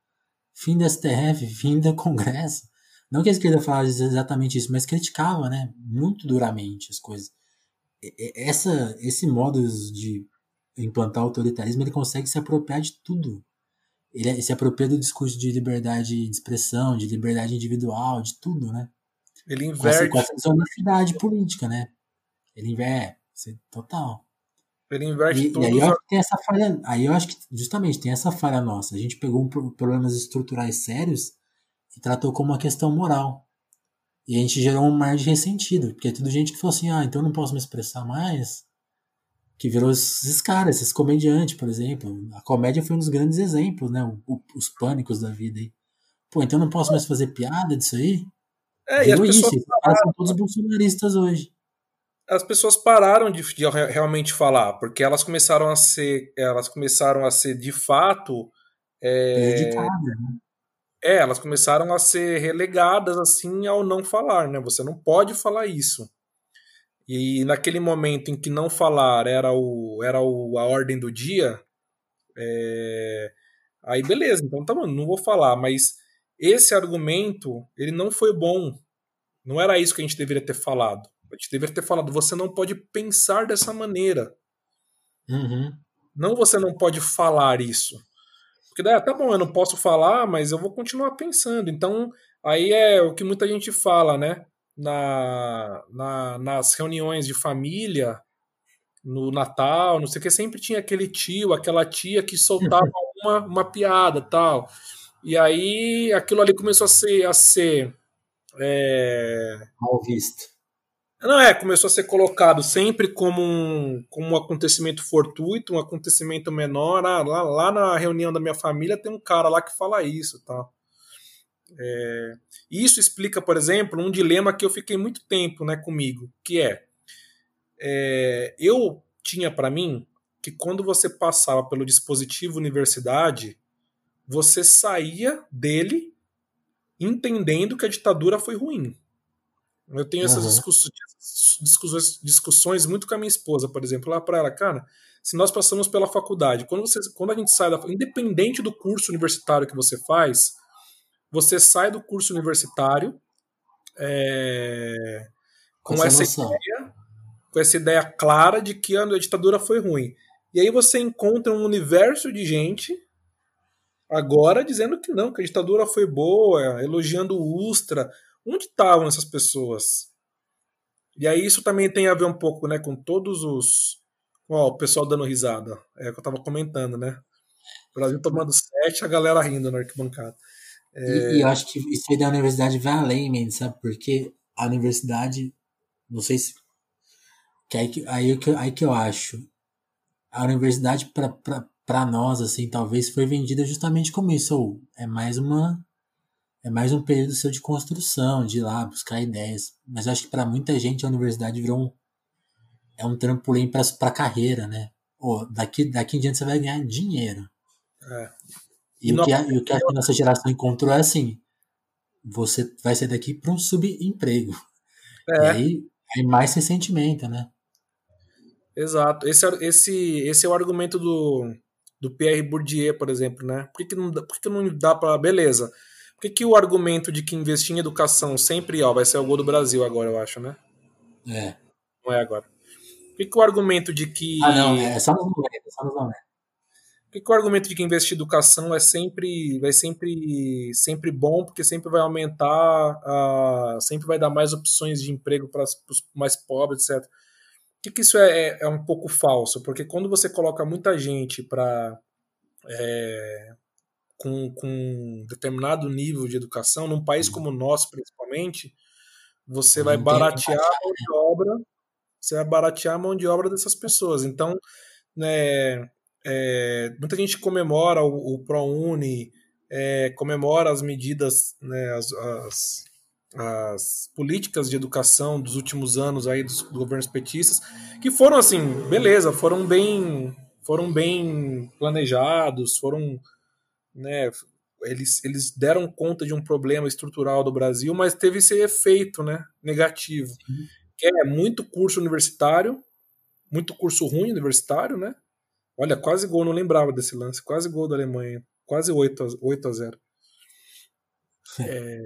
Fim da STF, fim do Congresso. Não que a esquerda falasse exatamente isso, mas criticava, né? Muito duramente as coisas. Essa, esse modo de implantar autoritarismo, ele consegue se apropriar de tudo. Ele se apropria do discurso de liberdade de expressão, de liberdade individual, de tudo, né? Ele inverte. Com essa desonestidade política, né? Ele inverte, total. Ele inverte e, tudo. E aí eu acho que tem essa falha. Aí eu acho que justamente tem essa falha nossa. A gente pegou um, problemas estruturais sérios e tratou como uma questão moral. E a gente gerou um mar de ressentido, porque é tudo gente que falou assim, ah, então eu não posso me expressar mais. Que virou esses caras, esses comediantes, por exemplo. A comédia foi um dos grandes exemplos, né? O, o, os pânicos da vida aí. Pô, então eu não posso mais fazer piada disso aí? É, virou e as isso, pararam, são todos bolsonaristas hoje. As pessoas pararam de, de, realmente falar, porque elas começaram a ser, elas começaram a ser de fato é, né? É, elas começaram a ser relegadas assim ao não falar, né? Você não pode falar isso. E naquele momento em que não falar era, o, era o, a ordem do dia, é... aí beleza, então tá bom, não vou falar, mas esse argumento, ele não foi bom. Não era isso que a gente deveria ter falado. A gente deveria ter falado, você não pode pensar dessa maneira. Uhum. Não você não pode falar isso. Porque daí, ah, tá bom, eu não posso falar, mas eu vou continuar pensando. Então, aí é o que muita gente fala, né? Na, na, nas reuniões de família, no Natal, não sei o que, sempre tinha aquele tio, aquela tia que soltava *laughs* uma, uma piada tal. E aí aquilo ali começou a ser. A ser é... Mal visto. Não é, começou a ser colocado sempre como um, como um acontecimento fortuito, um acontecimento menor. Ah, lá, lá na reunião da minha família tem um cara lá que fala isso. Tá? É, isso explica, por exemplo, um dilema que eu fiquei muito tempo né, comigo, que é, é eu tinha para mim que quando você passava pelo dispositivo universidade, você saía dele entendendo que a ditadura foi ruim. Eu tenho essas uhum. discussões, discussões, discussões muito com a minha esposa, por exemplo, lá para ela, cara, se nós passamos pela faculdade, quando, você, quando a gente sai da independente do curso universitário que você faz, você sai do curso universitário é, com essa, essa ideia, com essa ideia clara de que a ditadura foi ruim. E aí você encontra um universo de gente agora dizendo que não, que a ditadura foi boa, elogiando o Ustra. Onde estavam essas pessoas? E aí isso também tem a ver um pouco né, com todos os. Ó, o pessoal dando risada. É o que eu tava comentando, né? O Brasil tomando sete, a galera rindo na arquibancada. É... E, e, eu acho que isso aí da universidade vai além, man, sabe? Porque a universidade, não sei se. Que aí, que, aí, que, aí que eu acho. A universidade, para nós, assim, talvez foi vendida justamente como isso. Ou é mais uma é mais um período seu de construção, de ir lá buscar ideias. Mas acho que para muita gente a universidade virou um, é um trampolim para carreira, né? Ou daqui, daqui em diante você vai ganhar dinheiro. É. E, o que a, e o que a nossa geração encontrou é assim: você vai sair daqui para um subemprego. É. E aí, aí mais ressentimento, né? Exato. Esse, é, esse, esse é o argumento do, do Pierre Bourdieu, por exemplo, né? Por que, que não, por que, não dá para. Beleza que, que o argumento de que investir em educação sempre ó, vai ser o gol do Brasil agora, eu acho, né? É. Não é agora. Por que, que o argumento de que. Ah, não, é só nos 90, só nos 90. Por que, que o argumento de que investir em educação é sempre, vai sempre, sempre bom, porque sempre vai aumentar, a, sempre vai dar mais opções de emprego para os mais pobres, etc. Por que, que isso é, é, é, um pouco falso? Porque quando você coloca muita gente para é, com, com determinado nível de educação, num país como o nosso, principalmente, você vai baratear a mão de obra, você vai baratear a mão de obra dessas pessoas. Então, né, é, muita gente comemora o, o ProUni, é, comemora as medidas, né, as, as, as, políticas de educação dos últimos anos aí dos governos petistas, que foram assim, beleza, foram bem, foram bem planejados, foram né, eles, eles deram conta de um problema estrutural do Brasil, mas teve esse efeito né, negativo. Sim. Que é muito curso universitário, muito curso ruim universitário, né? Olha, quase gol, não lembrava desse lance, quase gol da Alemanha, quase 8 a, 8 a 0. É,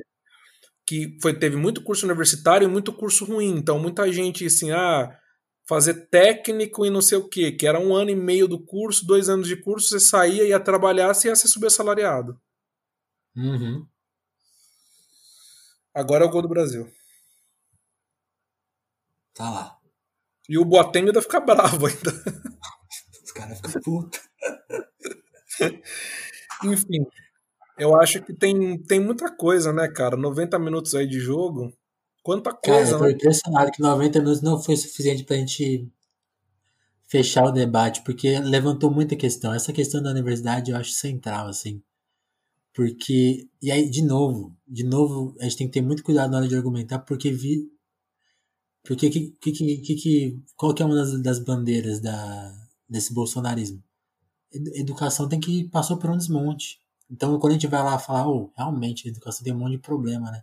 que foi, teve muito curso universitário e muito curso ruim, então muita gente assim, ah, fazer técnico e não sei o que, que era um ano e meio do curso, dois anos de curso, você saía, ia trabalhar, você ia ser subassalariado. Uhum. Agora é o gol do Brasil. Tá lá. E o Boateng ainda fica *laughs* bravo ainda. Os caras ficam putos. *laughs* Enfim, eu acho que tem, tem muita coisa, né, cara? 90 minutos aí de jogo. Quanta coisa, Cara, eu tô né? impressionado que 90 minutos não foi suficiente pra gente fechar o debate, porque levantou muita questão. Essa questão da universidade eu acho central, assim. Porque, e aí, de novo, de novo, a gente tem que ter muito cuidado na hora de argumentar, porque vi. Porque que, que, que, que, qual que é uma das, das bandeiras da, desse bolsonarismo? Educação tem que passou por um desmonte. Então, quando a gente vai lá falar, oh, realmente, a educação tem um monte de problema, né?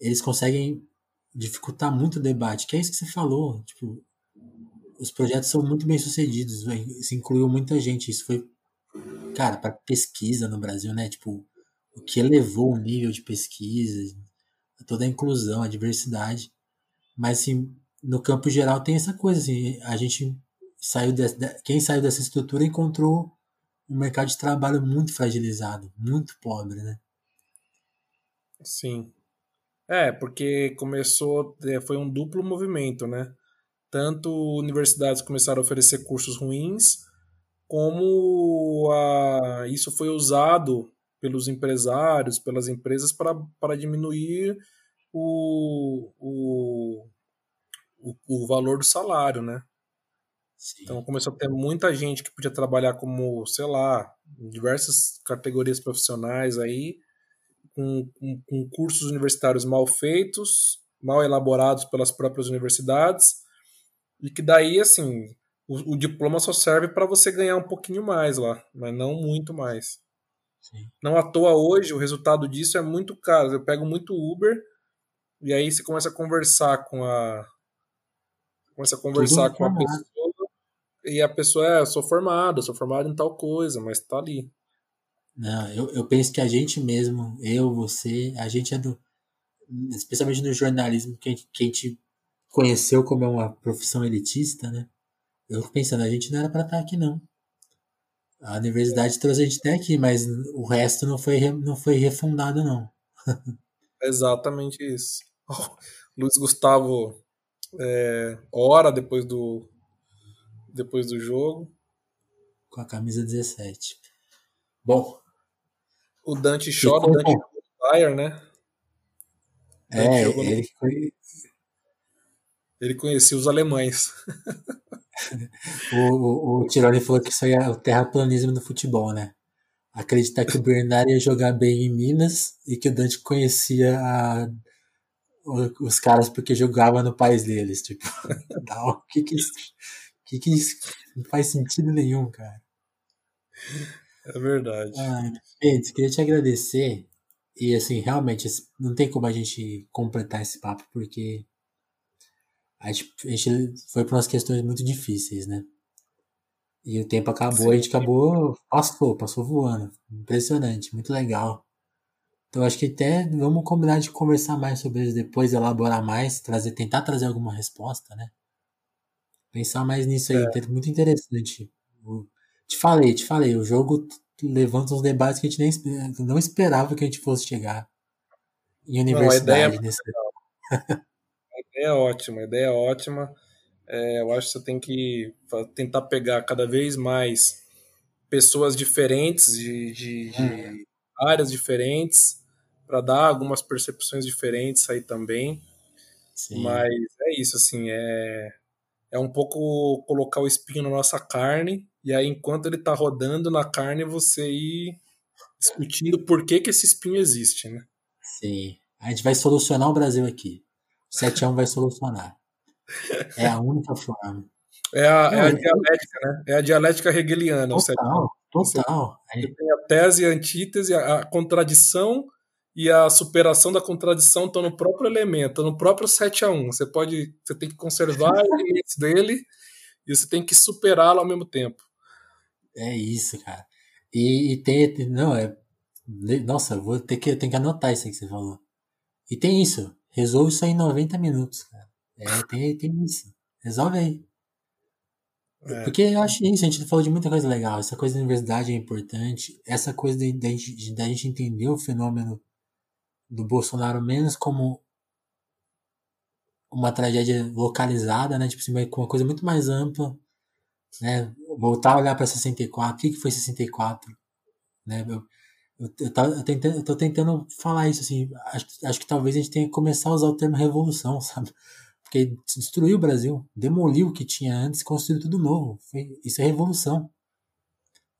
eles conseguem dificultar muito o debate, que é isso que você falou, tipo, os projetos são muito bem sucedidos, isso incluiu muita gente, isso foi, cara, para pesquisa no Brasil, né, tipo, o que elevou o nível de pesquisa, toda a inclusão, a diversidade, mas assim, no campo geral tem essa coisa, assim, a gente saiu de, quem saiu dessa estrutura encontrou um mercado de trabalho muito fragilizado, muito pobre, né? Sim. É, porque começou, é, foi um duplo movimento, né? Tanto universidades começaram a oferecer cursos ruins, como a, isso foi usado pelos empresários, pelas empresas, para diminuir o, o, o, o, valor do salário, né? Sim. Então começou a ter muita gente que podia trabalhar como, sei lá, em diversas categorias profissionais aí, com, com, com cursos universitários mal feitos, mal elaborados pelas próprias universidades, e que daí, assim, o, o diploma só serve para você ganhar um pouquinho mais lá, mas não muito mais. Sim. Não à toa hoje, o resultado disso é muito caro. Eu pego muito Uber, e aí você começa a conversar com a. Começa a conversar Tudo com a pessoa, e a pessoa é, sou formado, sou formado em tal coisa, mas tá ali. Não, eu, eu penso que a gente mesmo, eu, você, a gente é do. Especialmente no jornalismo, que a gente, que a gente conheceu como é uma profissão elitista, né? Eu fico pensando, a gente não era para estar aqui, não. A universidade trouxe a gente até aqui, mas o resto não foi, não foi refundado, não. *laughs* Exatamente isso. *laughs* Luiz Gustavo, é, hora depois do, depois do jogo. Com a camisa 17. Bom. O Dante chora, o Dante Fire, né? É, ele, foi... ele conhecia os alemães. *laughs* o, o, o Tironi falou que isso aí é o terraplanismo do futebol, né? Acreditar que o Bernard ia jogar bem em Minas e que o Dante conhecia a, os caras porque jogava no país deles. Tipo, *laughs* não, que que isso, que que isso não faz sentido nenhum, cara. É verdade. Ah, gente, queria te agradecer. E assim, realmente, não tem como a gente completar esse papo, porque a gente, a gente foi para umas questões muito difíceis, né? E o tempo acabou, Sim. a gente acabou, passou, passou voando. Impressionante, muito legal. Então acho que até vamos combinar de conversar mais sobre isso depois, elaborar mais, trazer, tentar trazer alguma resposta, né? Pensar mais nisso aí, é. muito interessante. Te falei, te falei, o jogo levanta uns debates que a gente nem não esperava que a gente fosse chegar em universidade. Não, a ideia, é nesse... a ideia é ótima, a ideia é ótima. É, eu acho que você tem que tentar pegar cada vez mais pessoas diferentes, de, de, de hum. áreas diferentes, para dar algumas percepções diferentes aí também. Sim. Mas é isso, assim, é, é um pouco colocar o espinho na nossa carne, e aí enquanto ele está rodando na carne, você ir discutindo por que, que esse espinho existe, né? Sim. A gente vai solucionar o Brasil aqui. O 7x1 vai solucionar. É a única forma. É a, é a dialética, né? É a dialética hegeliana. Total, total. Você tem a tese e a antítese, a contradição e a superação da contradição estão no próprio elemento, no próprio 7 a 1 Você pode, você tem que conservar *laughs* elementos dele e você tem que superá-lo ao mesmo tempo. É isso, cara. E, e tem, não, é, nossa, vou ter que, tem que anotar isso aí que você falou. E tem isso, resolve isso aí em 90 minutos, cara. É, tem, tem isso. Resolve aí. É. Porque eu acho isso, a gente falou de muita coisa legal. Essa coisa da universidade é importante. Essa coisa da gente, da gente entender o fenômeno do Bolsonaro menos como uma tragédia localizada, né? Tipo assim, uma coisa muito mais ampla, né? Voltar a olhar para 64, o que, que foi 64, né? Eu, eu, eu, tô, eu, tentando, eu tô tentando falar isso, assim, acho, acho que talvez a gente tenha que começar a usar o termo revolução, *laughs* sabe? Porque destruiu o Brasil, demoliu o que tinha antes, construiu tudo novo. Foi, isso é revolução.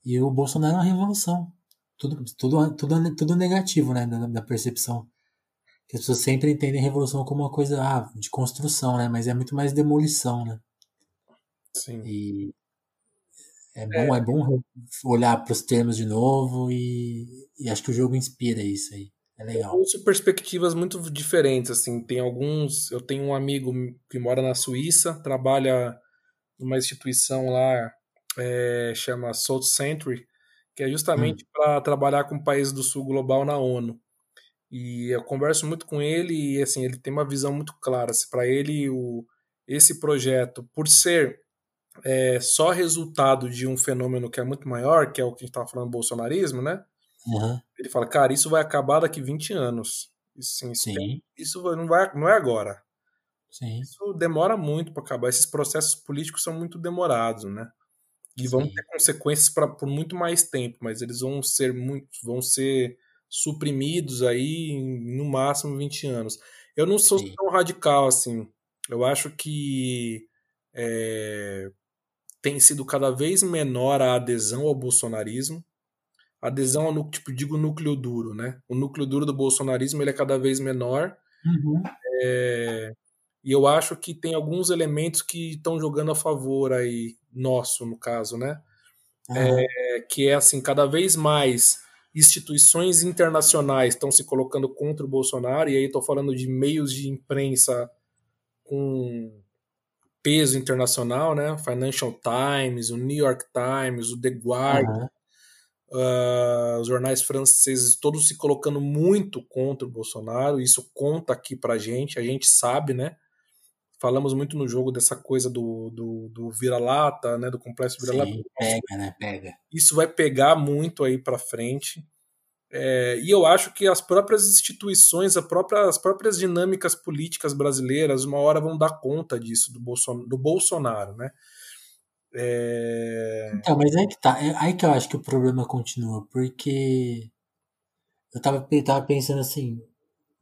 E o Bolsonaro é uma revolução tudo, tudo, tudo, tudo negativo, né, da, da percepção. Que as pessoas sempre entendem revolução como uma coisa ah, de construção, né, mas é muito mais demolição, né. Sim. E é bom, é, é bom olhar para os termos de novo e, e acho que o jogo inspira isso aí. É legal. São perspectivas muito diferentes, assim. Tem alguns. Eu tenho um amigo que mora na Suíça, trabalha numa instituição lá, é, chama South Century, que é justamente hum. para trabalhar com países do sul global na ONU. E eu converso muito com ele e assim, ele tem uma visão muito clara. Se para ele o, esse projeto, por ser é, só resultado de um fenômeno que é muito maior, que é o que a gente estava falando, bolsonarismo, né? Uhum. Ele fala, cara, isso vai acabar daqui 20 anos. Isso, assim, Sim. Tem, isso não, vai, não é agora. Sim. Isso demora muito para acabar. Esses processos políticos são muito demorados, né? E vão Sim. ter consequências pra, por muito mais tempo, mas eles vão ser muito, vão ser suprimidos aí em, no máximo 20 anos. Eu não sou Sim. tão radical assim. Eu acho que é, tem sido cada vez menor a adesão ao bolsonarismo. Adesão ao tipo, digo núcleo duro, né? O núcleo duro do bolsonarismo ele é cada vez menor. Uhum. É, e eu acho que tem alguns elementos que estão jogando a favor aí, nosso, no caso, né? Uhum. É, que é assim, cada vez mais instituições internacionais estão se colocando contra o Bolsonaro, e aí estou falando de meios de imprensa com peso internacional, né? Financial Times, o New York Times, o The Guardian, uhum. uh, os jornais franceses, todos se colocando muito contra o Bolsonaro. Isso conta aqui pra gente, a gente sabe, né? Falamos muito no jogo dessa coisa do, do, do vira-lata, né, do complexo vira-lata. Pega, né? Pega. Isso vai pegar muito aí para frente. É, e eu acho que as próprias instituições, própria, as próprias dinâmicas políticas brasileiras, uma hora vão dar conta disso, do, Bolson, do Bolsonaro, né? É... Então, mas aí que tá. É aí que eu acho que o problema continua, porque eu tava, eu tava pensando assim,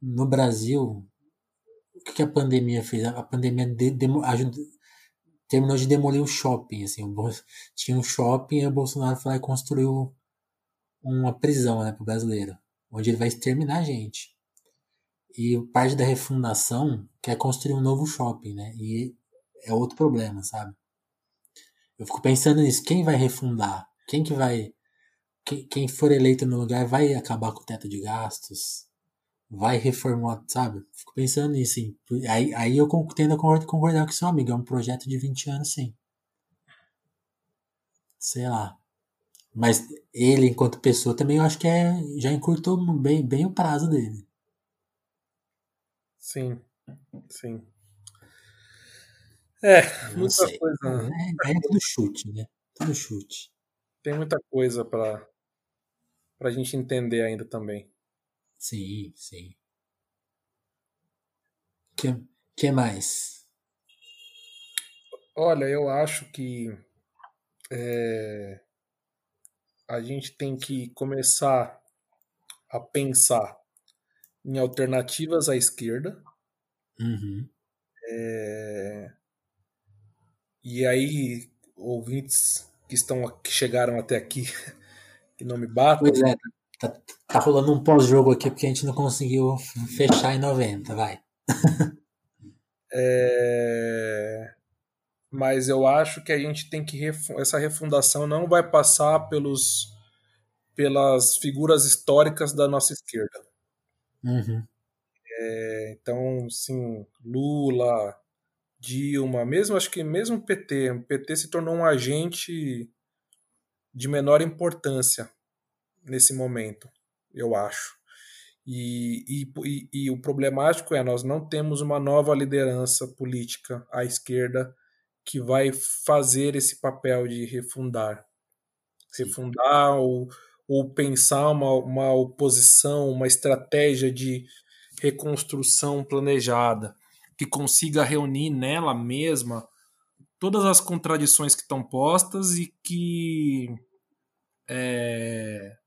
no Brasil, o que a pandemia fez? A pandemia de, de, ajuda, terminou de demolir o shopping, assim, o, tinha um shopping e o Bolsonaro foi lá e construiu uma prisão, né, pro brasileiro, onde ele vai exterminar a gente. E parte da refundação quer construir um novo shopping, né, e é outro problema, sabe? Eu fico pensando nisso, quem vai refundar? Quem que vai quem, quem for eleito no lugar vai acabar com o teto de gastos? Vai reformular, sabe? Fico pensando nisso, sim. Aí, aí eu tendo a concordar com seu amigo, é um projeto de 20 anos, sim. Sei lá. Mas ele, enquanto pessoa, também eu acho que é, já encurtou bem, bem o prazo dele. Sim, sim. É, muita coisa. É, é tudo chute, né? Tudo chute. Tem muita coisa para a gente entender ainda também. Sim, sim. Que que mais? Olha, eu acho que é, a gente tem que começar a pensar em alternativas à esquerda. Uhum. É, e aí, ouvintes que estão que chegaram até aqui, *laughs* que não me batam. Pois é, tá, tá rolando um pós-jogo aqui porque a gente não conseguiu fechar em 90, vai. *laughs* é, mas eu acho que a gente tem que essa refundação não vai passar pelos pelas figuras históricas da nossa esquerda. Uhum. É, então, sim, Lula, Dilma, mesmo acho que mesmo o PT, o PT se tornou um agente de menor importância nesse momento, eu acho. E, e, e, o problemático é nós não temos uma nova liderança política à esquerda que vai fazer esse papel de refundar. Refundar ou, ou pensar uma, uma oposição, uma estratégia de reconstrução planejada que consiga reunir nela mesma todas as contradições que estão postas e que é,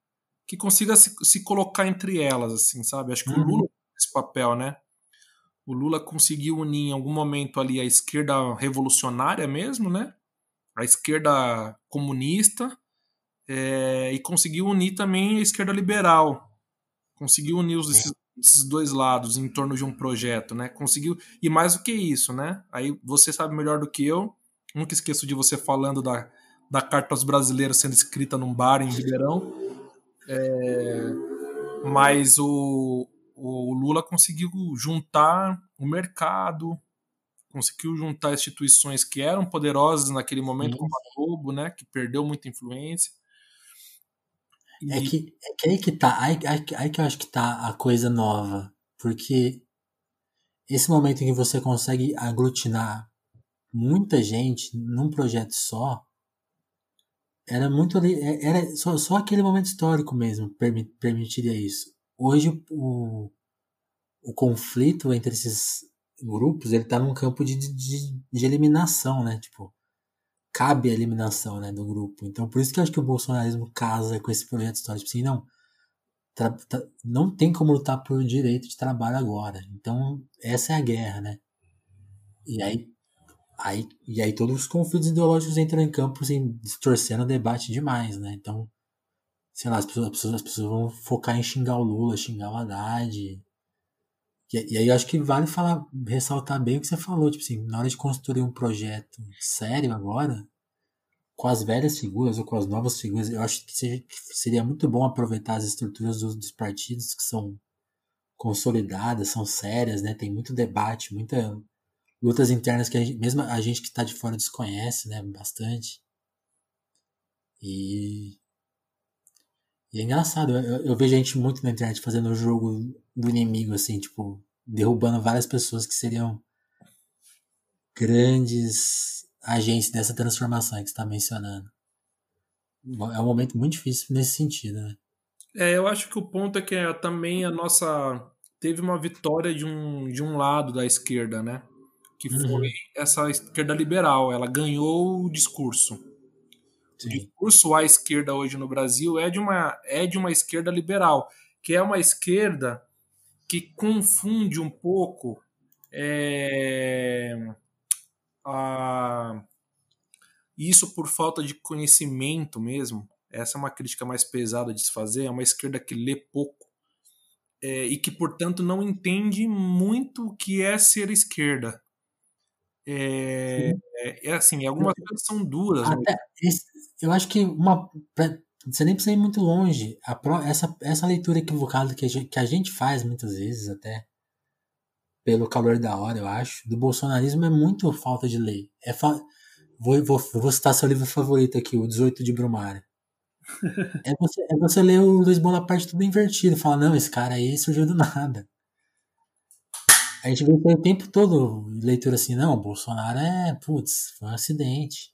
que consiga se, se, colocar entre elas, assim, sabe? Acho que uhum. o Lula esse papel, né? O Lula conseguiu unir em algum momento ali a esquerda revolucionária mesmo, né? A esquerda comunista é, e conseguiu unir também a esquerda liberal. Conseguiu unir os, esses, esses dois lados em torno de um projeto, né? Conseguiu. E mais do que isso, né? Aí você sabe melhor do que eu. Nunca esqueço de você falando da, da Carta aos Brasileiros sendo escrita num bar em Ribeirão. É, mas o, o Lula conseguiu juntar o mercado, conseguiu juntar instituições que eram poderosas naquele momento, como a Globo, né? Que perdeu muita influência. É que, é que aí que tá, aí, aí, aí que eu acho que tá a coisa nova. Porque esse momento em que você consegue aglutinar muita gente num projeto só, era muito é, era só, só aquele momento histórico mesmo permitiria isso. Hoje o, o conflito entre esses grupos ele tá num campo de, de, de eliminação, né? Tipo, cabe a eliminação né, do grupo. Então, por isso que eu acho que o bolsonarismo casa com esse projeto histórico. Tipo assim, não, não tem como lutar por direito de trabalho agora. Então, essa é a guerra, né? E aí, aí, e aí todos os conflitos ideológicos entram em campo, assim, distorcendo o debate demais, né? Então, sei lá, as pessoas, as pessoas, as pessoas vão focar em xingar o Lula, xingar o Haddad. E, e aí eu acho que vale falar, ressaltar bem o que você falou, tipo assim, na hora de construir um projeto sério agora, com as velhas figuras ou com as novas figuras, eu acho que, seja, que seria muito bom aproveitar as estruturas dos, dos, partidos que são consolidadas, são sérias, né? Tem muito debate, muita lutas internas que a gente, mesmo a gente que está de fora desconhece, né? Bastante. E, e é engraçado, eu, eu vejo gente muito na internet fazendo o jogo do inimigo, assim, tipo, derrubando várias pessoas que seriam grandes agentes dessa transformação que você está mencionando. É um momento muito difícil nesse sentido, né? É, eu acho que o ponto é que é, também a nossa teve uma vitória de um, de um lado da esquerda, né? Que foi uhum. essa esquerda liberal. Ela ganhou o discurso. Sim. O discurso à esquerda hoje no Brasil é de uma é de uma esquerda liberal, que é uma esquerda que confunde um pouco é, a, isso por falta de conhecimento mesmo. Essa é uma crítica mais pesada de se fazer. É uma esquerda que lê pouco é, e que, portanto, não entende muito o que é ser esquerda. É, é, é assim, algumas coisas são duras. Até, eu acho que uma, você nem precisa ir muito longe. A, essa, essa leitura equivocada que a, gente, que a gente faz muitas vezes, até pelo calor da hora, eu acho, do bolsonarismo é muito falta de lei. É fa... vou, vou, vou citar seu livro favorito aqui, o 18 de Brumário. *laughs* é, você, é você ler o Luiz Bonaparte tudo invertido. Fala, não, esse cara aí surgiu do nada. A gente vê o tempo todo leitura assim, não, Bolsonaro é, putz, foi um acidente.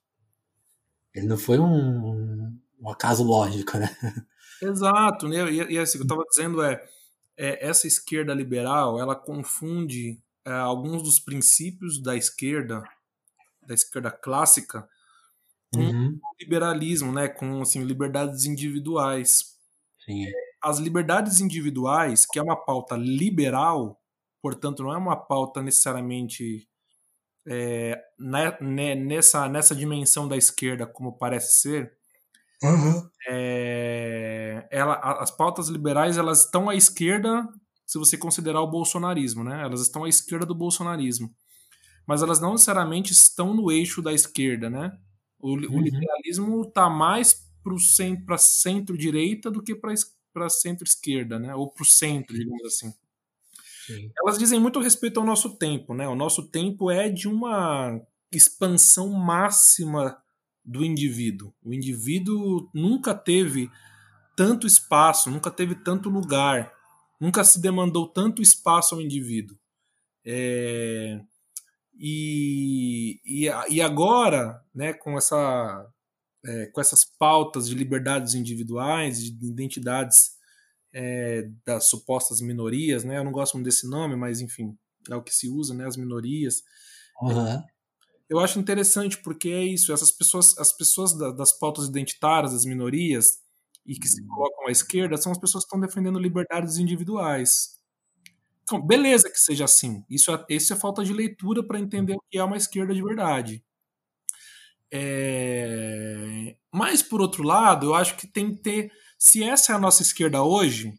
Ele não foi um, um acaso lógico, né? Exato, né? E, e assim, o que eu estava dizendo é, é, essa esquerda liberal, ela confunde é, alguns dos princípios da esquerda, da esquerda clássica, com uhum. o liberalismo, né? Com assim, liberdades individuais. Sim. As liberdades individuais, que é uma pauta liberal, portanto, não é uma pauta necessariamente é, né, nessa, nessa dimensão da esquerda, como parece ser, Uhum. É, ela, as pautas liberais elas estão à esquerda, se você considerar o bolsonarismo, né? Elas estão à esquerda do bolsonarismo, mas elas não necessariamente estão no eixo da esquerda, né? O, uhum. o liberalismo está mais para centro-direita do que para centro-esquerda, né? Ou para o centro, digamos assim. Sim. Elas dizem muito respeito ao nosso tempo, né? O nosso tempo é de uma expansão máxima do indivíduo. O indivíduo nunca teve tanto espaço, nunca teve tanto lugar, nunca se demandou tanto espaço ao indivíduo. É, e, e, e, agora, né, com, essa, é, com essas pautas de liberdades individuais, de identidades é, das supostas minorias, né, eu não gosto muito desse nome, mas enfim, é o que se usa, né, as minorias. Uhum eu acho interessante porque é isso, essas pessoas, as pessoas da, das pautas identitárias, das minorias e que se colocam à esquerda são as pessoas que estão defendendo liberdades individuais. Então, beleza que seja assim. Isso é, isso é falta de leitura para entender o que é uma esquerda de verdade. É... Mas, por outro lado, eu acho que tem que ter. Se essa é a nossa esquerda hoje,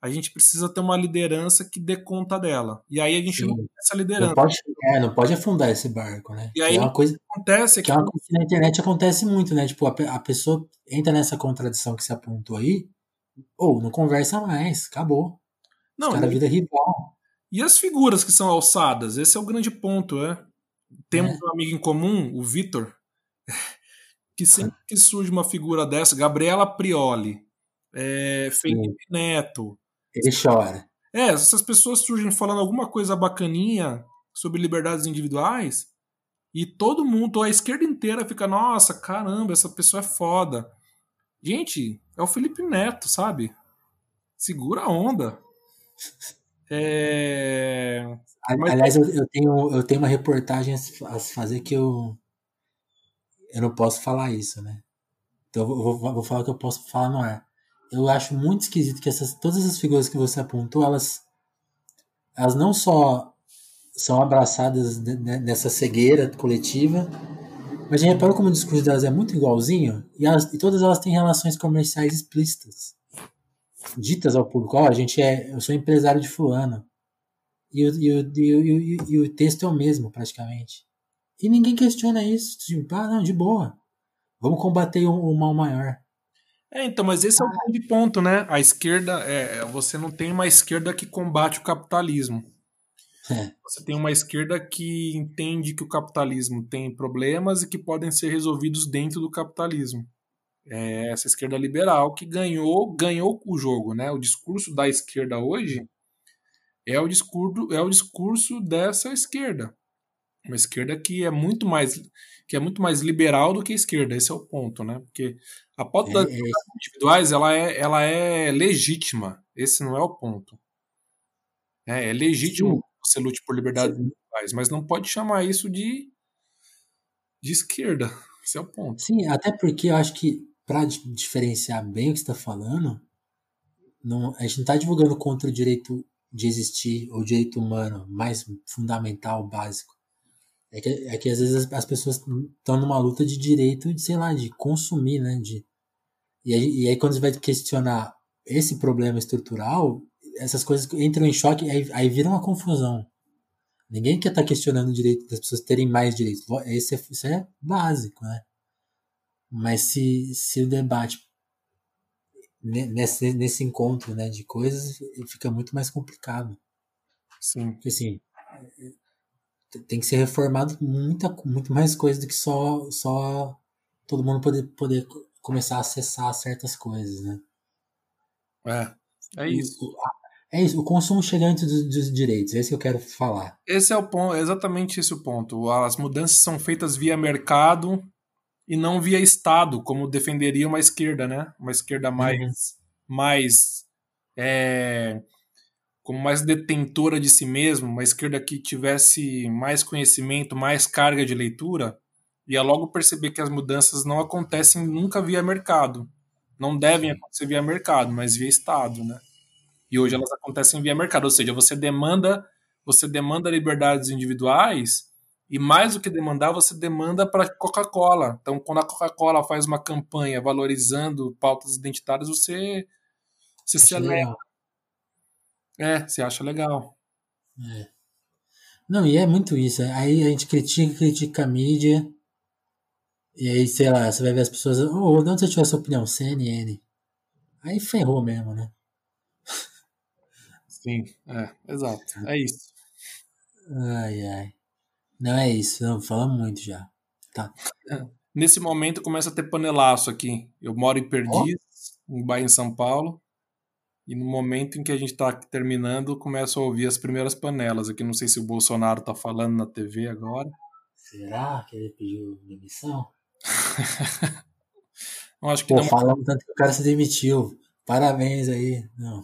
a gente precisa ter uma liderança que dê conta dela. E aí a gente Sim. não tem essa liderança. Não pode, é, não pode afundar esse barco, né? E aí é uma coisa que acontece que, é uma coisa que na internet acontece muito, né? Tipo, a, a pessoa entra nessa contradição que se apontou aí, ou não conversa mais, acabou. Não, Os cara vida rival. E as figuras que são alçadas? Esse é o grande ponto, é. Temos é. um amigo em comum, o Vitor, que sempre que surge uma figura dessa, Gabriela Prioli, é, Felipe Sim. Neto, ele chora. É, essas pessoas surgem falando alguma coisa bacaninha sobre liberdades individuais e todo mundo, a esquerda inteira fica, nossa, caramba, essa pessoa é foda. Gente, é o Felipe Neto, sabe? Segura a onda. *laughs* É... Aliás, eu, eu, tenho, eu tenho uma reportagem a fazer que eu, eu não posso falar isso, né? Então eu vou, vou falar o que eu posso falar no ar eu acho muito esquisito que essas, todas as figuras que você apontou, elas, elas não só são abraçadas nessa cegueira coletiva, mas a gente reparou como o discurso delas é muito igualzinho e, elas, e todas elas têm relações comerciais explícitas, ditas ao público. Ó, oh, a gente é, eu sou empresário de fulano. E o, e, o, e, o, e o texto é o mesmo, praticamente. E ninguém questiona isso. Tipo, ah, não, de boa. Vamos combater o, o mal maior. É, então, mas esse é o grande ponto, né? A esquerda, é, você não tem uma esquerda que combate o capitalismo. É. Você tem uma esquerda que entende que o capitalismo tem problemas e que podem ser resolvidos dentro do capitalismo. É essa esquerda liberal que ganhou, ganhou o jogo, né? O discurso da esquerda hoje é o discurso, é o discurso dessa esquerda. Uma esquerda que é muito mais que é muito mais liberal do que a esquerda, esse é o ponto, né? Porque a pauta é, das é individuais ela é, ela é legítima, esse não é o ponto. É, é legítimo Sim. você lute por liberdade individuais, mas não pode chamar isso de, de esquerda, *laughs* esse é o ponto. Sim, até porque eu acho que para diferenciar bem o que está falando, não, a gente não está divulgando contra o direito de existir, ou direito humano mais fundamental, básico. É que, é que às vezes as, as pessoas estão numa luta de direito, de, sei lá, de consumir, né? De, e, aí, e aí quando você vai questionar esse problema estrutural, essas coisas entram em choque, aí, aí vira uma confusão. Ninguém quer estar tá questionando o direito das pessoas terem mais direitos. Isso é, isso é básico, né? Mas se, se o debate nesse, nesse encontro né, de coisas fica muito mais complicado. Sim. Porque assim, tem que ser reformado muita, muito mais coisa do que só, só todo mundo poder, poder começar a acessar certas coisas, né? É, é isso. É isso, o consumo chegante dos, dos direitos, é isso que eu quero falar. Esse é o ponto, é exatamente esse o ponto. As mudanças são feitas via mercado e não via Estado, como defenderia uma esquerda, né? Uma esquerda mais, uhum. mais é, como mais detentora de si mesmo, uma esquerda que tivesse mais conhecimento, mais carga de leitura, ia logo perceber que as mudanças não acontecem nunca via mercado. Não devem acontecer via mercado, mas via Estado, né? E hoje elas acontecem via mercado, ou seja, você demanda, você demanda liberdades individuais e mais do que demandar, você demanda para Coca-Cola. Então, quando a Coca-Cola faz uma campanha valorizando pautas identitárias, você, você se alegra. É, você acha legal. É. Não, e é muito isso. Aí a gente critica, critica a mídia. E aí, sei lá, você vai ver as pessoas. Ô, oh, de onde você tirou essa opinião? CNN. Aí ferrou mesmo, né? Sim, é, exato. É isso. Ai, ai. Não é isso, não, fala muito já. Tá. Nesse momento começa a ter panelaço aqui. Eu moro em Perdiz, oh. um bairro em São Paulo. E no momento em que a gente está terminando, começo a ouvir as primeiras panelas. Aqui não sei se o Bolsonaro está falando na TV agora. Será que ele pediu demissão? *laughs* Eu acho que Pô, não... falando tanto que o cara se demitiu. Parabéns aí. Não.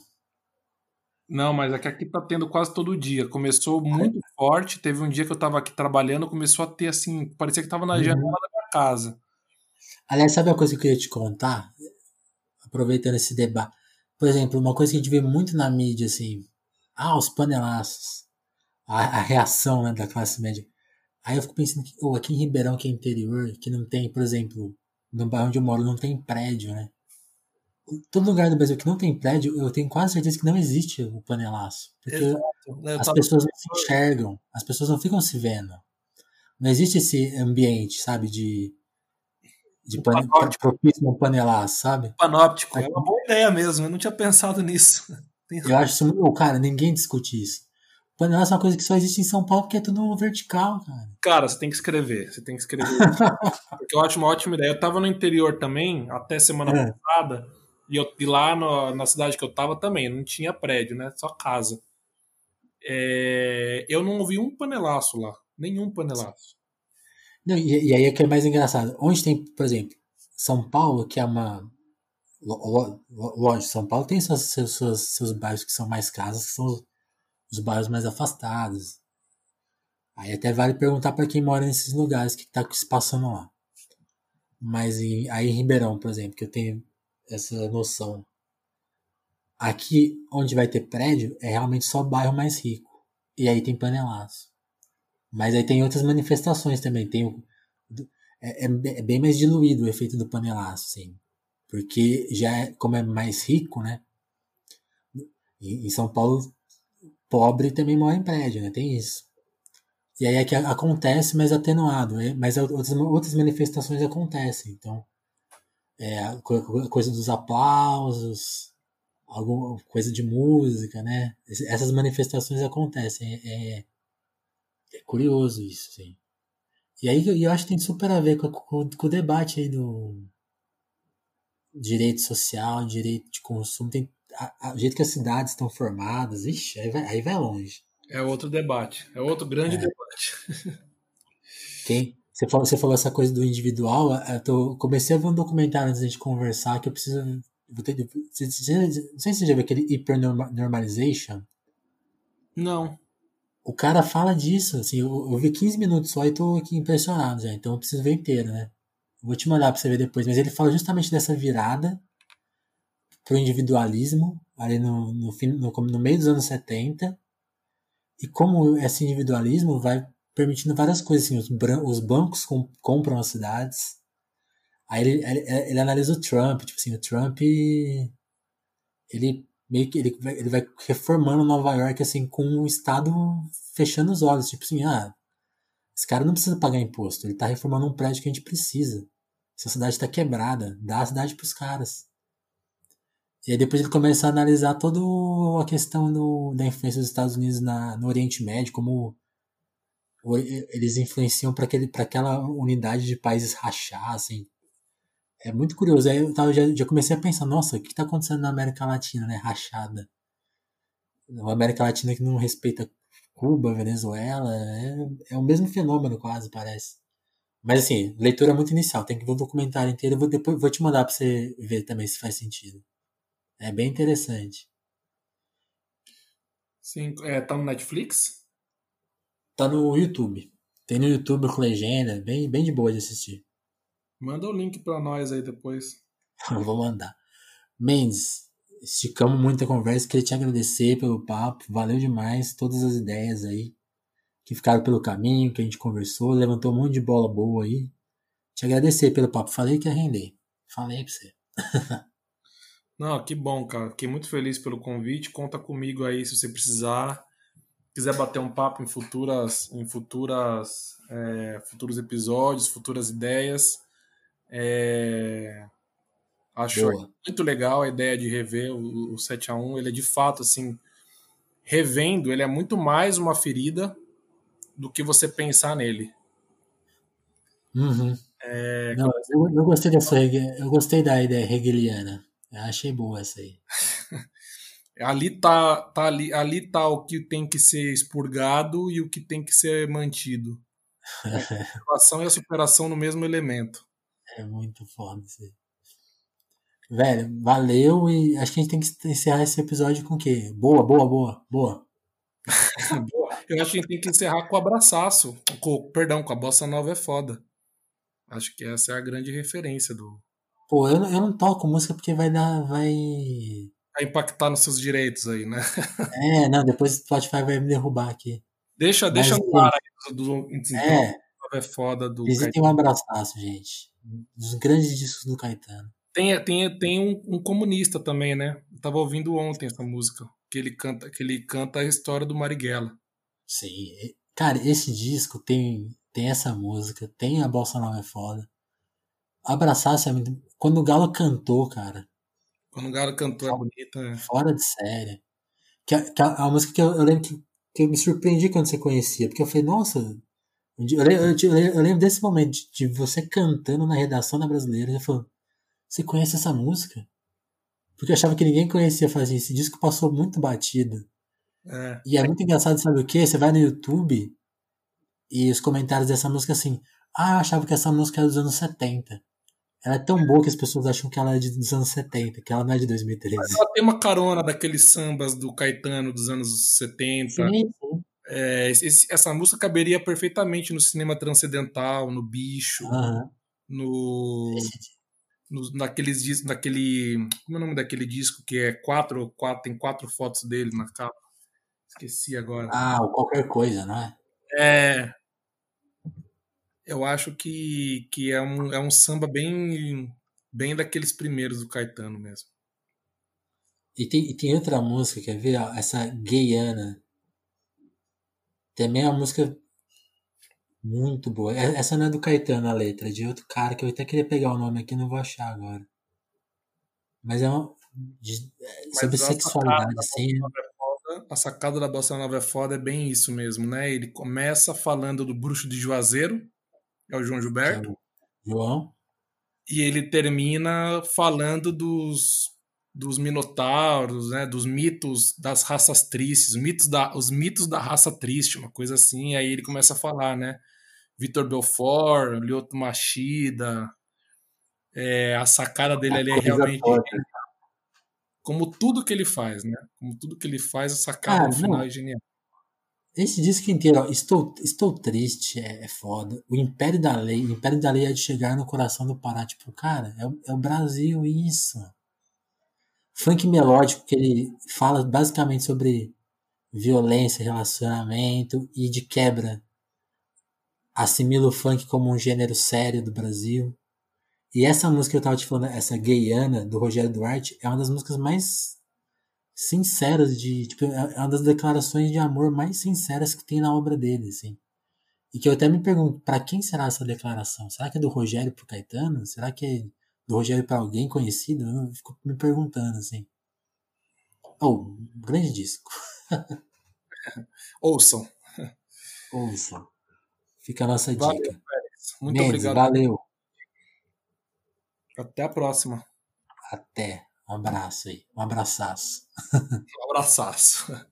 Não, mas é que aqui tá tendo quase todo dia. Começou muito forte. Teve um dia que eu tava aqui trabalhando, começou a ter assim, parecia que tava na uhum. janela da minha casa. Aliás, sabe a coisa que eu queria te contar? Aproveitando esse debate. Por exemplo, uma coisa que a gente vê muito na mídia, assim. Ah, os panelaços. A, a reação né, da classe média. Aí eu fico pensando que, oh, aqui em Ribeirão, que é interior, que não tem, por exemplo, no bairro onde eu moro, não tem prédio, né? todo lugar do Brasil que não tem prédio, eu tenho quase certeza que não existe o panelaço. Porque né, as pessoas não se enxergam, as pessoas não ficam se vendo. Não existe esse ambiente, sabe, de, de, pan, de um panelaço, sabe? Panóptico, é uma boa ideia mesmo, eu não tinha pensado nisso. *laughs* Eu acho isso, oh, cara, ninguém discute isso. Panelaço é uma coisa que só existe em São Paulo porque é tudo vertical, cara. Cara, você tem que escrever, você tem que escrever. *laughs* porque eu acho uma ótima ideia. Eu tava no interior também, até semana é. passada, e, eu, e lá no, na cidade que eu tava também, não tinha prédio, né? Só casa. É, eu não ouvi um panelaço lá. Nenhum panelaço. Não, e, e, aí é que é mais engraçado. Onde tem, por exemplo, São Paulo, que é uma. Lógico, São Paulo tem seus, seus, seus bairros que são mais casas, que são os, os bairros mais afastados. Aí até vale perguntar para quem mora nesses lugares o que está se passando lá. Mas em, aí em Ribeirão, por exemplo, que eu tenho essa noção. Aqui, onde vai ter prédio, é realmente só bairro mais rico. E aí tem panelaço. Mas aí tem outras manifestações também. Tem o, é, é, bem mais diluído o efeito do panelaço, sim. Porque já é, como é mais rico, né? Em, São Paulo, pobre também mora em prédio, né? Tem isso. E aí é que acontece, mas atenuado. É, mas outras, outras manifestações acontecem. Então, é, coisa dos aplausos, alguma coisa de música, né? Essas manifestações acontecem. É, é, curioso isso, sim. E aí eu acho que tem super a ver com, com, com o debate aí do direito social, direito de consumo. Tem, a, a, o jeito que as cidades estão formadas, ixi, aí vai, aí vai longe. É outro debate, é outro grande é. debate. *laughs* Tem, você, falou, você falou essa coisa do individual. Eu tô, comecei a ver um documentário antes de a gente conversar que eu preciso. Vou ter, não sei se você já viu aquele Hypernormalization. Não. O cara fala disso, assim, eu, eu vi 15 minutos só e tô aqui impressionado já, então eu preciso ver inteiro, né? Vou te mandar pra você ver depois, mas ele fala justamente dessa virada pro individualismo, ali no, no, fim, no, no meio dos anos 70, e como esse individualismo vai permitindo várias coisas, assim, os, os bancos com, compram as cidades, aí ele, ele, ele, analisa o Trump, tipo assim, o Trump, ele meio que, ele, ele vai reformando Nova York, assim, com o Estado fechando os olhos, tipo assim, ah, esse cara não precisa pagar imposto, ele tá reformando um prédio que a gente precisa. Essa cidade está quebrada, dá a cidade para os caras. E aí depois ele começa a analisar toda a questão do, da influência dos Estados Unidos na, no Oriente Médio, como eles influenciam para aquela unidade de países rachar, assim. É muito curioso. Aí eu tava, já, já comecei a pensar, nossa, o que está acontecendo na América Latina, né? Rachada. A América Latina que não respeita Cuba, Venezuela, é, é o mesmo fenômeno quase, parece. Mas assim, leitura muito inicial, tem que ver o documentário inteiro, eu vou, depois vou te mandar pra você ver também se faz sentido. É bem interessante. Sim, é, tá no Netflix? Tá no YouTube. Tem no YouTube com legenda, bem, bem de boa de assistir. Manda o link pra nós aí depois. eu *laughs* vou mandar. Mendes, esticamos muito a conversa, queria te agradecer pelo papo, valeu demais, todas as ideias aí que ficaram pelo caminho, que a gente conversou, levantou um monte de bola boa aí. Te agradecer pelo papo. Falei que ia render. Falei pra você. *laughs* Não, que bom, cara. Fiquei muito feliz pelo convite. Conta comigo aí se você precisar. Quiser bater um papo em futuras, em futuras, é, futuros episódios, futuras ideias. É... Acho Boa. muito legal a ideia de rever o, o 7 a 1 Ele é de fato, assim, revendo, ele é muito mais uma ferida do que você pensar nele. Uhum. É, Não, eu, eu, gostei dessa, eu gostei da ideia hegeliana. Eu achei boa essa aí. *laughs* ali tá, tá ali, ali tá o que tem que ser expurgado e o que tem que ser mantido. *laughs* A superação e a superação no mesmo elemento. É muito foda isso aí. Velho, valeu e acho que a gente tem que encerrar esse episódio com o quê? Boa, boa, boa, *laughs* boa. Eu acho que a gente tem que encerrar com o abraçaço. Com, perdão, com a bossa nova é foda. Acho que essa é a grande referência do. Pô, eu, eu não toco música porque vai dar. Vai. Vai impactar nos seus direitos aí, né? É, não, depois o Spotify vai me derrubar aqui. Deixa, Mas, deixa no ar aí do, do, do é, é foda do. Visitem um abraçaço, gente. Dos grandes discos do Caetano. Tem, tem, tem um, um, comunista também, né? Eu tava ouvindo ontem essa música. Que ele canta, que ele canta a história do Marighella. Sim. Cara, esse disco tem, tem essa música, tem a Bossa Nova é foda. Abraçar-se é muito... Quando o Galo cantou, cara. Quando o Galo cantou é bonita. É. Fora de série. Que, a, que a, a, música que eu, eu lembro que, que eu me surpreendi quando você conhecia. Porque eu falei, nossa. Eu, eu, eu, eu lembro desse momento de, de, você cantando na redação da brasileira. Você falou, você conhece essa música? Porque eu achava que ninguém conhecia fazer esse disco passou muito batido. É. E é muito engraçado, sabe o que? Você vai no YouTube e os comentários dessa música assim. Ah, eu achava que essa música era dos anos 70. Ela é tão boa que as pessoas acham que ela é dos anos 70, que ela não é de 2013. Mas ela tem uma carona daqueles sambas do Caetano dos anos 70. Sim, sim. É, esse, essa música caberia perfeitamente no cinema transcendental, no bicho, uhum. no, no, naqueles naquele. Como é o nome daquele disco que é quatro, quatro, tem quatro fotos dele na capa? Esqueci agora. Ah, o qualquer coisa, não é? É. Eu acho que, que é, um, é um samba bem, bem daqueles primeiros do Caetano mesmo. E tem, e tem outra música, quer ver? Essa Gayana. Também é uma música muito boa. É, essa não é do Caetano a letra, é de outro cara que eu até queria pegar o nome aqui, não vou achar agora. Mas é uma. De, é, sobre sexualidade, assim a sacada da Bossa Nova é foda é bem isso mesmo, né? Ele começa falando do bruxo de Juazeiro, é o João Gilberto. É João. E ele termina falando dos, dos minotauros, né? Dos mitos das raças tristes, mitos da, os mitos da raça triste, uma coisa assim. Aí ele começa a falar, né? Vitor Belfort, Lyoto Machida. É, a sacada dele ali é realmente. Como tudo que ele faz, né? Como tudo que ele faz, a sacada ah, no final é genial. Esse disco inteiro, ó, estou, estou triste, é, é, foda. O Império da Lei, o Império da Lei é de chegar no coração do Pará. Tipo, cara, é, é o Brasil isso. Funk melódico, que ele fala basicamente sobre violência, relacionamento e de quebra. Assimila o funk como um gênero sério do Brasil. E essa música que eu tava te falando, essa Gayana, do Rogério Duarte, é uma das músicas mais sinceras de. Tipo, é uma das declarações de amor mais sinceras que tem na obra dele, assim. E que eu até me pergunto, para quem será essa declaração? Será que é do Rogério pro Caetano? Será que é do Rogério para alguém conhecido? Eu fico me perguntando, assim. Oh, um grande disco. *laughs* Ouçam. Ouçam. Fica a nossa valeu, dica. Muito Mendes, obrigado. Valeu. Até a próxima. Até. Um abraço aí. Um abraçaço. Um abraçaço.